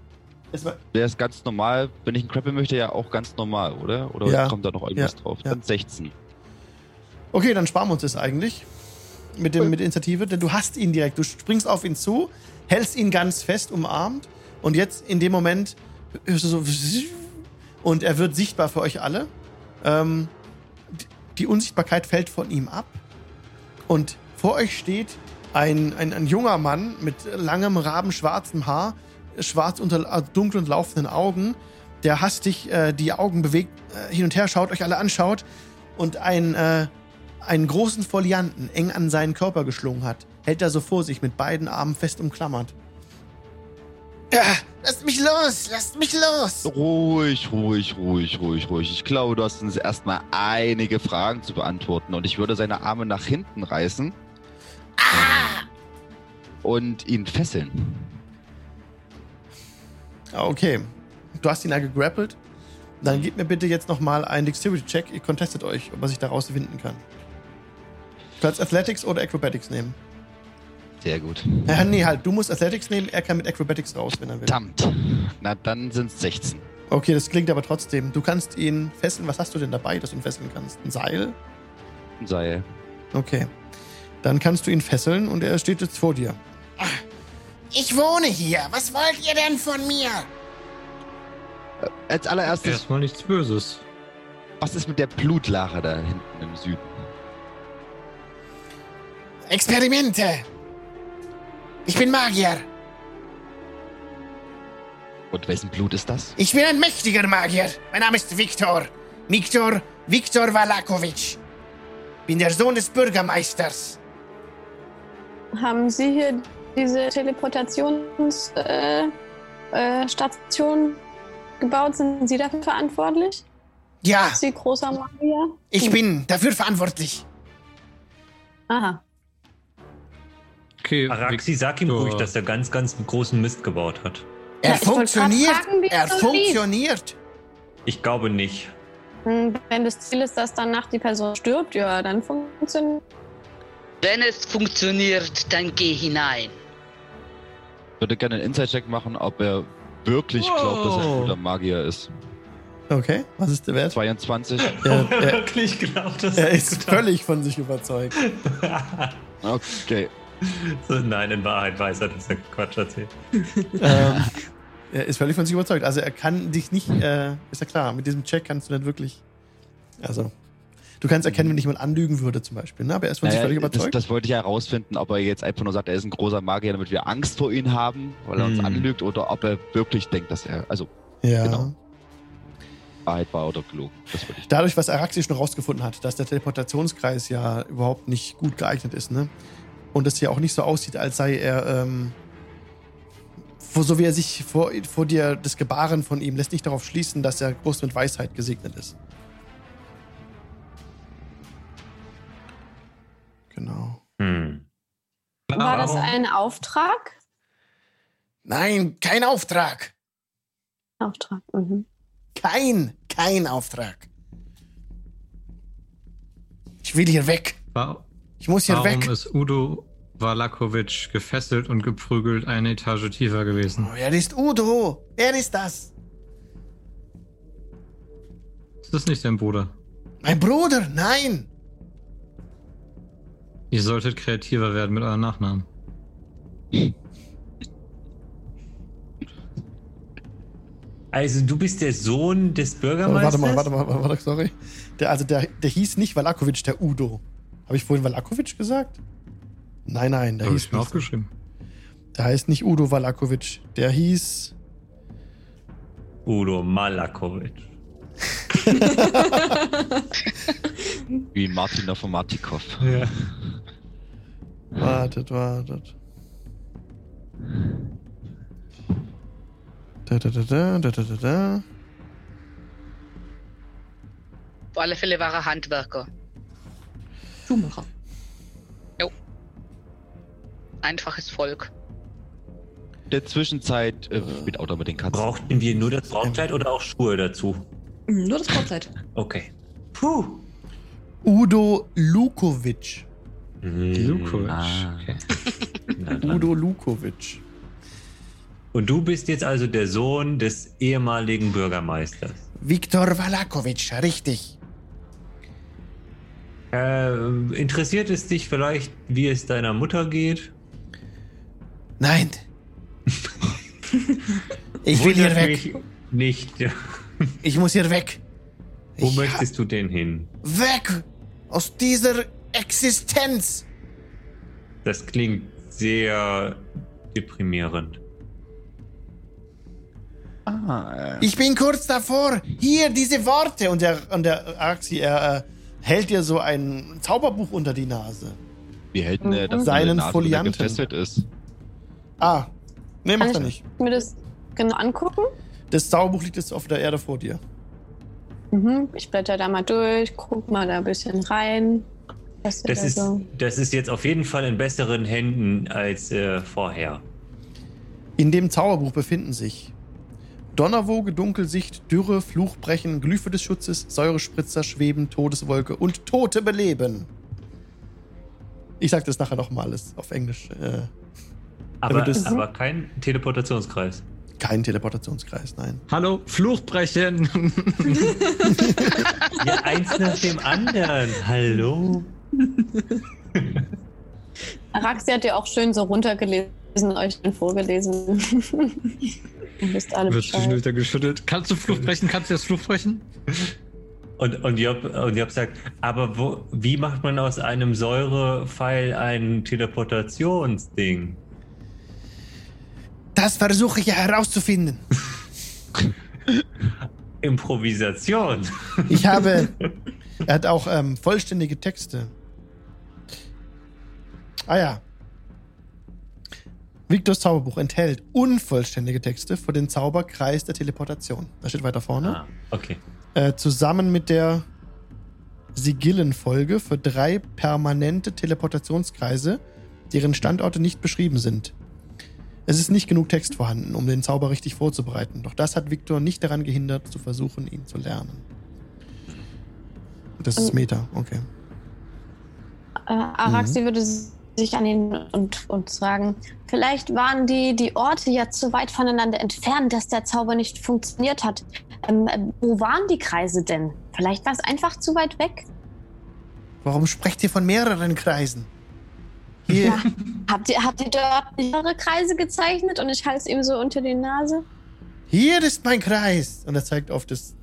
wäre es ganz normal, wenn ich einen grappeln möchte, ja auch ganz normal, oder? Oder Ja. kommt da noch irgendwas Ja. drauf? Ja. Dann 16. Okay, dann sparen wir uns das eigentlich mit, dem, mit der Initiative, denn du hast ihn direkt. Du springst auf ihn zu, hältst ihn ganz fest umarmt und jetzt in dem Moment hörst du so und er wird sichtbar für euch alle. Ähm, die- die Unsichtbarkeit fällt von ihm ab und vor euch steht ein, ein, ein junger Mann mit langem, rabenschwarzem Haar, schwarz unter äh, dunklen, laufenden Augen, der hastig äh, die Augen bewegt, äh, hin und her schaut, euch alle anschaut und ein, äh, einen großen Folianten eng an seinen Körper geschlungen hat. Hält er so vor sich mit beiden Armen fest umklammert. Ja, lasst mich los, lasst mich los. Ruhig, ruhig, ruhig, ruhig, ruhig. Ich glaube, du hast uns erstmal einige Fragen zu beantworten und ich würde seine Arme nach hinten reißen und ihn fesseln. Ah, Okay, du hast ihn ja gegrappelt. Dann gebt mir bitte jetzt nochmal einen Dexterity-Check. Ihr contestet euch, ob er sich daraus winden kann. Du kannst Athletics oder Acrobatics nehmen. Sehr gut. Ja, nee, halt, du musst Athletics nehmen, er kann mit Acrobatics raus, wenn er will. Verdammt. Na, dann sind es 16. Okay, das klingt aber trotzdem. Du kannst ihn fesseln. Was hast du denn dabei, dass du ihn fesseln kannst? Ein Seil? Ein Seil. Okay. Dann kannst du ihn fesseln und er steht jetzt vor dir. Ich wohne hier. Was wollt ihr denn von mir? Als allererstes, Erstmal nichts Böses. was ist mit der Blutlache da hinten im Süden? Experimente. Ich bin Magier. Und wessen Blut ist das? Ich bin ein mächtiger Magier. Mein Name ist Viktor. Viktor, Viktor Valakovic. Bin der Sohn des Bürgermeisters. Haben Sie hier diese Teleportationsstation äh, äh, Station gebaut? Sind Sie dafür verantwortlich? Ja, Sie großer Magier? ich Hm. bin dafür verantwortlich. Aha. Okay, Araxi, sag ihm ruhig, dass er ganz, ganz großen Mist gebaut hat. Er Ja, funktioniert. fragen, er funktioniert. Ich glaube nicht. Hm, Wenn das Ziel ist, dass danach die Person stirbt, ja, dann funktioniert. Wenn es funktioniert, dann geh hinein. Ich würde gerne einen Inside-Check machen, ob er wirklich glaubt, dass er ein Wow. guter Magier ist. Okay, was ist der Wert? 22. Er, Ob er er, wirklich glaubt, dass er ist völlig von sich überzeugt. Okay. so, Nein, in Wahrheit weiß er, dass er Quatsch erzählt. ähm, er ist völlig von sich überzeugt. Also er kann dich nicht, äh, ist ja klar, mit diesem Check kannst du nicht wirklich. Also, du kannst erkennen, wenn dich jemand anlügen würde, zum Beispiel. Ne? Aber er ist von sich Naja, völlig das, überzeugt. das wollte ich ja herausfinden, ob er jetzt einfach nur sagt, er ist ein großer Magier, damit wir Angst vor ihm haben, weil er uns Hm. anlügt, oder ob er wirklich denkt, dass er, also ja. genau. Wahrheit war oder gelogen. Das ich. Dadurch, was Araxi schon rausgefunden hat, dass der Teleportationskreis ja überhaupt nicht gut geeignet ist, ne? Und es ja auch nicht so aussieht, als sei er, ähm, so wie er sich vor, vor dir, das Gebaren von ihm lässt nicht darauf schließen, dass er groß mit Weisheit gesegnet ist. Genau. Hm. War das Warum? ein Auftrag? Nein, kein Auftrag. Auftrag. Mhm. Kein, kein Auftrag. Ich will hier weg. Ich muss hier Warum weg. ist Udo Valakovic gefesselt und geprügelt eine Etage tiefer gewesen? Oh, wer ist Udo? Wer ist das? Ist das nicht dein Bruder? Mein Bruder? Nein. Ihr solltet kreativer werden mit euren Nachnamen. Also du bist der Sohn des Bürgermeisters? warte mal, warte mal, warte mal, sorry. Der, also der, der hieß nicht Valakovic, der Udo. Habe ich vorhin Valakovic gesagt? Nein, nein, der Habe hieß ich mir nicht. aufgeschrieben. Der heißt nicht Udo Valakovic. Der hieß. Udo Malakovic. Wie Martin von Martikov. Ja. Wartet, wartet. Da, da, da, da, da, da, da, da. Auf alle Fälle war er Handwerker. Schuhmacher. Einfaches Volk. In der Zwischenzeit äh, mit Auto mit den Katzen. Brauchten wir nur das Brautkleid oder auch Schuhe dazu? Mm, Nur das Brautkleid. Okay. Puh. Udo Lukovic. Lukovic. Ah. Okay. Udo Lukovic. Und du bist jetzt also der Sohn des ehemaligen Bürgermeisters. Viktor Valakovic, richtig. Äh, interessiert es dich vielleicht, wie es deiner Mutter geht? Nein. ich will hier Wundert weg. mich Nicht. Ich muss hier weg. Wo Ich möchtest du denn hin? Weg aus dieser Existenz. Das klingt sehr deprimierend. Ah, äh, Ich bin kurz davor. Hier diese Worte. Und der, und der Araxi, er äh, hält dir so ein Zauberbuch unter die Nase. wie hält denn er das Seinen Nase, er Folianten. gefesselt ist? Ah, nee, macht er Kann nicht. Mir das genau angucken? Das Zauberbuch liegt jetzt auf der Erde vor dir. Mhm. Ich blätter da mal durch, guck mal da ein bisschen rein. Das da ist, so. das ist jetzt auf jeden Fall in besseren Händen als äh, vorher. In dem Zauberbuch befinden sich Donnerwoge, Dunkelsicht, Dürre, Fluchbrechen, Glyphe des Schutzes, Säurespritzer, Schweben, Todeswolke und Tote beleben. Ich sag das nachher nochmal alles auf Englisch. Äh, Aber, das- aber kein Teleportationskreis. kein Teleportationskreis, nein. Hallo, Fluchbrechen! Ja, eins nach dem anderen. Hallo. Araxi hat ja auch schön so runtergelesen, euch den vorgelesen. Ihr wisst alle Wird Bescheid. zwischendurch da geschüttelt. Kannst du Fluch brechen? Kannst du das Fluch brechen? Und, und, Job, und Job sagt, aber wo, wie macht man aus einem Säurepfeil ein Teleportationsding? Das versuche ich ja herauszufinden. Improvisation. Ich habe. er hat auch ähm, vollständige Texte. Ah ja. Victors Zauberbuch enthält unvollständige Texte für den Zauberkreis der Teleportation. Das steht weiter vorne. Ah, okay. Äh, zusammen mit der Sigillenfolge für drei permanente Teleportationskreise, deren Standorte nicht beschrieben sind. Es ist nicht genug Text vorhanden, um den Zauber richtig vorzubereiten. Doch das hat Victor nicht daran gehindert, zu versuchen, ihn zu lernen. Das ist Meta, okay. Äh, Araxi würde sich an ihn und, und sagen, vielleicht waren die, die Orte ja zu weit voneinander entfernt, dass der Zauber nicht funktioniert hat. Ähm, äh, wo waren die Kreise denn? Vielleicht war es einfach zu weit weg. Warum sprecht ihr von mehreren Kreisen? Hier, Ja. Habt ihr, habt ihr dort mehrere Kreise gezeichnet und ich halte es ihm so unter die Nase? hier ist mein Kreis. Und er zeigt auf das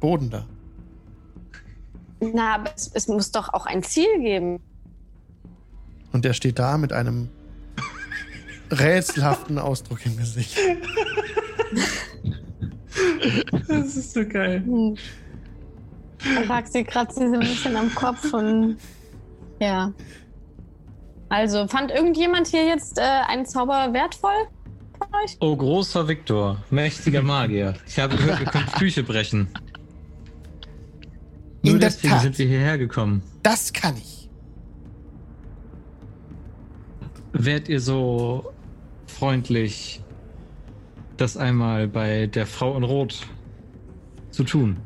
Boden da. Na, aber es, es muss doch auch ein Ziel geben. Und er steht da mit einem rätselhaften Ausdruck im Gesicht. Das ist so geil. Araxi kratzt sich so ein bisschen am Kopf und ja. Also, fand irgendjemand hier jetzt äh, einen Zauber wertvoll von euch? Oh, großer Viktor, mächtiger Magier. Ich habe gehört, wir können Flüche brechen. Nur In der deswegen Tat. sind wir hierher gekommen. Das kann ich. Wärt ihr so freundlich, das einmal bei der Frau in Rot zu tun?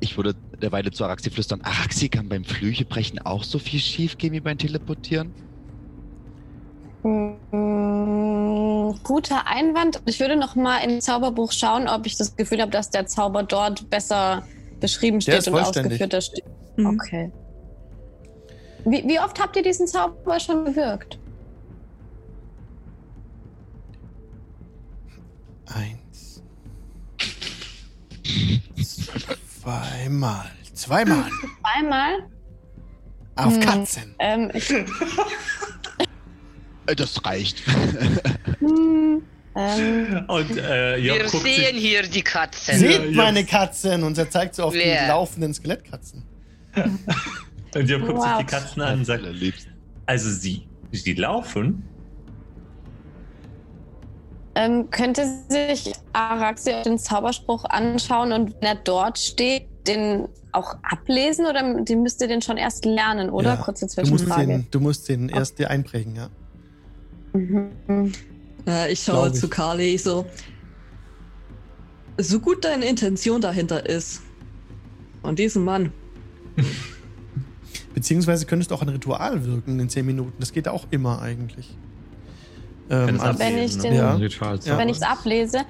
Ich würde derweil zu Araxi flüstern. Araxi kann beim Flüchebrechen auch so viel schief gehen wie beim Teleportieren? Mm, guter Einwand. Ich würde noch mal in Zauberbuch schauen, ob ich das Gefühl habe, dass der Zauber dort besser beschrieben steht und ausgeführter steht. Mhm. Okay. Wie, wie oft habt ihr diesen Zauber schon gewirkt? Eins. Zweimal. Zweimal. Einmal. Auf Hm. Katzen. Ähm, ich, Äh, Das reicht. hm, ähm, Und äh, Wir guckt sehen sich, hier die Katzen. Seht ja. meine Katzen. Und er zeigt so auf Wer? die laufenden Skelettkatzen. und Job guckt sich die Katzen an und sagt, also sie, sie laufen? Ähm, könnte sich Araxi den Zauberspruch anschauen und wenn er dort steht, den auch ablesen oder den müsst ihr den schon erst lernen, oder? Ja, Kurze Du musst, Zwischenfrage. den, du musst den erst dir einprägen, ja. Mhm. Äh, ich schaue ich. zu Carly so. So gut deine Intention dahinter ist. Und diesen Mann. Beziehungsweise könntest du auch ein Ritual wirken in 10 Minuten. Das geht auch immer eigentlich. Wenn Ähm, Wenn ich ablesen, den- ne? Ja. Ritualzauber. Wenn ich es ablese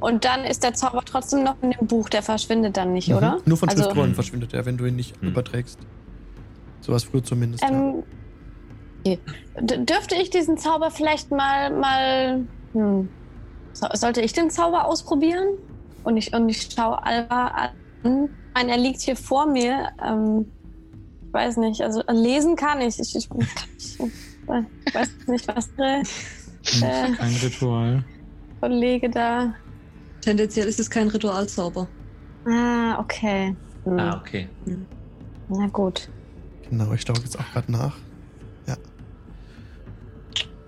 und dann ist der Zauber trotzdem noch in dem Buch, der verschwindet dann nicht, Mhm. oder? Nur von Also- Schriftrollen verschwindet er, wenn du ihn nicht Mhm. überträgst. So was früher zumindest. ja. Ähm, okay. D dürfte ich diesen Zauber vielleicht mal, mal, hm. so, sollte ich den Zauber ausprobieren? Und ich, und ich schaue Alba an. Ich meine, er liegt hier vor mir. Ähm, ich weiß nicht, also lesen kann ich. Ich, ich, ich, ich weiß nicht, was der äh, Kein Ritual. Kollege da. Tendenziell ist es kein Ritualzauber. Ah, okay. Hm. Ah, okay. Na gut. Genau, ich schaue jetzt auch gerade nach. Ja.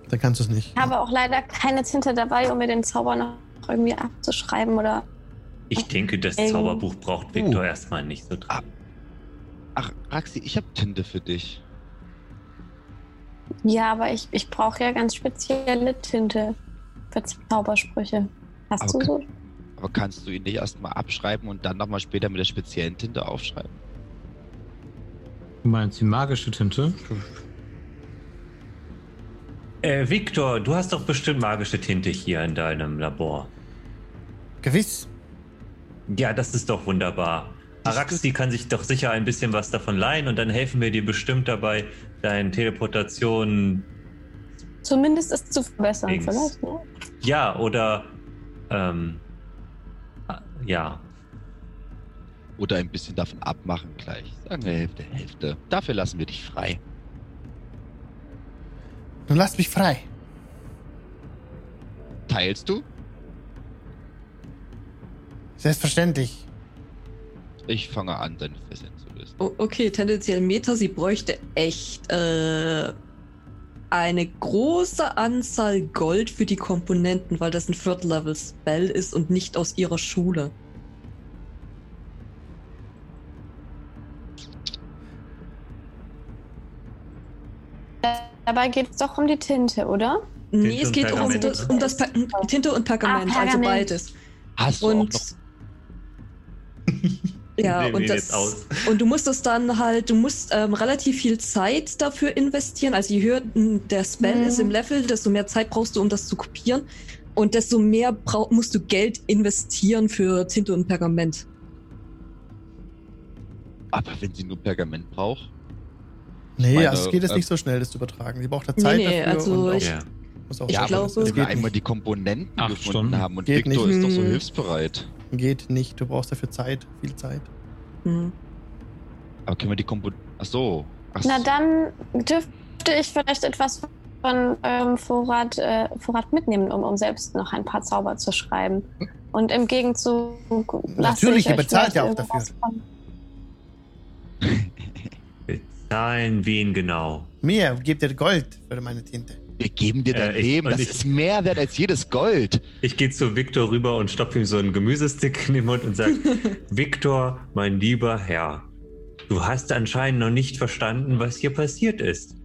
Dann kannst du es nicht. Ich habe auch leider keine Tinte dabei, um mir den Zauber noch irgendwie abzuschreiben oder. Ich denke, das Ähm. Zauberbuch braucht Victor Uh. erstmal nicht so dran. Ach, Araxi, ich habe Tinte für dich. Ja, aber ich, ich brauche ja ganz spezielle Tinte für Zaubersprüche. Hast Aber du so? Aber kannst du ihn nicht erstmal abschreiben und dann nochmal später mit der speziellen Tinte aufschreiben? Du meinst die magische Tinte? Äh, Victor, du hast doch bestimmt magische Tinte hier in deinem Labor. Gewiss. Ja, das ist doch wunderbar. Araxi kann sich doch sicher ein bisschen was davon leihen und dann helfen wir dir bestimmt dabei, deine Teleportation. Zumindest es zu verbessern, Links. vielleicht. Ne? Ja, oder. Ähm, ah, ja. Oder ein bisschen davon abmachen gleich. Sagen wir Hälfte, Hälfte. Dafür lassen wir dich frei. Nun lasst mich frei. Teilst du? Selbstverständlich. Ich fange an, deine Fesseln O- Okay, tendenziell Meta, sie bräuchte echt äh, eine große Anzahl Gold für die Komponenten, weil das ein Third-Level-Spell ist und nicht aus ihrer Schule. Dabei geht es doch um die Tinte, oder? Nee, es geht um das, um das per Tinte und Pergament, Ah, also Pergament. beides. Hast du auch Und noch ja, und das und du musst es dann halt, du musst ähm, relativ viel Zeit dafür investieren. Also je höher der Spell Mhm. ist im Level, desto mehr Zeit brauchst du, um das zu kopieren. Und desto mehr musst du Geld investieren für Tinte und Pergament. Aber wenn sie nur Pergament braucht, Nee, meine, also es geht jetzt äh, nicht so schnell, das zu übertragen. Die braucht da Nee, Zeit nee, dafür. also und auch, ich- Ja. muss auch ich sein. glaube- wenn wir geht einmal nicht. die Komponenten Acht gefunden Stunden. haben und Geht Victor nicht. ist doch so Hm. hilfsbereit. Geht nicht. Du brauchst dafür Zeit, viel Zeit. Hm. Aber können wir die Komponenten. Ach so. Ach Na so. dann dürfte ich vielleicht etwas von eurem Vorrat, äh, Vorrat mitnehmen, um, um selbst noch ein paar Zauber zu schreiben. Und im Gegenzug Natürlich, ich ihr bezahlt ja auch von- Bezahlen wen genau? Mir gebt ihr Gold für meine Tinte. Wir geben dir dein Äh, ich- Leben. Das ich- ist mehr wert als jedes Gold. Ich gehe zu Victor rüber und stopfe ihm so einen Gemüsestick in den Mund und sage: Victor, mein lieber Herr, du hast anscheinend noch nicht verstanden, was hier passiert ist.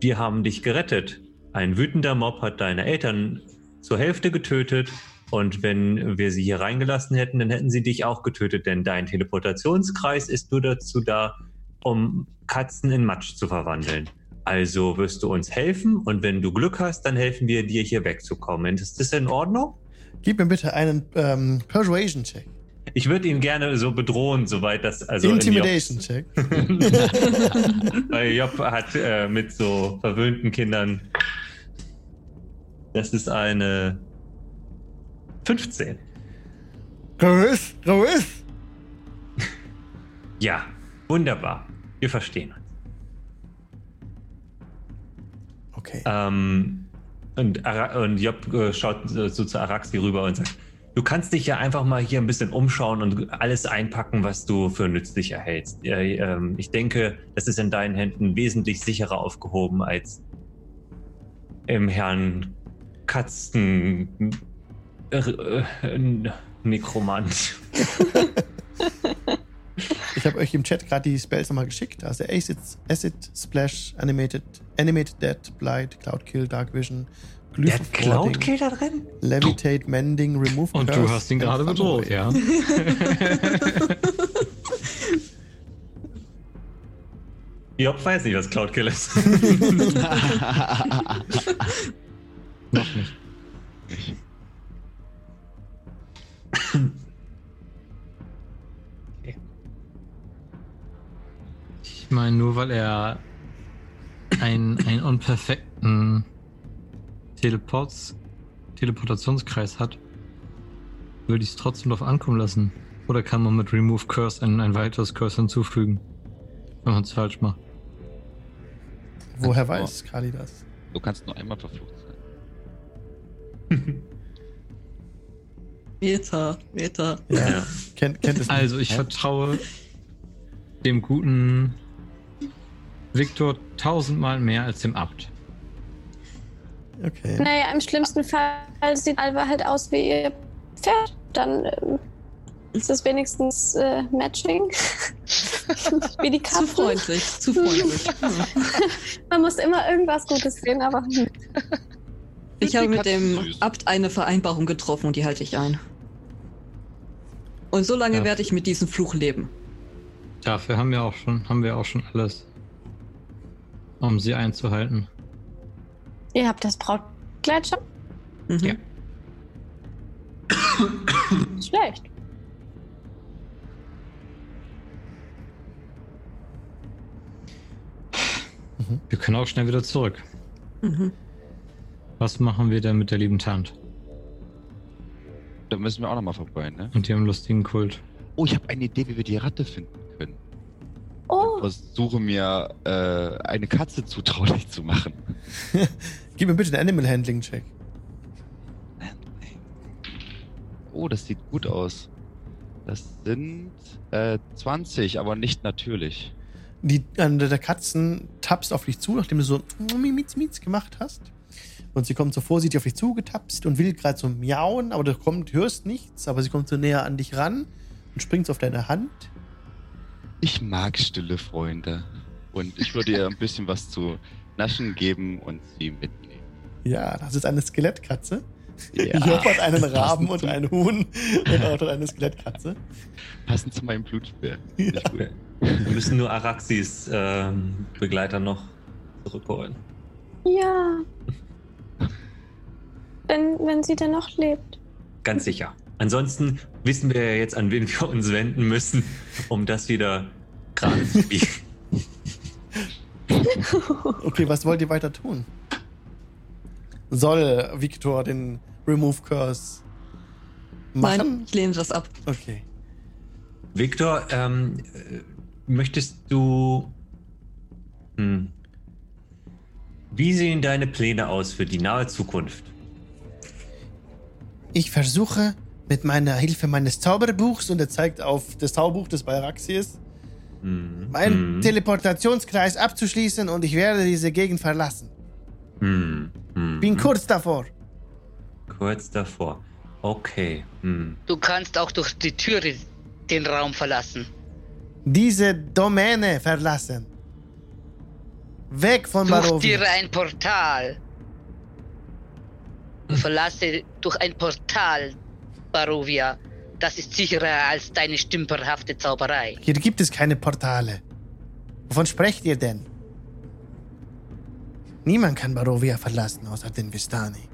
Wir haben dich gerettet. Ein wütender Mob hat deine Eltern zur Hälfte getötet. Und wenn wir sie hier reingelassen hätten, dann hätten sie dich auch getötet, denn dein Teleportationskreis ist nur dazu da, um Katzen in Matsch zu verwandeln. Also wirst du uns helfen und wenn du Glück hast, dann helfen wir dir hier wegzukommen. Ist das in Ordnung? Gib mir bitte einen ähm, Persuasion-Check. Ich würde ihn gerne so bedrohen, soweit das also in Intimidation-Check. Job, weil Job hat äh, mit so verwöhnten Kindern. Das ist eine 15. Gewiss, gewiss. Ja, wunderbar. Wir verstehen Okay. Ähm, und, und Job äh, schaut so, zu Araxi rüber und sagt, du kannst dich ja einfach mal hier ein bisschen umschauen und alles einpacken, was du für nützlich erhältst. Äh, ähm, ich denke, das ist in deinen Händen wesentlich sicherer aufgehoben als im Herrn Katzen äh, äh, Nekromant. Ich habe euch im Chat gerade die Spells nochmal geschickt. Also Acid, Acid Splash, Animated, Animated Dead, Blight, Cloud Kill, Dark Vision, Der Glyph hat Cloud-Kill da drin? Levitate, Mending, Remove Und Curse, du hast ihn gerade bedroht, ja. Job weiß nicht, was Cloud-Kill ist. Noch nicht. Ich meine, nur weil er einen, einen unperfekten Teleports, Teleportationskreis hat, würde ich es trotzdem darauf ankommen lassen. Oder kann man mit Remove Curse ein, ein weiteres Curse hinzufügen, wenn man es falsch macht? Woher weiß Kali das? Du kannst nur einmal verflucht sein. Meta, Meta. Ja, Ja. Kennt, kennt es nicht. Also, ich Hä? vertraue dem guten Viktor tausendmal mehr als dem Abt. Okay. Naja, im schlimmsten Fall sieht Alva halt aus wie ihr Pferd. Dann ähm, ist es wenigstens äh, Matching. wie die Zu Katzen. freundlich, zu freundlich. Man muss immer irgendwas Gutes sehen, aber hm. Ich habe mit dem. Abt eine Vereinbarung getroffen und die halte ich ein. Und so lange Ja. werde ich mit diesem Fluch leben. Dafür haben wir auch schon, haben wir auch schon alles, um sie einzuhalten. Ihr habt das Brautkleid schon? Mhm. Ja. Schlecht. Mhm. Wir können auch schnell wieder zurück. Mhm. Was machen wir denn mit der lieben Tant? Da müssen wir auch nochmal vorbei, ne? Und ihrem lustigen Kult. Oh, ich habe eine Idee, wie wir die Ratte finden. Oh, Versuche mir äh, eine Katze zutraulich zu machen. Gib mir bitte einen Animal Handling Check. Oh, das sieht gut aus. Das sind äh, 20, aber nicht natürlich. Die, eine der Katzen tappst auf dich zu, nachdem du so Mietz, Mietz gemacht hast. Und sie kommt so vorsichtig auf dich zugetapst und will gerade so miauen, aber du kommt, hörst nichts, aber sie kommt so näher an dich ran und springt auf deine Hand. Ich mag stille Freunde. Und ich würde ihr ein bisschen was zu naschen geben und sie mitnehmen. Ja, das ist eine Skelettkatze. Ja, Job hat einen passend Raben und einen Huhn und auch hat eine Skelettkatze. Passend zu meinem Blutspeer. Nicht gut. Wir müssen nur Araxis ähm, Begleiter noch zurückholen. ja. Wenn, wenn sie denn noch lebt. Ganz sicher. Ansonsten wissen wir ja jetzt, an wen wir uns wenden müssen, um das wieder gerade zu biegen. Okay, was wollt ihr weiter tun? Soll Victor den Remove Curse machen? Nein, ich lehne das ab. Okay. Victor, ähm, äh, möchtest du. Hm, wie sehen deine Pläne aus für die nahe Zukunft? Ich versuche mit meiner Hilfe meines Zauberbuchs, und er zeigt auf das Zauberbuch des Bayraxiers, Hm, meinen hm, Teleportationskreis abzuschließen und ich werde diese Gegend verlassen. hm, hm, Bin kurz davor. kurz davor. Okay. Hm. Du kannst auch durch die Türe den Raum verlassen. Diese Domäne verlassen. Weg von Such Barovia. dir ein Portal. Verlasse durch ein Portal, Barovia. Das ist sicherer als deine stümperhafte Zauberei. Hier gibt es keine Portale. Wovon sprecht ihr denn? Niemand kann Barovia verlassen, außer den Vistani.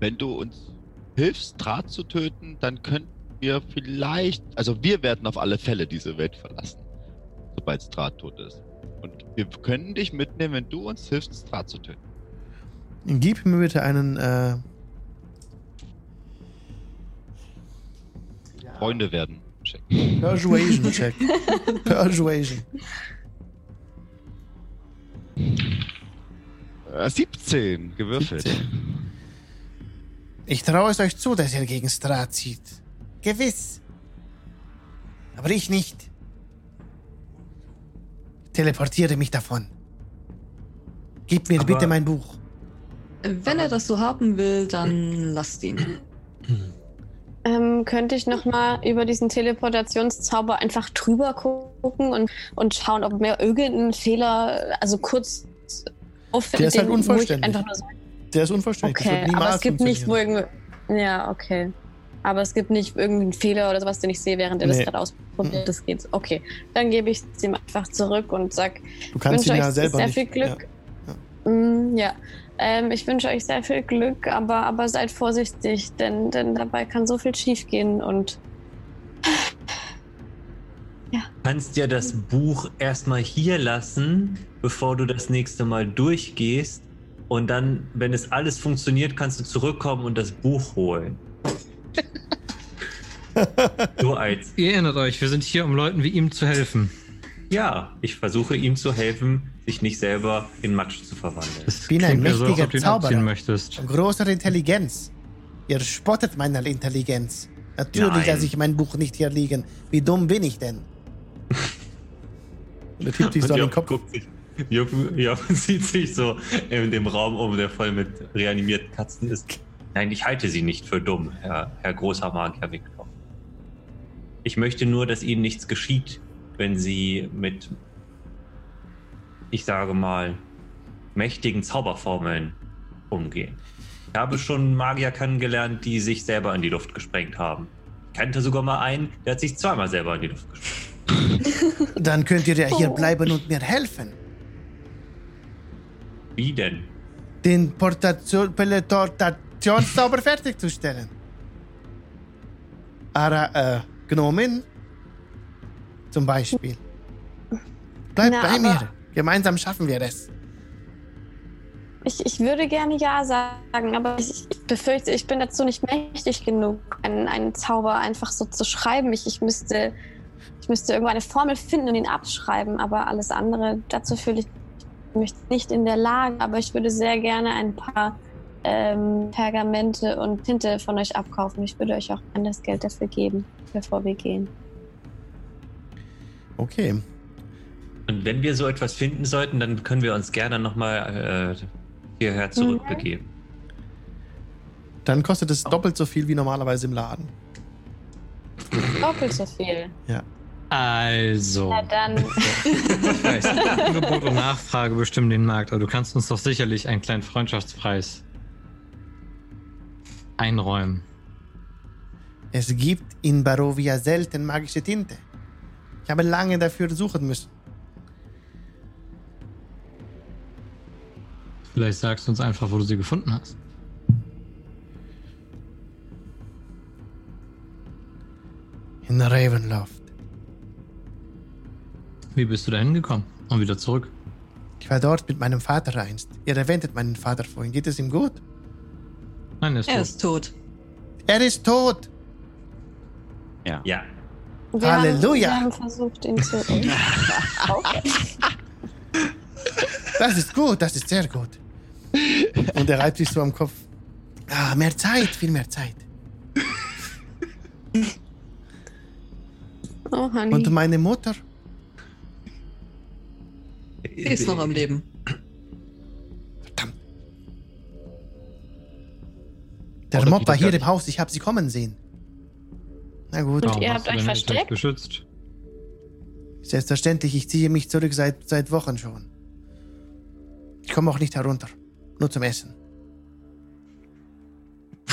Wenn du uns hilfst, Draht zu töten, dann könnten wir vielleicht. Also, wir werden auf alle Fälle diese Welt verlassen. Sobald Draht tot ist. Und wir können dich mitnehmen, wenn du uns hilfst, Draht zu töten. Gib mir bitte einen, äh, Freunde werden. Check. Persuasion. Äh, 17 gewürfelt. 17. Ich traue es euch zu, dass ihr gegen Strat zieht. Gewiss. Aber ich nicht. Teleportiere mich davon. Gib mir Aber- bitte mein Buch. Wenn er das so haben will, dann lasst ihn. Ähm, könnte ich nochmal über diesen Teleportationszauber einfach drüber gucken und, und schauen, ob mir irgendein Fehler, also kurz auffällt, Der ist halt ich unvollständig. Einfach nur so, Der ist unvollständig. Okay, aber es gibt nicht, wo irgendwie. Ja, okay. Aber es gibt nicht irgendeinen Fehler oder sowas, den ich sehe, während er Nee. das gerade ausprobiert. Das geht. Okay, dann gebe ich es ihm einfach zurück und sag, Du kannst wünsche ihn ja euch selber sehr nicht. viel Glück. Mm, ja. Ähm, ich wünsche euch sehr viel Glück, aber, aber seid vorsichtig, denn, denn dabei kann so viel schiefgehen und kannst ja das Buch erstmal hier lassen, bevor du das nächste Mal durchgehst. Und dann, wenn es alles funktioniert, kannst du zurückkommen und das Buch holen. so als, Ihr erinnert euch, wir sind hier, um Leuten wie ihm zu helfen. Ja, ich versuche ihm zu helfen, sich nicht selber in Matsch zu verwandeln. Es bin ein so, mächtiger ihn Zauberer. möchtest. Von großer Intelligenz. Ihr spottet meiner Intelligenz. Natürlich Nein. lasse ich mein Buch nicht hier liegen. Wie dumm bin ich denn? Und er tippt sich so an den Kopf. guckt sich, Job, Job sieht sich so in dem Raum um, der voll mit reanimierten Katzen ist. Nein, ich halte sie nicht für dumm, Herr, Herr großer Magier Victor. Ich möchte nur, dass Ihnen nichts geschieht, wenn Sie mit, ich sage mal, mächtigen Zauberformeln umgehen. Ich habe schon Magier kennengelernt, die sich selber in die Luft gesprengt haben. Ich kannte sogar mal einen, der hat sich zweimal selber in die Luft gesprengt. Dann könnt ihr ja hier Oh. bleiben und mir helfen. Wie denn? Den Portation- Teleportationszauber fertigzustellen. Ara, äh, Gnomen zum Beispiel. Bleibt Na, bei mir. Gemeinsam schaffen wir das. Ich, ich würde gerne Ja sagen, aber ich, ich befürchte, ich bin dazu nicht mächtig genug, einen, einen Zauber einfach so zu schreiben. Ich, ich, müsste, ich müsste irgendwo eine Formel finden und ihn abschreiben, aber alles andere, dazu fühle ich mich nicht in der Lage. Aber ich würde sehr gerne ein paar ähm, Pergamente und Tinte von euch abkaufen. Ich würde euch auch das Geld dafür geben, bevor wir gehen. Okay. Und wenn wir so etwas finden sollten, dann können wir uns gerne nochmal äh, hierher zurückbegeben. Dann kostet es doppelt so viel wie normalerweise im Laden. Doppelt so viel. Also. Na dann, Ich weiß, Angebot und Nachfrage bestimmen den Markt, aber du kannst uns doch sicherlich einen kleinen Freundschaftspreis einräumen. Es gibt in Barovia selten magische Tinte. Ich habe lange dafür suchen müssen. Vielleicht sagst du uns einfach, wo du sie gefunden hast. In Ravenloft. Wie bist du da hingekommen und wieder zurück? Ich war dort mit meinem Vater einst. Ihr erwähntet meinen Vater vorhin. Geht es ihm gut? Nein, er ist Er tot. ist tot. Er ist tot. Ja. Ja. Wir Halleluja. Haben, wir haben versucht, ihn zu. Das ist gut, das ist sehr gut. Und er reibt sich so am Kopf. Ah, mehr Zeit, viel mehr Zeit. Oh, Honey. Und meine Mutter? Sie ist noch am Leben. Verdammt. Der Oder Mob war hier im Haus, ich habe sie kommen sehen. Na gut, Und Warum ihr habt euch versteckt? Geschützt? selbstverständlich, ich ziehe mich zurück seit, seit Wochen schon. Ich komme auch nicht herunter, nur zum Essen.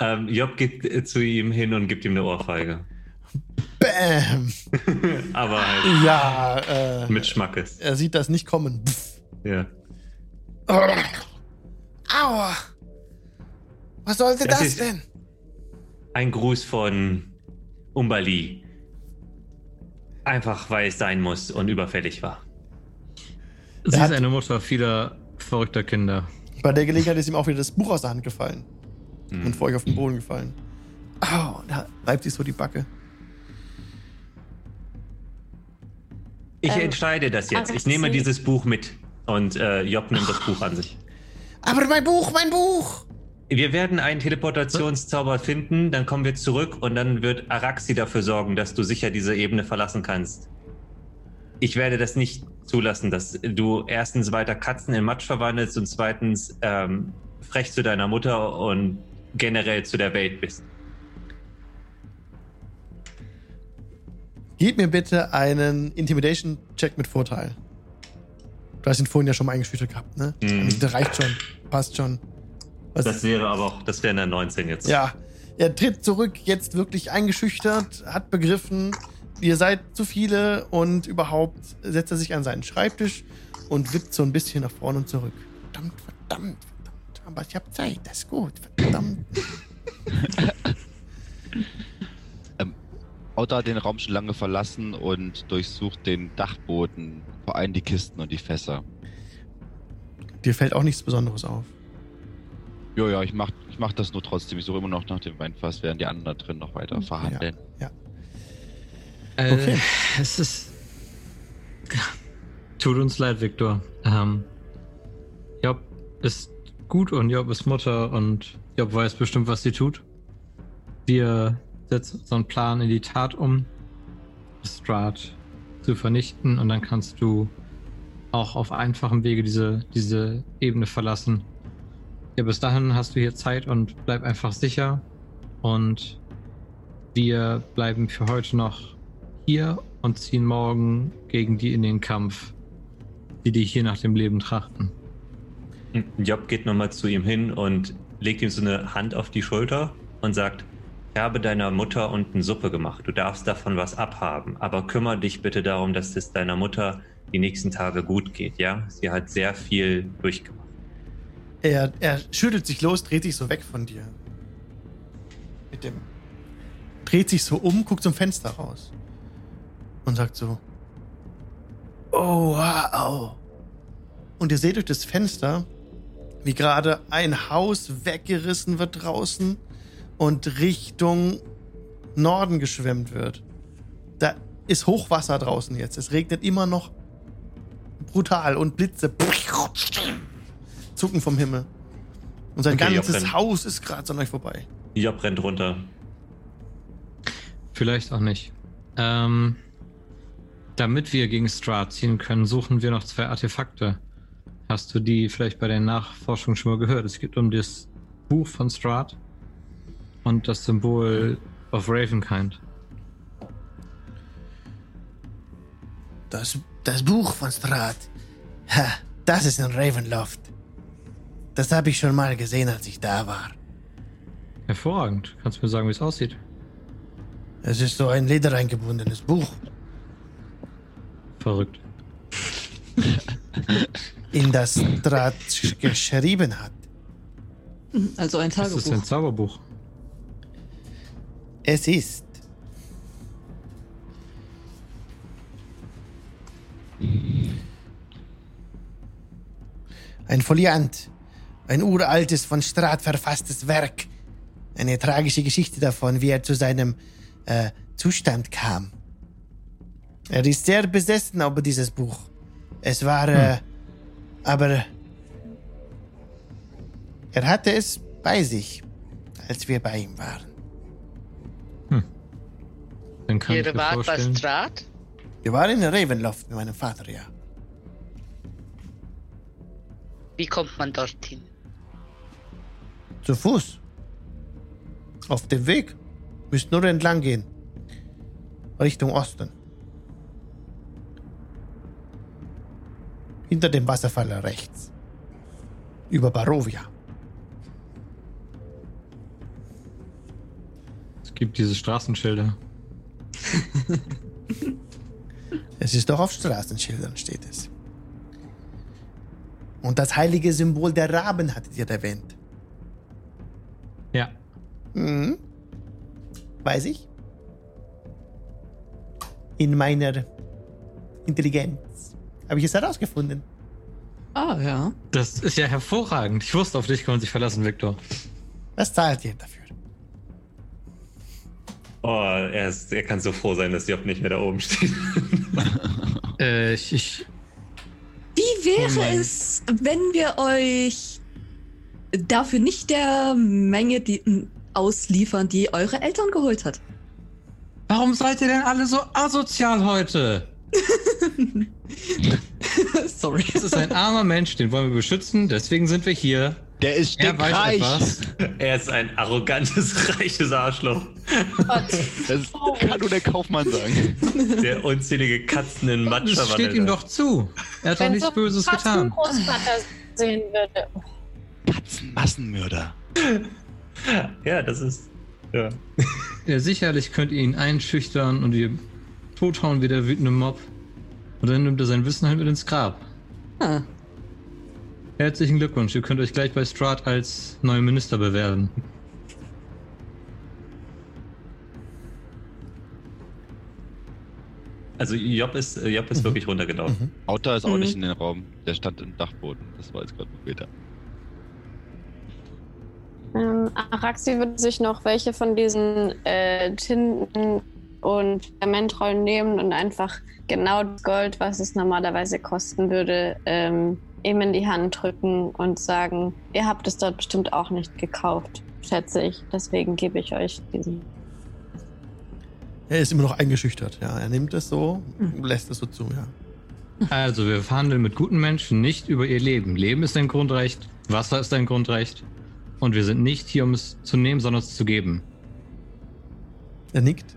Ähm, Job geht äh, zu ihm hin und gibt ihm eine Ohrfeige. Bäm! Aber halt Ja, äh, mit Schmackes. er sieht das nicht kommen. Pff. Ja. Aua! Was sollte Das das, ist- denn? Ein Gruß von Umbali. Einfach weil es sein muss und überfällig war. Sie ist eine Mutter vieler verrückter Kinder. Bei der Gelegenheit ist ihm auch wieder das Buch aus der Hand gefallen Hm. und vor euch auf den Boden gefallen. Au, da reibt sich so die Backe. Ich Ähm, entscheide das jetzt. Ich nehme dieses Buch mit. Und äh, Job nimmt das Buch an sich. Aber mein Buch, mein Buch! Wir werden einen Teleportationszauber finden, dann kommen wir zurück und dann wird Araxi dafür sorgen, dass du sicher diese Ebene verlassen kannst. Ich werde das nicht zulassen, dass du erstens weiter Katzen in Matsch verwandelst und zweitens ähm, frech zu deiner Mutter und generell zu der Welt bist. Gib mir bitte einen Intimidation-Check mit Vorteil. Du hast ihn vorhin ja schon mal eingeschüchtert gehabt, ne? Mhm. Das reicht schon. Passt schon. Was, Das wäre aber auch, das wäre eine 19 jetzt. ja, er tritt zurück, jetzt wirklich eingeschüchtert, hat begriffen, ihr seid zu viele und überhaupt setzt er sich an seinen Schreibtisch und wippt so ein bisschen nach vorne und zurück. Verdammt, verdammt, verdammt. Aber ich habe Zeit, das ist gut. Verdammt. Otter hat den Raum schon lange verlassen und durchsucht den Dachboden, vor allem die Kisten und die Fässer. Dir fällt auch nichts Besonderes auf. Jo, ja, ich mach, ich mach das nur trotzdem. Ich suche immer noch nach dem Weinfass, während die anderen da drin noch weiter verhandeln. Äh, Okay. Es ist. Tut uns leid, Viktor. Ähm, Job ist gut und Job ist Mutter und Job weiß bestimmt, was sie tut. Wir setzen unseren Plan in die Tat um, Strahd zu vernichten und dann kannst du auch auf einfachem Wege diese, diese Ebene verlassen. Ja, bis dahin hast du hier Zeit und bleib einfach sicher. Und wir bleiben für heute noch hier und ziehen morgen gegen die in den Kampf, die dich hier nach dem Leben trachten. Job geht nochmal zu ihm hin und legt ihm so eine Hand auf die Schulter und sagt, ich habe deiner Mutter unten Suppe gemacht. Du darfst davon was abhaben, aber kümmere dich bitte darum, dass es deiner Mutter die nächsten Tage gut geht, ja? Sie hat sehr viel durchgemacht. Er, er schüttelt sich los, dreht sich so weg von dir. Mit dem. Dreht sich so um, guckt zum Fenster raus. und sagt so: Oh, wow. Und ihr seht durch das Fenster, wie gerade ein Haus weggerissen wird draußen und Richtung Norden geschwemmt wird. Da ist Hochwasser draußen jetzt. Es regnet immer noch brutal und Blitze zucken vom Himmel. Und sein Okay, ganzes. Haus ist gerade an euch vorbei. Job rennt runter. Vielleicht auch nicht. Ähm, damit wir gegen Strahd ziehen können, suchen wir noch zwei Artefakte. Hast du die vielleicht bei der Nachforschung schon mal gehört? Es geht um das Buch von Strahd und das Symbol of Ravenkind. Das, das Buch von Strat. Ha, das ist in Ravenloft. Das habe ich schon mal gesehen, als ich da war. Hervorragend. Kannst du mir sagen, wie es aussieht? Es ist so ein ledereingebundenes Buch, Verrückt. in das Strat geschrieben hat. Also ein Das ist ein Tagebuch. Zauberbuch. Es ist. Ein Foliant. Ein uraltes, von Strat verfasstes Werk. Eine tragische Geschichte davon, wie er zu seinem äh, Zustand kam. Er ist sehr besessen über dieses Buch. Es war, äh, aber er hatte es bei sich, als wir bei ihm waren. Dann kann Ihr wart bei. Strat? Wir waren in Ravenloft mit meinem Vater, ja. Wie kommt man dorthin? Zu Fuß. Auf dem Weg. Müsst nur entlang gehen. Richtung Osten. Hinter dem Wasserfall rechts. Über Barovia. Es gibt diese Straßenschilder. Es ist doch auf Straßenschildern, steht es. Und das heilige Symbol der Raben hattet ihr erwähnt. Ja. Mhm. Weiß ich. In meiner Intelligenz habe ich es herausgefunden. Ah, ja. Das ist ja hervorragend. Ich wusste, auf dich kann man sich verlassen, Victor. Was zahlt ihr dafür? Oh, er, ist, er kann so froh sein, dass Job nicht mehr da oben steht. Äh, ich, ich, Wie wäre Oh es, wenn wir euch dafür nicht der Menge die, ausliefern, die eure Eltern geholt hat? warum seid ihr denn alle so asozial heute? Sorry. Das ist ein armer Mensch, den wollen wir beschützen, deswegen sind wir hier. Der ist Er weiß stinkreich. etwas. er ist ein arrogantes, reiches Arschloch, Das kann nur der Kaufmann sagen. der unzählige Katzen in Matsch Das steht ihm doch zu. Er hat doch Wenn nichts Böses getan. Großvater sehen würde. Katzenmassenmörder. Ja, das ist. Ja. Ja, sicherlich könnt ihr ihn einschüchtern und ihr tothauen wie der wütende Mob. Und dann nimmt er sein Wissen halt mit ins Grab. Ah, Herzlichen Glückwunsch, ihr könnt euch gleich bei Strat als neuer Minister bewerben. Also Job ist, Job ist wirklich runtergelaufen. Autor ist auch Mhm. nicht in den Raum. Der stand im Dachboden. Das war jetzt gerade später. Ähm, Araxi würde sich noch welche von diesen äh, Tinten und Pergamentrollen nehmen und einfach genau das Gold, was es normalerweise kosten würde, ähm, ihm in die Hand drücken und sagen, ihr habt es dort bestimmt auch nicht gekauft, schätze ich. Deswegen gebe ich euch diesen. Er ist immer noch eingeschüchtert, ja. Er nimmt es so, lässt es so zu, ja. Also, wir verhandeln mit guten Menschen nicht über ihr Leben. Leben ist ein Grundrecht, Wasser ist ein Grundrecht. Und wir sind nicht hier, um es zu nehmen, sondern es zu geben. Er nickt.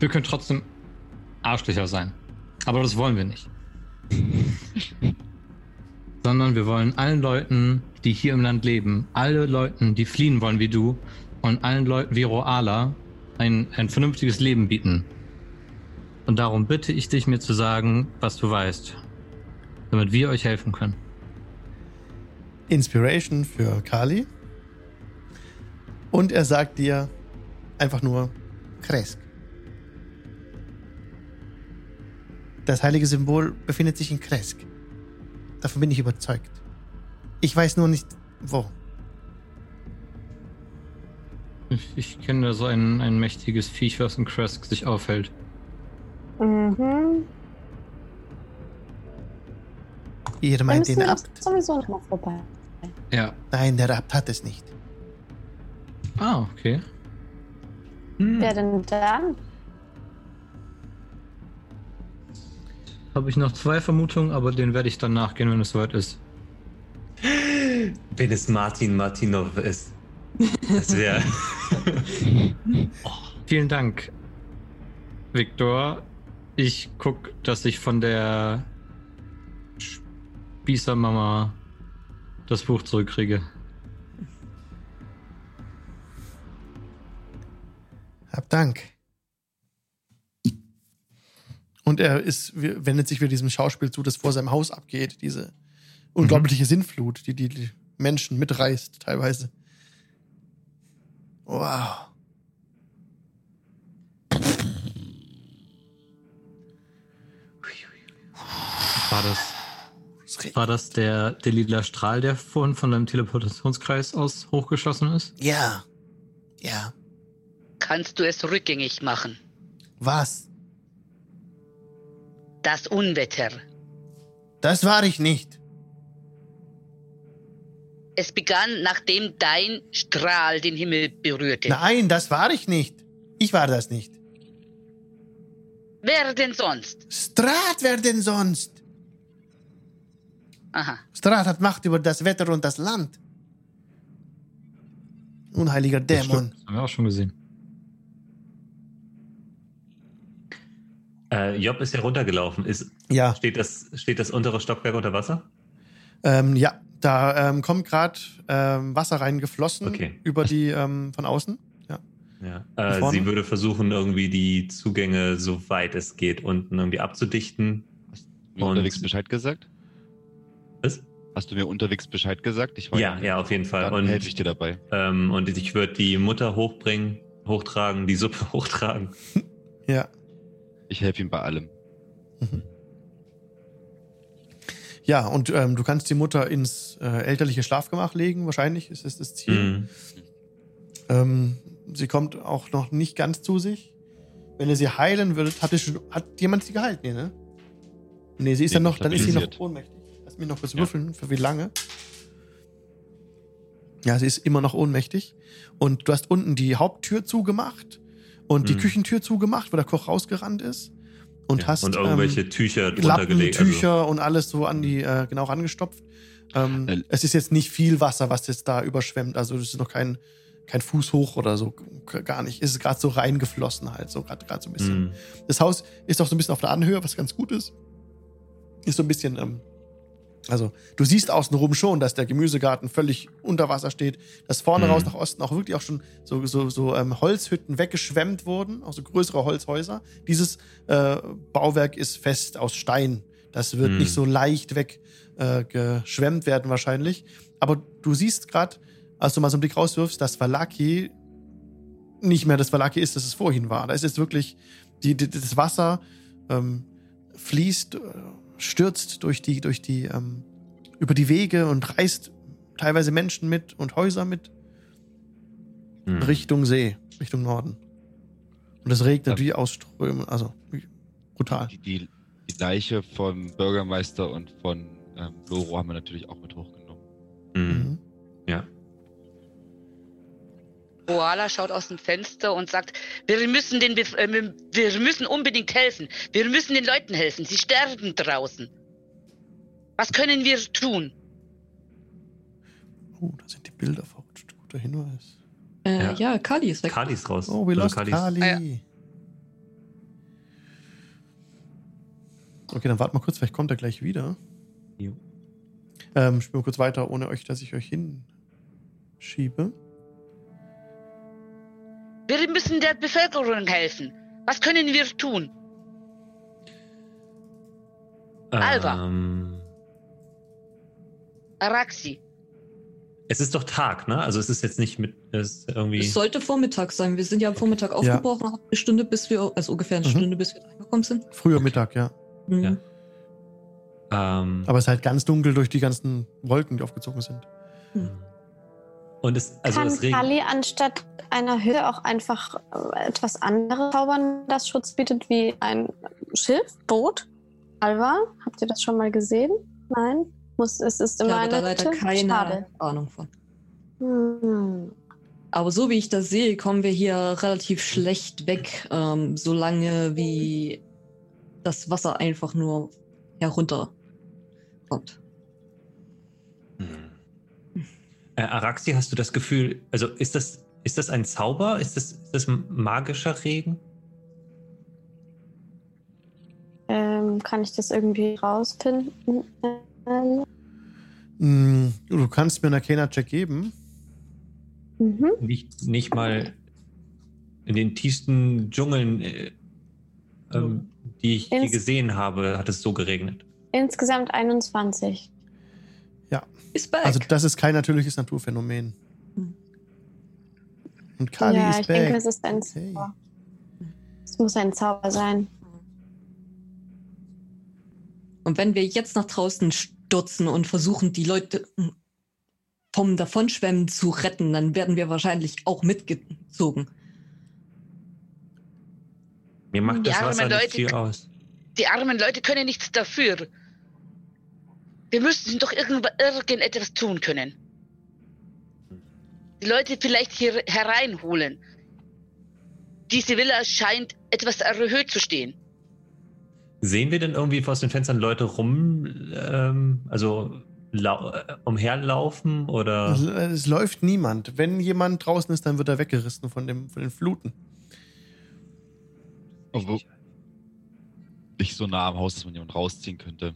Wir können trotzdem Arschlöcher sein. Aber das wollen wir nicht. Sondern wir wollen allen Leuten, die hier im Land leben, alle Leuten, die fliehen wollen wie du, und allen Leuten wie Roala ein, ein vernünftiges Leben bieten. Und darum bitte ich dich, mir zu sagen, was du weißt. Damit wir euch helfen können. Inspiration für Kali. Und er sagt dir einfach nur, Kresk. Das heilige Symbol befindet sich in Kresk. Davon bin ich überzeugt. Ich weiß nur nicht, wo. Ich, ich kenne da so ein, ein mächtiges Viech, was in Kresk sich aufhält. Mhm. Ihr meint den Abt? sowieso noch mal vorbei. Ja. Nein, der Abt hat es nicht. Ah, okay. Wer denn dann? Habe ich noch zwei Vermutungen, aber denen werde ich dann nachgehen, wenn es soweit ist. Wenn es Martin Martinov ist. Das wäre. Vielen Dank, Viktor. Ich guck, dass ich von der Spießermama das Buch zurückkriege. Hab Dank. Und er ist, wendet sich wieder diesem Schauspiel zu, das vor seinem Haus abgeht. Diese unglaubliche Sinnflut, die die Menschen mitreißt, teilweise. Wow. War das, war das der, der lila Strahl, der vorhin von deinem Teleportationskreis aus hochgeschossen ist? Ja. Ja. Kannst du es rückgängig machen? Was? Das Unwetter. Das war ich nicht. Es begann, nachdem dein Strahl den Himmel berührte. Nein, das war ich nicht. Ich war das nicht. Wer denn sonst? Strat, wer denn sonst? Aha. Strat hat Macht über das Wetter und das Land. Unheiliger Dämon. Das haben wir auch schon gesehen. Äh, Job ist ja runtergelaufen. Ist, Ja, steht, das, steht das untere Stockwerk unter Wasser? ähm, ja, da ähm, kommt gerade ähm, Wasser reingeflossen Okay. über die ähm, von außen. Ja. Ja. Äh, sie würde versuchen, irgendwie die Zugänge, soweit es geht, unten irgendwie abzudichten. Unterwegs Bescheid gesagt? Hast du mir unterwegs Bescheid gesagt? Ich war Ja, ja, auf jeden Fall. Dann Und, helfe ich dir dabei. ähm, und ich würde die Mutter hochbringen, hochtragen, die Suppe hochtragen. Ja. Ich helfe ihm bei allem. Ja, und ähm, du kannst die Mutter ins äh, elterliche Schlafgemach legen, wahrscheinlich ist es das Ziel. Mhm. Ähm, sie kommt auch noch nicht ganz zu sich. Wenn ihr sie heilen würdet, hat, ihr schon, hat jemand sie geheilt? Nee, ne? Nee, sie ist Nee, dann noch, dann ist sie noch ohnmächtig. Lass mich noch kurz Ja. würfeln, für wie lange. Ja, sie ist immer noch ohnmächtig. Und du hast unten die Haupttür zugemacht und die Mhm. Küchentür zugemacht, wo der Koch rausgerannt ist. Und Ja, hast und irgendwelche ähm, Tücher drunter gelegt. also Tücher und alles so an die, äh, genau rangestopft. Ähm, Äh, es ist jetzt nicht viel Wasser, was jetzt da überschwemmt. Also das ist noch kein, kein Fuß hoch oder so. Gar nicht. Es ist gerade so reingeflossen halt, so gerade so ein bisschen. Mhm. Das Haus ist auch so ein bisschen auf der Anhöhe, was ganz gut ist. Ist so ein bisschen, ähm, also du siehst außenrum schon, dass der Gemüsegarten völlig unter Wasser steht, dass vorne Mhm. raus nach Osten auch wirklich auch schon so, so, so ähm, Holzhütten weggeschwemmt wurden, auch so größere Holzhäuser. Dieses äh, Bauwerk ist fest aus Stein. Das wird Mhm. nicht so leicht weggeschwemmt äh, werden wahrscheinlich. Aber du siehst gerade, als du mal so einen Blick rauswirfst, dass Valaki nicht mehr das Valaki ist, das es vorhin war. Da ist jetzt wirklich die, die, das Wasser ähm, fließt, äh, stürzt durch die, durch die, ähm, über die Wege und reißt teilweise Menschen mit und Häuser mit Mhm. Richtung See, Richtung Norden. Und es regnet wie aus Strömen, also brutal. Die, die, die Leiche vom Bürgermeister und von ähm, Loro haben wir natürlich auch mit hochgenommen. Mhm. Koala schaut aus dem Fenster und sagt, wir müssen, den Bef äh, wir müssen unbedingt helfen. Wir müssen den Leuten helfen. Sie sterben draußen. Was können wir tun? Oh, da sind die Bilder verrutscht. Guter Hinweis. Äh, Ja. ja. Kali ist weg. Kali ist raus. Oh, Oder lost Kali Kali. ist- Ah, ja. Okay, dann warten wir kurz, vielleicht kommt er gleich wieder. Jo. Ähm, spielen wir kurz weiter, ohne euch, dass ich euch hinschiebe. Wir müssen der Bevölkerung helfen. Was können wir tun? Alva. Ähm, Araxi. Es ist doch Tag, ne? Also es ist jetzt nicht mit es ist irgendwie. Es sollte Vormittag sein. Wir sind ja am Vormittag aufgebrochen, haben eine Stunde, bis wir, also ungefähr eine Mhm. Stunde, bis wir angekommen sind. Früher Mittag, ja. Mhm. Ja. ähm, Aber es ist halt ganz dunkel durch die ganzen Wolken, die aufgezogen sind. Und es also Kann regnet. Kali anstatt einer Hülle auch einfach äh, etwas anderes zaubern, das Schutz bietet, wie ein Schiff, Boot? Alva, habt ihr das schon mal gesehen? Nein? Muss, es ist Ich immer habe da eine leider Hütte? keine Schade. Ahnung von. Hm. Aber so wie ich das sehe, kommen wir hier relativ schlecht weg, ähm, solange wie das Wasser einfach nur herunter kommt. Hm. Äh, Araxi, hast du das Gefühl, also ist das, ist das ein Zauber? Ist das, ist das magischer Regen? Ähm, kann ich das irgendwie rausfinden? Mm, Du kannst mir einen Arcana-Check geben. mhm. Nicht, nicht mal in den tiefsten Dschungeln, äh, ähm, die ich je Ins- gesehen habe, hat es so geregnet. Insgesamt 21. Ist back. Also, das ist kein natürliches Naturphänomen. Hm. Und Kali ja, ist ich back. denke, es ist ein Okay. Zauber. Es muss ein Zauber sein. Und wenn wir jetzt nach draußen stürzen und versuchen, die Leute hm, vom Davonschwemmen zu retten, dann werden wir wahrscheinlich auch mitgezogen. Mir macht Die das Wasser nicht Leute- viel aus. Die armen Leute können nichts dafür. Wir müssten doch irgend, irgendetwas tun können. Die Leute vielleicht hier hereinholen. Diese Villa scheint etwas erhöht zu stehen. Sehen wir denn irgendwie aus den Fenstern Leute rum, ähm, also lau äh, umherlaufen oder? Es, es läuft niemand. Wenn jemand draußen ist, dann wird er weggerissen von, dem, von den Fluten. Obwohl- Nicht so nah am Haus, dass man jemanden rausziehen könnte.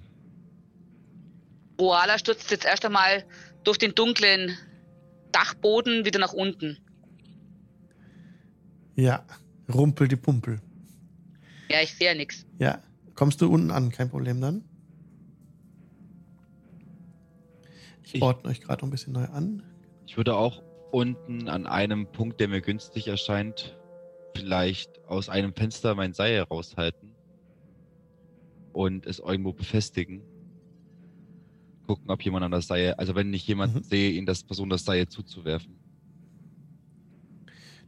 Oala stürzt jetzt erst einmal durch den dunklen Dachboden wieder nach unten. Ja, rumpel die Pumpel. Ja, ich sehe ja nichts. Ja, kommst du unten an, kein Problem dann. Ich, Ich- ordne euch gerade noch ein bisschen neu an. Ich würde auch unten an einem Punkt, der mir günstig erscheint, vielleicht aus einem Fenster mein Seil raushalten und es irgendwo befestigen. Gucken, ob jemand an das Seil, also wenn ich jemanden Mhm. sehe, ihn das Person das Seil zuzuwerfen.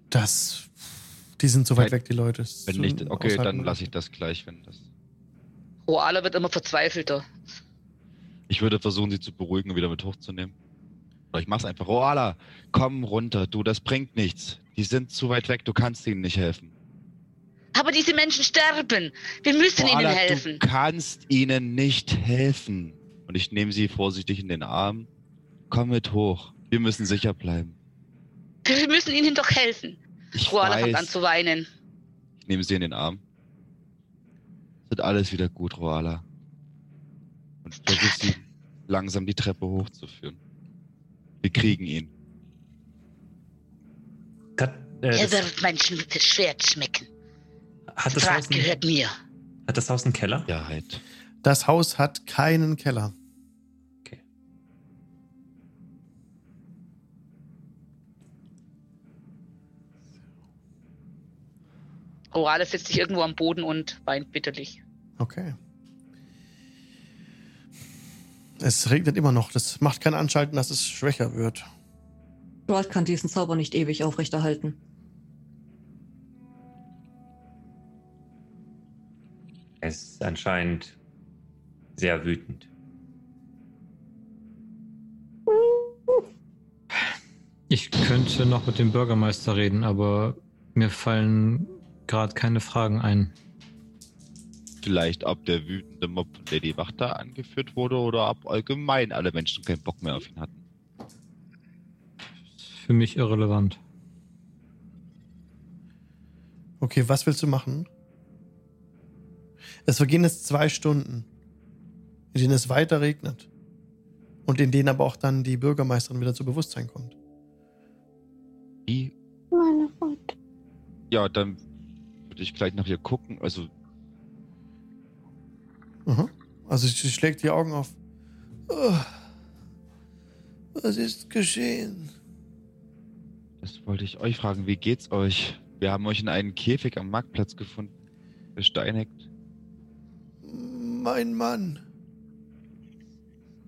Das. Die sind so weit weg, die Leute. Wenn so nicht, okay, Aushalten. dann lasse ich das gleich, wenn das. Oala wird immer verzweifelter. Ich würde versuchen, sie zu beruhigen und wieder mit hochzunehmen. Oder ich mach's einfach. Roala, komm runter, du, das bringt nichts. Die sind zu weit weg, du kannst ihnen nicht helfen. Aber diese Menschen sterben. Wir müssen ihnen Roala, helfen. du kannst ihnen nicht helfen. Und ich nehme sie vorsichtig in den Arm. Komm mit hoch. Wir müssen sicher bleiben. Wir müssen ihnen doch helfen. Ich Oala fängt an zu weinen. Ich nehme sie in den Arm. Es wird alles wieder gut, Roala. Und versuche sie langsam die Treppe hochzuführen. Wir kriegen ihn. Hat, äh, Er das, wird mein Sch- Schwert schmecken. hat, das Draht Haus gehört mir. hat das Haus einen Keller? Ja, halt. Das Haus hat keinen Keller. Oala setzt sich irgendwo am Boden und weint bitterlich. Okay. Es regnet immer noch. Das macht kein Anschalten, dass es schwächer wird. Geralt kann diesen Zauber nicht ewig aufrechterhalten. Er ist anscheinend sehr wütend. Ich könnte noch mit dem Bürgermeister reden, aber mir fallen gerade keine Fragen ein. Vielleicht, ob der wütende Mob von Lady Wachter angeführt wurde oder ob allgemein alle Menschen keinen Bock mehr auf ihn hatten. Für mich irrelevant. Okay, was willst du machen? Es vergehen jetzt zwei Stunden, in denen es weiter regnet. Und in denen aber auch dann die Bürgermeisterin wieder zu Bewusstsein kommt. Wie? Meine Freunde. Ja, dann würde ich gleich nach ihr gucken. Also, Mhm. Also sie schlägt die Augen auf. Ugh. Was ist geschehen? Das wollte ich euch fragen. Wie geht's euch? Wir haben euch in einen Käfig am Marktplatz gefunden. Besteinigt. Mein Mann.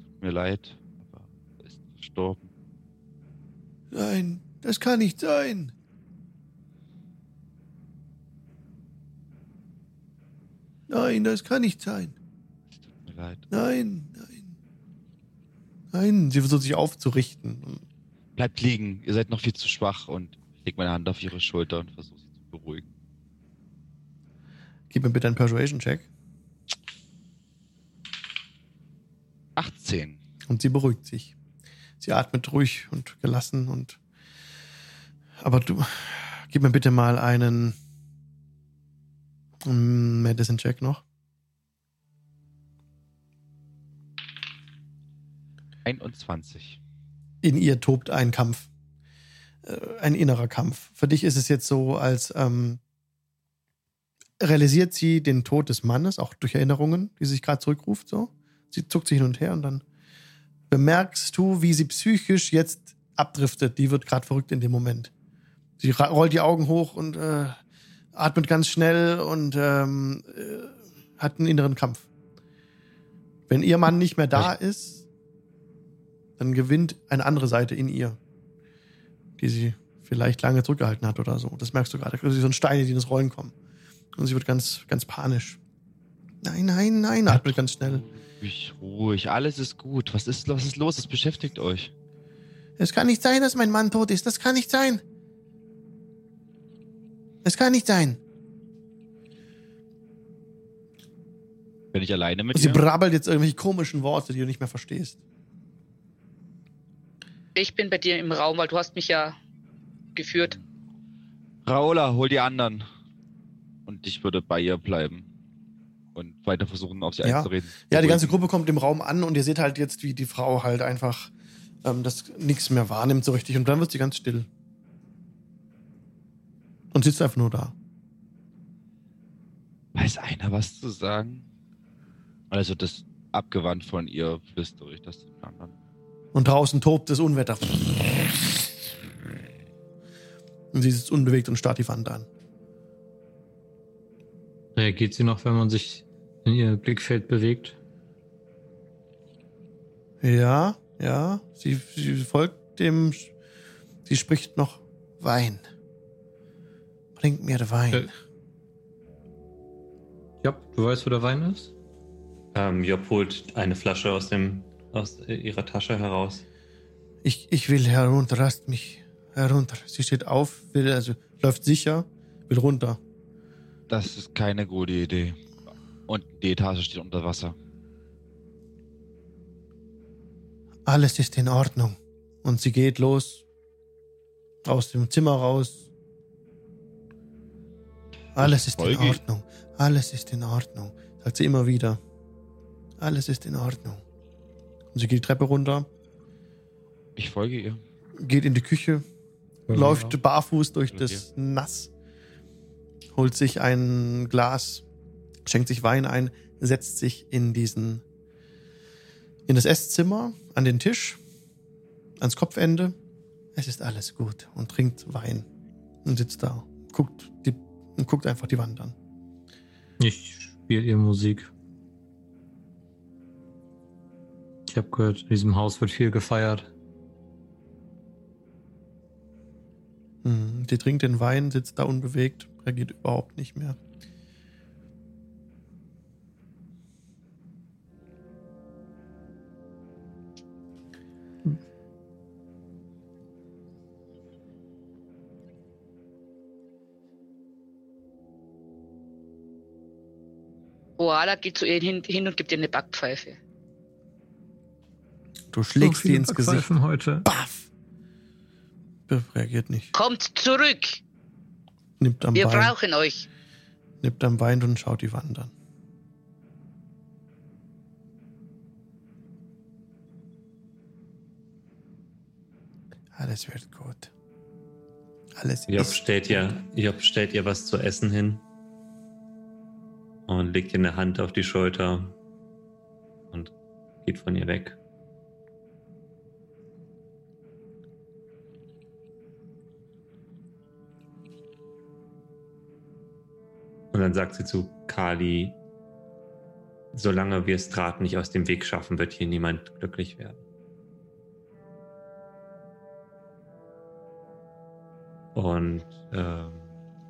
Tut mir leid, aber er ist gestorben. Nein, das kann nicht sein. Nein, das kann nicht sein. Tut mir leid. Nein, nein. Nein, sie versucht sich aufzurichten. Bleibt liegen, ihr seid noch viel zu schwach und ich leg meine Hand auf ihre Schulter und versuche sie zu beruhigen. Gib mir bitte einen Persuasion-Check. 18. Und sie beruhigt sich. Sie atmet ruhig und gelassen und. Aber du, gib mir bitte mal einen mm, Medicine-Check noch. 21. in ihr tobt ein Kampf. Äh, ein innerer Kampf. Für dich ist es jetzt so, als ähm, realisiert sie den Tod des Mannes, auch durch Erinnerungen, die sich gerade zurückruft. So. Sie zuckt sich hin und her und dann bemerkst du, wie sie psychisch jetzt abdriftet. Die wird gerade verrückt in dem Moment. Sie rollt die Augen hoch und äh, atmet ganz schnell und ähm, äh, hat einen inneren Kampf. Wenn ihr Mann nicht mehr da ist, dann gewinnt eine andere Seite in ihr, die sie vielleicht lange zurückgehalten hat oder so. Das merkst du gerade. So ein Steine, die ins Rollen kommen. Und sie wird ganz, ganz panisch. Nein, nein, nein, atmet ganz schnell. Ruhig, ruhig, alles ist gut. Was ist, was ist los? Es beschäftigt euch. Es kann nicht sein, dass mein Mann tot ist. Das kann nicht sein. Es kann nicht sein. Bin ich alleine mit sie ihr? brabbelt jetzt irgendwelche komischen Worte, die du nicht mehr verstehst. Ich bin bei dir im Raum, weil du hast mich ja geführt. Raola, hol die anderen. Und ich würde bei ihr bleiben. Und weiter versuchen, auf sie Ja. einzureden. Ja, die ganze Gruppe kommt im Raum an und ihr seht halt jetzt, wie die Frau halt einfach ähm, das nichts mehr wahrnimmt so richtig. Und dann wird sie ganz still. Und sitzt einfach nur da. Weiß einer was zu sagen? Also das abgewandt von ihr flüstere ich das den anderen. Und draußen tobt das Unwetter. Und sie sitzt unbewegt und starrt die Wand an. Reagiert sie noch, wenn man sich in ihr Blickfeld bewegt? Ja, ja, sie, sie folgt dem. Sie spricht noch Wein. Bringt mir Wein. Äh. Ja, du weißt, wo der Wein ist? Ähm, Job holt eine Flasche aus, dem, aus äh, ihrer Tasche heraus. Ich, ich will herunter, lasst mich herunter. Sie steht auf, will, also läuft sicher, will runter. Das ist keine gute Idee. Und die Etage steht unter Wasser. Alles ist in Ordnung. Und sie geht los, aus dem Zimmer raus. Alles ist in Ordnung. Alles ist in Ordnung. Sagt sie immer wieder. Alles ist in Ordnung. Und sie geht die Treppe runter, Ich folge ihr. geht in die Küche, läuft barfuß durch das Nass, holt sich ein Glas, schenkt sich Wein ein, setzt sich in diesen, in das Esszimmer, an den Tisch, ans Kopfende. Es ist alles gut und trinkt Wein und sitzt da, guckt, die, und guckt einfach die Wand an. Ich spiele ihr Musik. Ich habe gehört, in diesem Haus wird viel gefeiert. Mhm. Sie trinkt den Wein, sitzt da unbewegt, reagiert überhaupt nicht mehr. Oala geht zu ihr hin, hin und gibt ihr eine Backpfeife. Du schlägst So sie viele ins Gesicht. Heute. Baff! Reagiert nicht. Kommt zurück! Nimmt am Wir Bein. brauchen euch. Nippt am Bein und schaut die Wand an. Alles wird gut. Alles Job ist stellt, ihr, Job stellt ihr was zu essen hin und legt ihr eine Hand auf die Schulter und geht von ihr weg. Und dann sagt sie zu Kali, solange wir Strat nicht aus dem Weg schaffen, wird hier niemand glücklich werden. Und äh,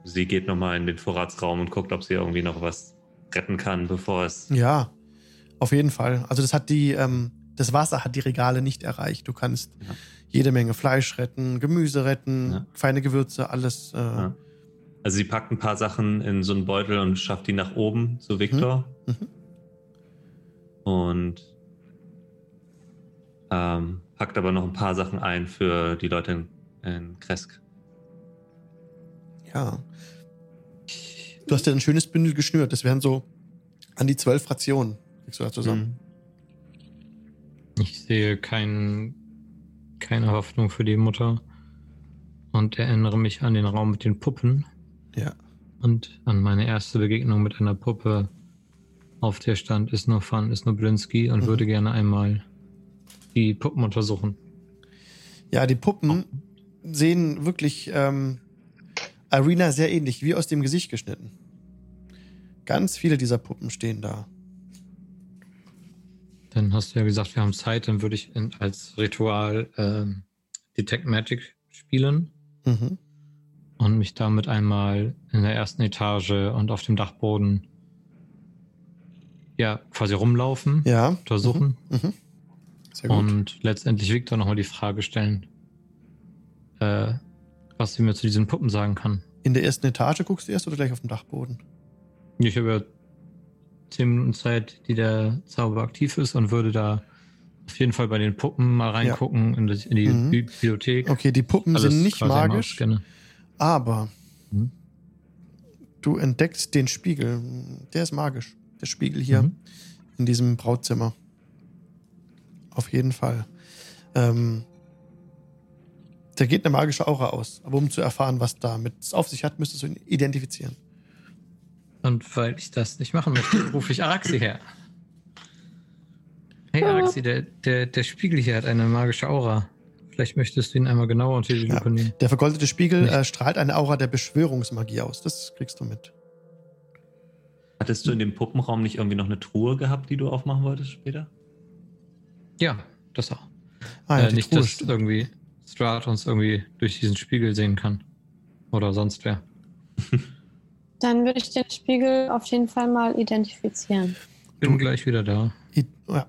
sie geht nochmal in den Vorratsraum und guckt, ob sie irgendwie noch was retten kann, bevor es. Ja, auf jeden Fall. Also das hat die, ähm, das Wasser hat die Regale nicht erreicht. Du kannst Ja. jede Menge Fleisch retten, Gemüse retten, Ja. feine Gewürze, alles. Äh, Ja. Also sie packt ein paar Sachen in so einen Beutel und schafft die nach oben zu Victor. Mhm. Und ähm, packt aber noch ein paar Sachen ein für die Leute in, in Kresk. Ja. Du hast ja ein schönes Bündel geschnürt. Das wären so an die zwölf Rationen. Kriegst du da zusammen. Ich sehe kein, keine Hoffnung für die Mutter und erinnere mich an den Raum mit den Puppen Ja. und an meine erste Begegnung mit einer Puppe, auf der stand ist nur Fun, ist nur Blinsky und Mhm. würde gerne einmal die Puppen untersuchen. Ja, die Puppen sehen wirklich ähm, Arena sehr ähnlich, wie aus dem Gesicht geschnitten. Ganz viele dieser Puppen stehen da. Dann hast du ja gesagt, wir haben Zeit, dann würde ich in, als Ritual ähm, Detect Magic spielen Mhm. und mich damit einmal in der ersten Etage und auf dem Dachboden ja quasi rumlaufen, Ja. untersuchen Mhm. Mhm. Sehr gut. und letztendlich Victor nochmal die Frage stellen, äh, was sie mir zu diesen Puppen sagen kann. In der ersten Etage guckst du erst oder gleich auf dem Dachboden? Ich habe ja zehn Minuten Zeit, die der Zauber aktiv ist und würde da auf jeden Fall bei den Puppen mal reingucken in, das, in die Mhm. Bibliothek. Okay, die Puppen Alles sind nicht magisch, ausscannen. aber Mhm. du entdeckst den Spiegel. Der ist magisch. Der Spiegel hier Mhm. in diesem Brautzimmer. Auf jeden Fall. Ähm, da geht eine magische Aura aus. Aber um zu erfahren, was damit es auf sich hat, müsstest du ihn identifizieren. Und weil ich das nicht machen möchte, rufe ich Araxi her. Hey Araxi, der, der, der Spiegel hier hat eine magische Aura. Vielleicht möchtest du ihn einmal genauer unter die Ja. Lupe nehmen. Der vergoldete Spiegel äh, strahlt eine Aura der Beschwörungsmagie aus. Das kriegst du mit. Hattest du in dem Puppenraum nicht irgendwie noch eine Truhe gehabt, die du aufmachen wolltest später? Ja, das auch. Ah, ja, äh, nicht, Truhe dass irgendwie Strat uns irgendwie durch diesen Spiegel sehen kann. Oder sonst wer. Dann würde ich den Spiegel auf jeden Fall mal identifizieren. Bin gleich wieder da. I- ja.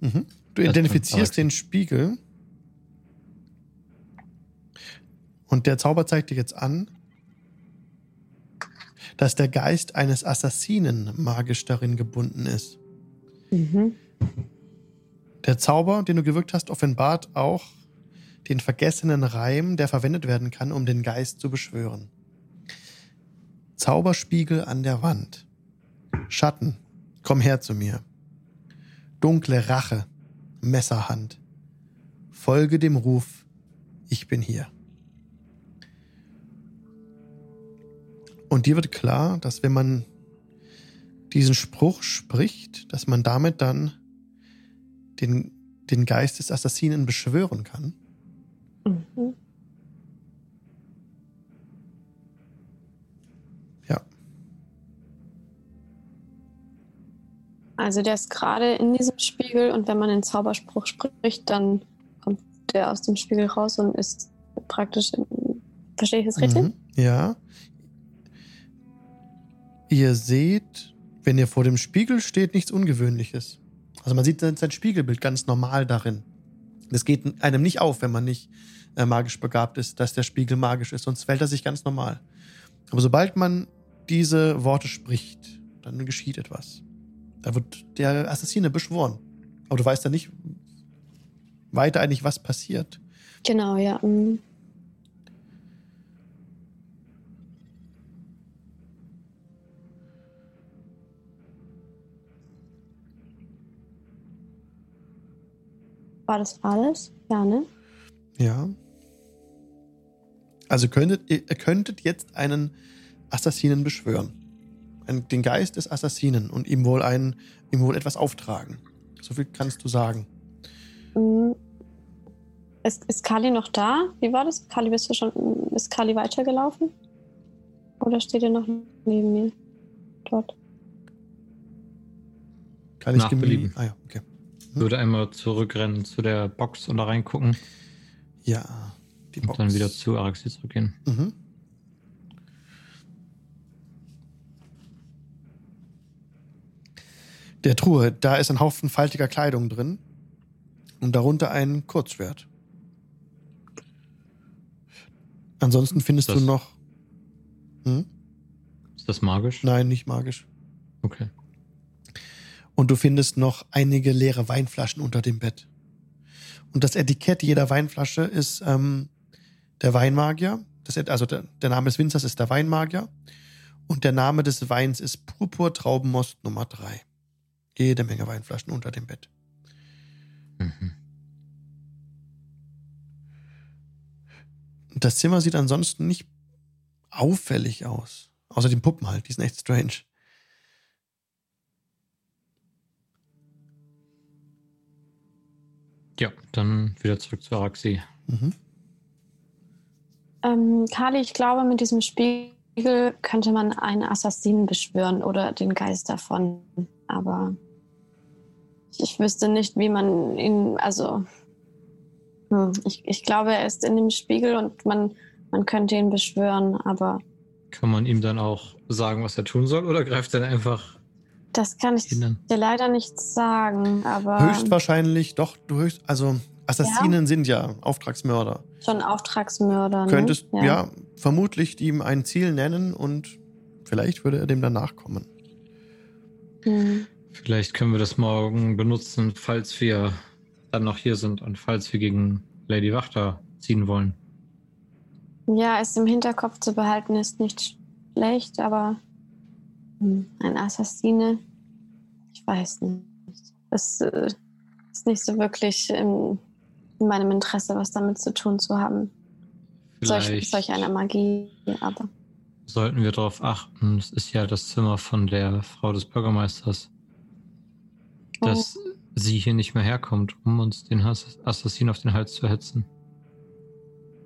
mhm. Du Das identifizierst den Spiegel. Und der Zauber zeigt dir jetzt an, dass der Geist eines Assassinen magisch darin gebunden ist. Mhm. Der Zauber, den du gewirkt hast, offenbart auch den vergessenen Reim, der verwendet werden kann, um den Geist zu beschwören. Zauberspiegel an der Wand. Schatten, komm her zu mir. Dunkle Rache, Messerhand. Folge dem Ruf, ich bin hier. Und dir wird klar, dass wenn man diesen Spruch spricht, dass man damit dann den, den Geist des Assassinen beschwören kann. Mhm. Ja. Also der ist gerade in diesem Spiegel und wenn man den Zauberspruch spricht, dann kommt der aus dem Spiegel raus und ist praktisch. Verstehe ich das richtig? Mhm. Ja. Ihr seht, wenn ihr vor dem Spiegel steht, nichts Ungewöhnliches. Also man sieht sein Spiegelbild ganz normal darin. Das geht einem nicht auf, wenn man nicht äh, magisch begabt ist, dass der Spiegel magisch ist, sonst fällt er sich ganz normal. Aber sobald man diese Worte spricht, dann geschieht etwas. Da wird der Assassine beschworen. Aber du weißt ja nicht weiter eigentlich, was passiert. Genau, ja. mhm. War das alles? Ja, ne? Ja. Also könntet ihr könntet jetzt einen Assassinen beschwören. Ein, den Geist des Assassinen und ihm wohl ein, ihm wohl etwas auftragen. So viel kannst du sagen. Mhm. Ist, ist Kali noch da? Wie war das? Kali, bist du schon. Ist Kali weitergelaufen? Oder steht er noch neben mir? dort. Kann ich Nach gemü- Belieben. Ah ja, okay. Würde einmal zurückrennen zu der Box und da reingucken Ja, die Box. und dann wieder zu Araxi zurückgehen. Mhm. Der Truhe, da ist ein Haufen faltiger Kleidung drin und darunter ein Kurzschwert. Ansonsten findest Das- du noch. Hm? Ist das magisch? Nein, nicht magisch. Okay. Und du findest noch einige leere Weinflaschen unter dem Bett. Und das Etikett jeder Weinflasche ist ähm, der Weinmagier. Das, also der, der Name des Winzers ist der Weinmagier. Und der Name des Weins ist Purpur Traubenmost Nummer 3. Jede Menge Weinflaschen unter dem Bett. Mhm. Das Zimmer sieht ansonsten nicht auffällig aus. Außer den Puppen halt, die sind echt strange. Ja, dann wieder zurück zu Araxi. Mhm. Ähm, Kali, ich glaube, mit diesem Spiegel könnte man einen Assassinen beschwören oder den Geist davon. Aber ich, ich wüsste nicht, wie man ihn, also hm, ich, ich glaube, er ist in dem Spiegel und man, man könnte ihn beschwören, aber Kann man ihm dann auch sagen, was er tun soll, oder greift er dann einfach das kann ich an? dir leider nicht sagen. Aber Höchstwahrscheinlich, doch, du höchst, also Assassinen sind ja Auftragsmörder. schon Auftragsmörder. Könntest, ne? ja. vermutlich ihm ein Ziel nennen und vielleicht würde er dem dann nachkommen. Hm. Vielleicht können wir das morgen benutzen, falls wir dann noch hier sind und falls wir gegen Lady Wachter ziehen wollen. Ja, es im Hinterkopf zu behalten ist nicht schlecht, aber ein Assassine, ich weiß nicht. Es äh, ist nicht so wirklich in, in meinem Interesse, was damit zu tun zu haben. Solch, solch einer Magie, aber sollten wir darauf achten, es ist ja das Zimmer von der Frau des Bürgermeisters, dass sie hier nicht mehr herkommt, um uns den Hass- Assassin auf den Hals zu hetzen.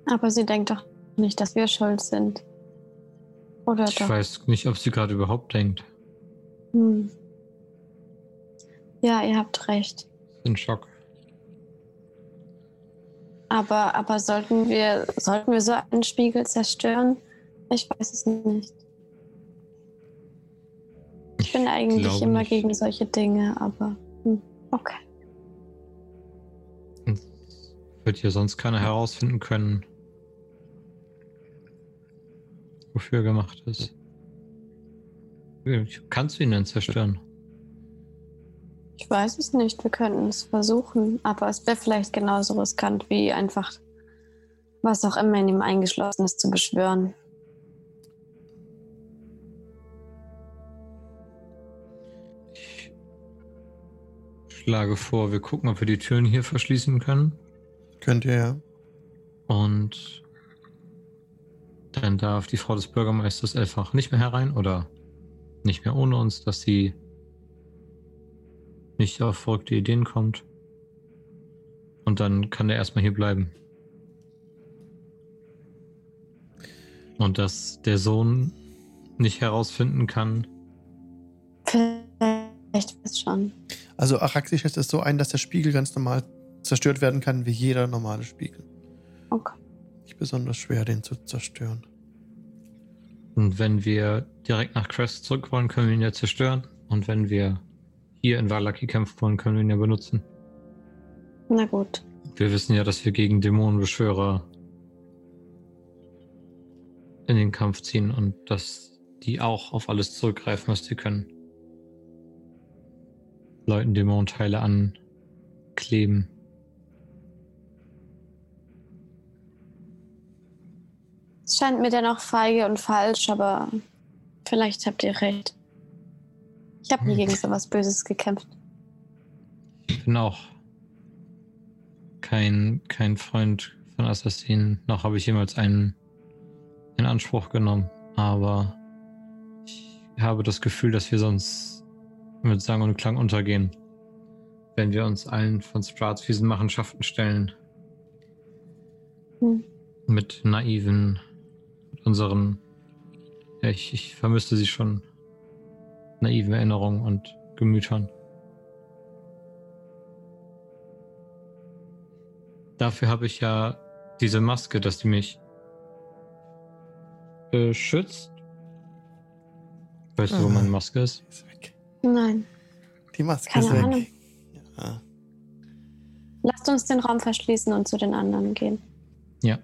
aber sie denkt doch nicht, dass wir schuld sind. Oder Ich doch? weiß nicht, ob sie gerade überhaupt denkt. Hm. Ja, ihr habt recht. Ich bin in Schock. Aber, aber sollten wir, sollten wir so einen Spiegel zerstören? Ich weiß es nicht. Ich bin eigentlich immer nicht. gegen solche Dinge, aber hm, okay. Wird hier sonst keiner herausfinden können, wofür er gemacht ist. Kannst du ihn denn zerstören? Ich weiß es nicht. Wir könnten es versuchen, aber es wäre vielleicht genauso riskant wie einfach was auch immer in ihm eingeschlossen ist zu beschwören. Ich schlage vor, wir gucken, ob wir die Türen hier verschließen können. Könnt ihr ja. Und dann darf die Frau des Bürgermeisters einfach nicht mehr herein oder nicht mehr ohne uns, dass sie nicht auf verrückte Ideen kommt. Und dann kann er erstmal hier bleiben. Und dass der Sohn nicht herausfinden kann, Vielleicht ist schon. Also Araxi schätzt es so ein, dass der Spiegel ganz normal zerstört werden kann, wie jeder normale Spiegel. Okay. Nicht besonders schwer, den zu zerstören. Und wenn wir direkt nach Crest zurück wollen, können wir ihn ja zerstören. Und wenn wir hier in Valaki kämpfen wollen, können wir ihn ja benutzen. Na gut. Wir wissen ja, dass wir gegen Dämonenbeschwörer in den Kampf ziehen und dass die auch auf alles zurückgreifen, was sie können. Leuten Dämonenteile ankleben. Es scheint mir dennoch feige und falsch, aber vielleicht habt ihr recht. Ich habe nie Hm. gegen so was Böses gekämpft. Ich bin auch kein, kein Freund von Assassinen. Noch habe ich jemals einen in Anspruch genommen. Aber ich habe das Gefühl, dass wir sonst mit Sang und Klang untergehen. Wenn wir uns allen von Strats Machenschaften stellen. Hm. Mit naiven, unseren. Ja, ich, ich vermisste sie schon. naiven Erinnerungen und Gemütern. Dafür habe ich ja diese Maske, dass die mich beschützt. Weißt du, wo Ah. meine Maske ist? Ist weg. Nein. Die Maske Keine ist weg. Ahnung. Ja. Lasst uns den Raum verschließen und zu den anderen gehen. Ja.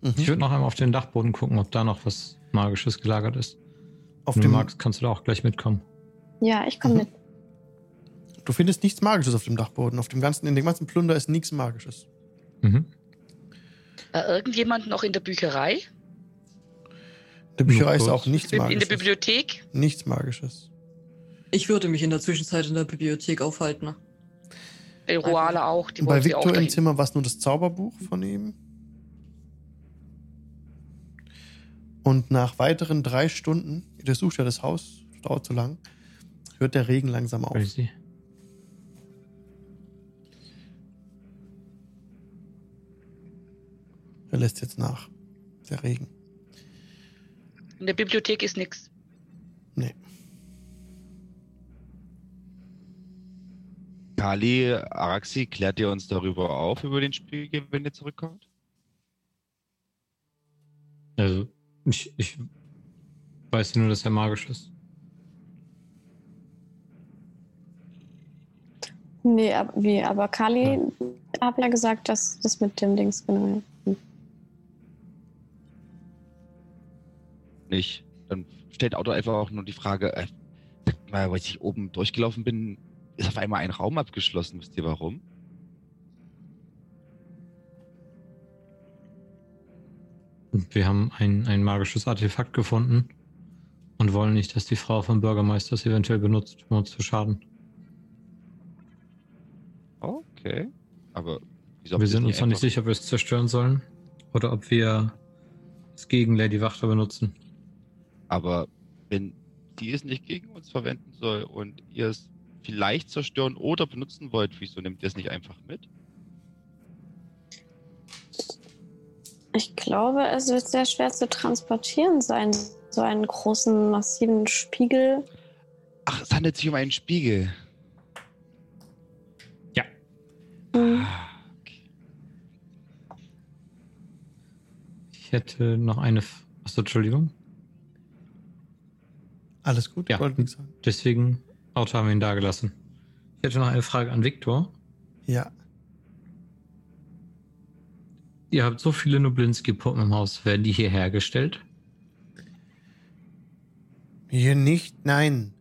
Mhm. Ich würde noch einmal auf den Dachboden gucken, ob da noch was Magisches gelagert ist. Auf Wenn du dem, magst, kannst du da auch gleich mitkommen. Ja, ich komme Mhm. mit. du findest nichts Magisches auf dem Dachboden. Auf dem ganzen, in dem ganzen Plunder ist nichts Magisches. Mhm. Äh, irgendjemand noch in der Bücherei? In der Bücherei ist auch nichts In der Magisches. Bibliothek? Nichts Magisches. Ich würde mich in der Zwischenzeit in der Bibliothek aufhalten. Äh, Ruala auch. Die Bei Victor im. Zimmer war es nur das Zauberbuch von ihm. Und nach weiteren drei Stunden, ihr durchsucht ja das Haus, das dauert zu lang, hört der Regen langsam auf. Crazy. Er lässt jetzt nach. Der Regen. In der Bibliothek ist nichts. Nee. Kali, Araxi, klärt ihr uns darüber auf, über den Spiegel, wenn ihr zurückkommt? Also, ich, ich weiß nur, dass er magisch ist. Nee, ab, wie, aber Kali hat ja gesagt, dass das mit dem Dings genau. Nicht. Dann stellt Auto einfach auch nur die Frage, äh, sag mal, als ich oben durchgelaufen bin, ist auf einmal ein Raum abgeschlossen. Wisst ihr warum? Wir haben ein, ein magisches Artefakt gefunden und wollen nicht, dass die Frau vom Bürgermeister es eventuell benutzt, um uns zu schaden. Okay. Aber wieso wir sind uns noch nicht sicher, ob wir es zerstören sollen oder ob wir es gegen Lady Wachter benutzen. Aber wenn die es nicht gegen uns verwenden soll und ihr es vielleicht zerstören oder benutzen wollt, wieso nehmt ihr es nicht einfach mit? Ich glaube, es wird sehr schwer zu transportieren sein. So einen großen, massiven Spiegel. Ach, es handelt sich um einen Spiegel. Hm. Ah, okay. Ich hätte noch eine. F Achso, Entschuldigung. Alles gut? Ja. Wollte nichts sagen. Deswegen Auto haben wir ihn da gelassen. Ich hätte noch eine Frage an Viktor. Ja. Ihr habt so viele Nublinski-Puppen im Haus. Werden die hier hergestellt? Hier nicht, nein.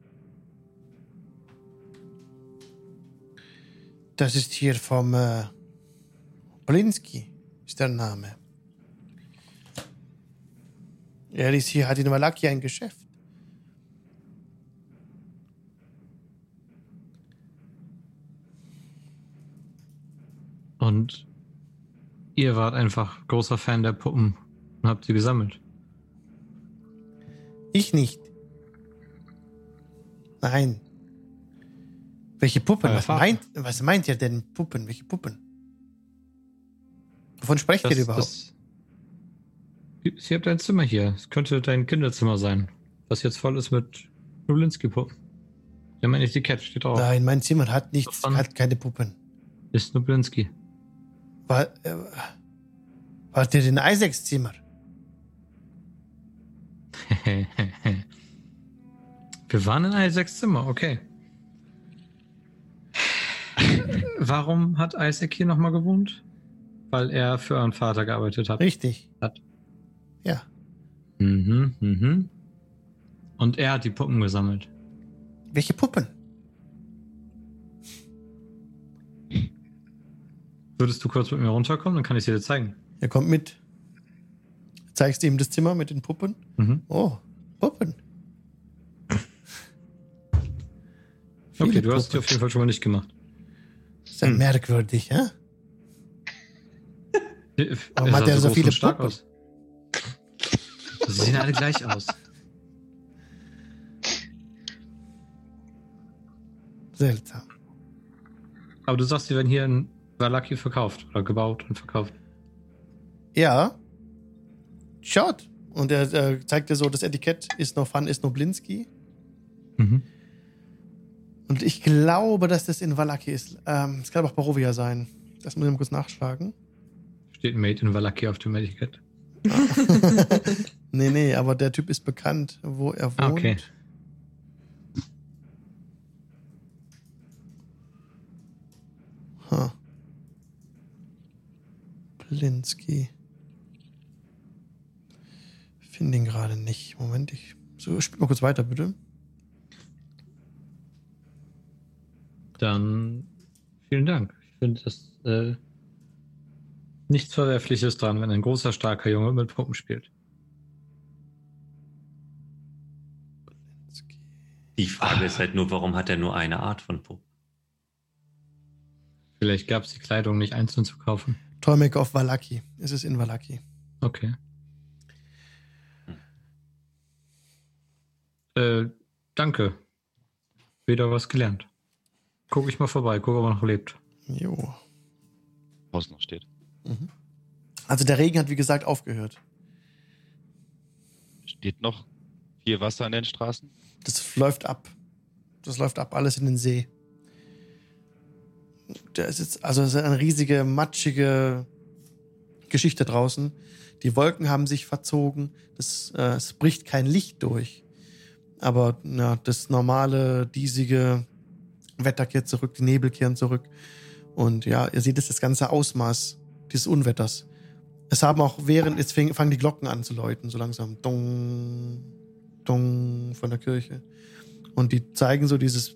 Das ist hier vom äh, Polinski, ist der Name. Er ist hier, hat in Malaki ein Geschäft. Und ihr wart einfach großer Fan der Puppen und habt sie gesammelt. Ich nicht. Nein. Welche Puppen? Was meint, was meint ihr denn Puppen? Welche Puppen? Wovon sprecht ihr überhaupt? das, ihr habt ein Zimmer hier. Es könnte dein Kinderzimmer sein, das jetzt voll ist mit Nublinski-Puppen. Wir haben ein Etikett, steht drauf. Nein, mein Zimmer hat nichts, Davon- hat keine Puppen. Ist Nublinski. War, äh, wart ihr in Isaacs Zimmer? Wir waren in Isaacs Zimmer, okay. Warum hat Isaac hier nochmal gewohnt? Weil er für euren Vater gearbeitet hat. Richtig. Hat. Ja. Mhm, mhm. Und er hat die Puppen gesammelt. Welche Puppen? Würdest du kurz mit mir runterkommen, dann kann ich sie dir zeigen. Er kommt mit. Zeigst du ihm das Zimmer mit den Puppen? Mhm. Oh, Puppen. Okay, du hast es Puppen. auf jeden Fall schon mal nicht gemacht. Ist ja Hm. merkwürdig, hä? Warum Er hat er so groß viele stark Puppen? aus. Sie sehen alle gleich aus. Seltsam. Aber du sagst, sie werden hier in Valaki verkauft oder gebaut und verkauft. Ja. Schaut. Und er äh, zeigt dir so, das Etikett ist noch Van ist Noblinski. Mhm. Und ich glaube, dass das in Valaki ist. Ähm, es kann aber auch Barovia sein. Das muss ich mal kurz nachschlagen. Steht Made in Valaki auf dem Etikett. nee, nee, aber der Typ ist bekannt, wo er wohnt. Ah, okay. Blinski. Finde ihn gerade nicht. Moment, ich. So, spiel mal kurz weiter, bitte. Dann vielen Dank. Ich finde das äh, nichts Verwerfliches dran, wenn ein großer, starker Junge mit Puppen spielt. Die Frage ist halt nur, warum hat er nur eine Art von Puppen? Vielleicht gab es die Kleidung nicht einzeln zu kaufen. Toymaker of Valaki. Es ist in Valaki. Okay. Äh, danke. Wieder was gelernt. Guck ich mal vorbei, guck, ob er noch lebt. Jo. Haus noch steht. Mhm. Also der Regen hat wie gesagt aufgehört. Steht noch viel Wasser an den Straßen? Das läuft ab. Das läuft ab, alles in den See. Der ist jetzt, also es ist eine riesige, matschige Geschichte draußen. Die Wolken haben sich verzogen. Das, äh, es bricht kein Licht durch. Aber ja, das normale, diesige Wetter kehrt zurück, die Nebel kehren zurück. Und ja, ihr seht das ganze Ausmaß dieses Unwetters. Es haben auch während, jetzt fangen die Glocken an zu läuten, so langsam. Dong, dong von der Kirche. Und die zeigen so dieses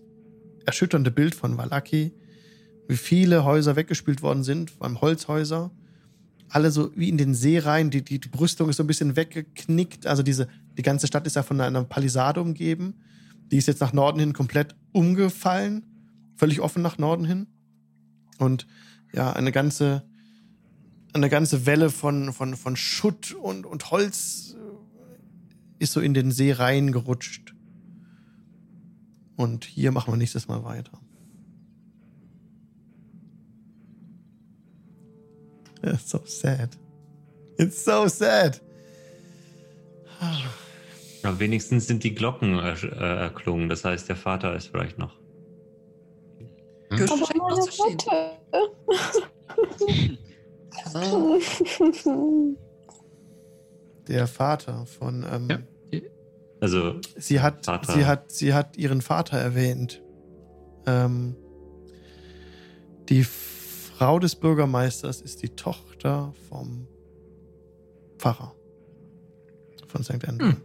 erschütternde Bild von Valaki, wie viele Häuser weggespült worden sind, allem Holzhäuser. Alle so wie in den See rein, die, die, die Brüstung ist so ein bisschen weggeknickt. Also diese, die ganze Stadt ist ja von einer Palisade umgeben. Die ist jetzt nach Norden hin komplett umgefallen. Völlig offen nach Norden hin. Und ja, eine ganze, eine ganze Welle von, von, von Schutt und, und Holz äh, ist so in den See reingerutscht. Und hier machen wir nächstes Mal weiter. It's so sad. It's so sad. Aber wenigstens sind die Glocken äh, erklungen. Das heißt, der Vater ist vielleicht noch. Kirche Aber meine. Mutter. Der Vater von. Ähm, Ja. Also, Sie hat, Vater. sie hat, sie hat ihren Vater erwähnt. Ähm, die Frau des Bürgermeisters ist die Tochter vom Pfarrer von St. Andrew. Hm.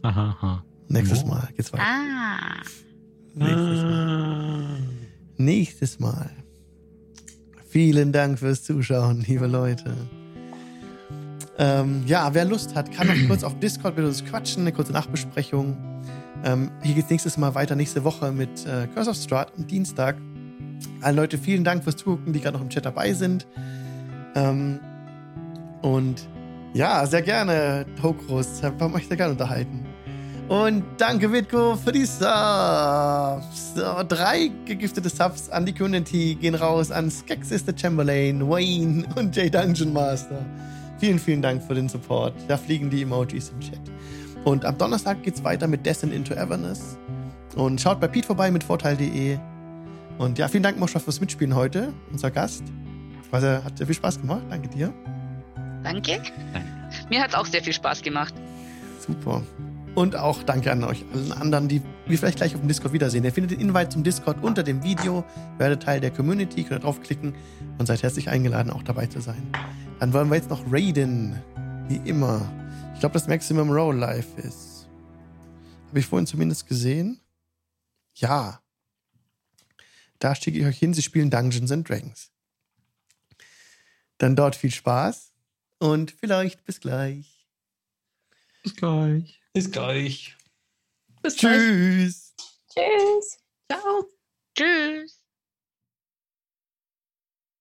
Aha, aha. Nächstes Wo? Mal geht's weiter. Ah. Nächstes Mal. Nächstes Mal. Vielen Dank fürs Zuschauen, liebe Leute. Ähm, ja, wer Lust hat, kann noch kurz auf Discord mit uns quatschen, eine kurze Nachbesprechung. Ähm, hier geht's nächstes Mal weiter, nächste Woche mit äh, Curse of Strahd am Dienstag. Alle Leute, vielen Dank fürs Zugucken, die gerade noch im Chat dabei sind. Ähm, und ja, sehr gerne, Tokrus. Haben euch sehr gerne unterhalten. Und danke, Witko, für die Subs. So, drei gegiftete Subs an die Community gehen raus an Skex Sister Chamberlain, Wayne und J Dungeon Master. Vielen, vielen Dank für den Support. Da fliegen die Emojis im Chat. Und am Donnerstag geht's weiter mit Descent into Everness. Und schaut bei Pete vorbei mit Vorteil.de. Und ja, vielen Dank, Moscha, fürs Mitspielen heute, unser Gast. Was, äh, hat sehr viel Spaß gemacht. Danke dir. Danke. Mir hat es auch sehr viel Spaß gemacht. Super. Und auch danke an euch allen anderen, die wir vielleicht gleich auf dem Discord wiedersehen. Ihr findet den Invite zum Discord unter dem Video, werdet Teil der Community, könnt draufklicken und seid herzlich eingeladen, auch dabei zu sein. Dann wollen wir jetzt noch raiden. Wie immer. Ich glaube, das Maximum Roll Life ist. Habe ich vorhin zumindest gesehen? Ja. Da schicke ich euch hin, sie spielen Dungeons and Dragons. Dann dort viel Spaß und vielleicht bis gleich. Bis gleich. bis gleich. bis gleich. Tschüss. Tschüss. Ciao. Tschüss.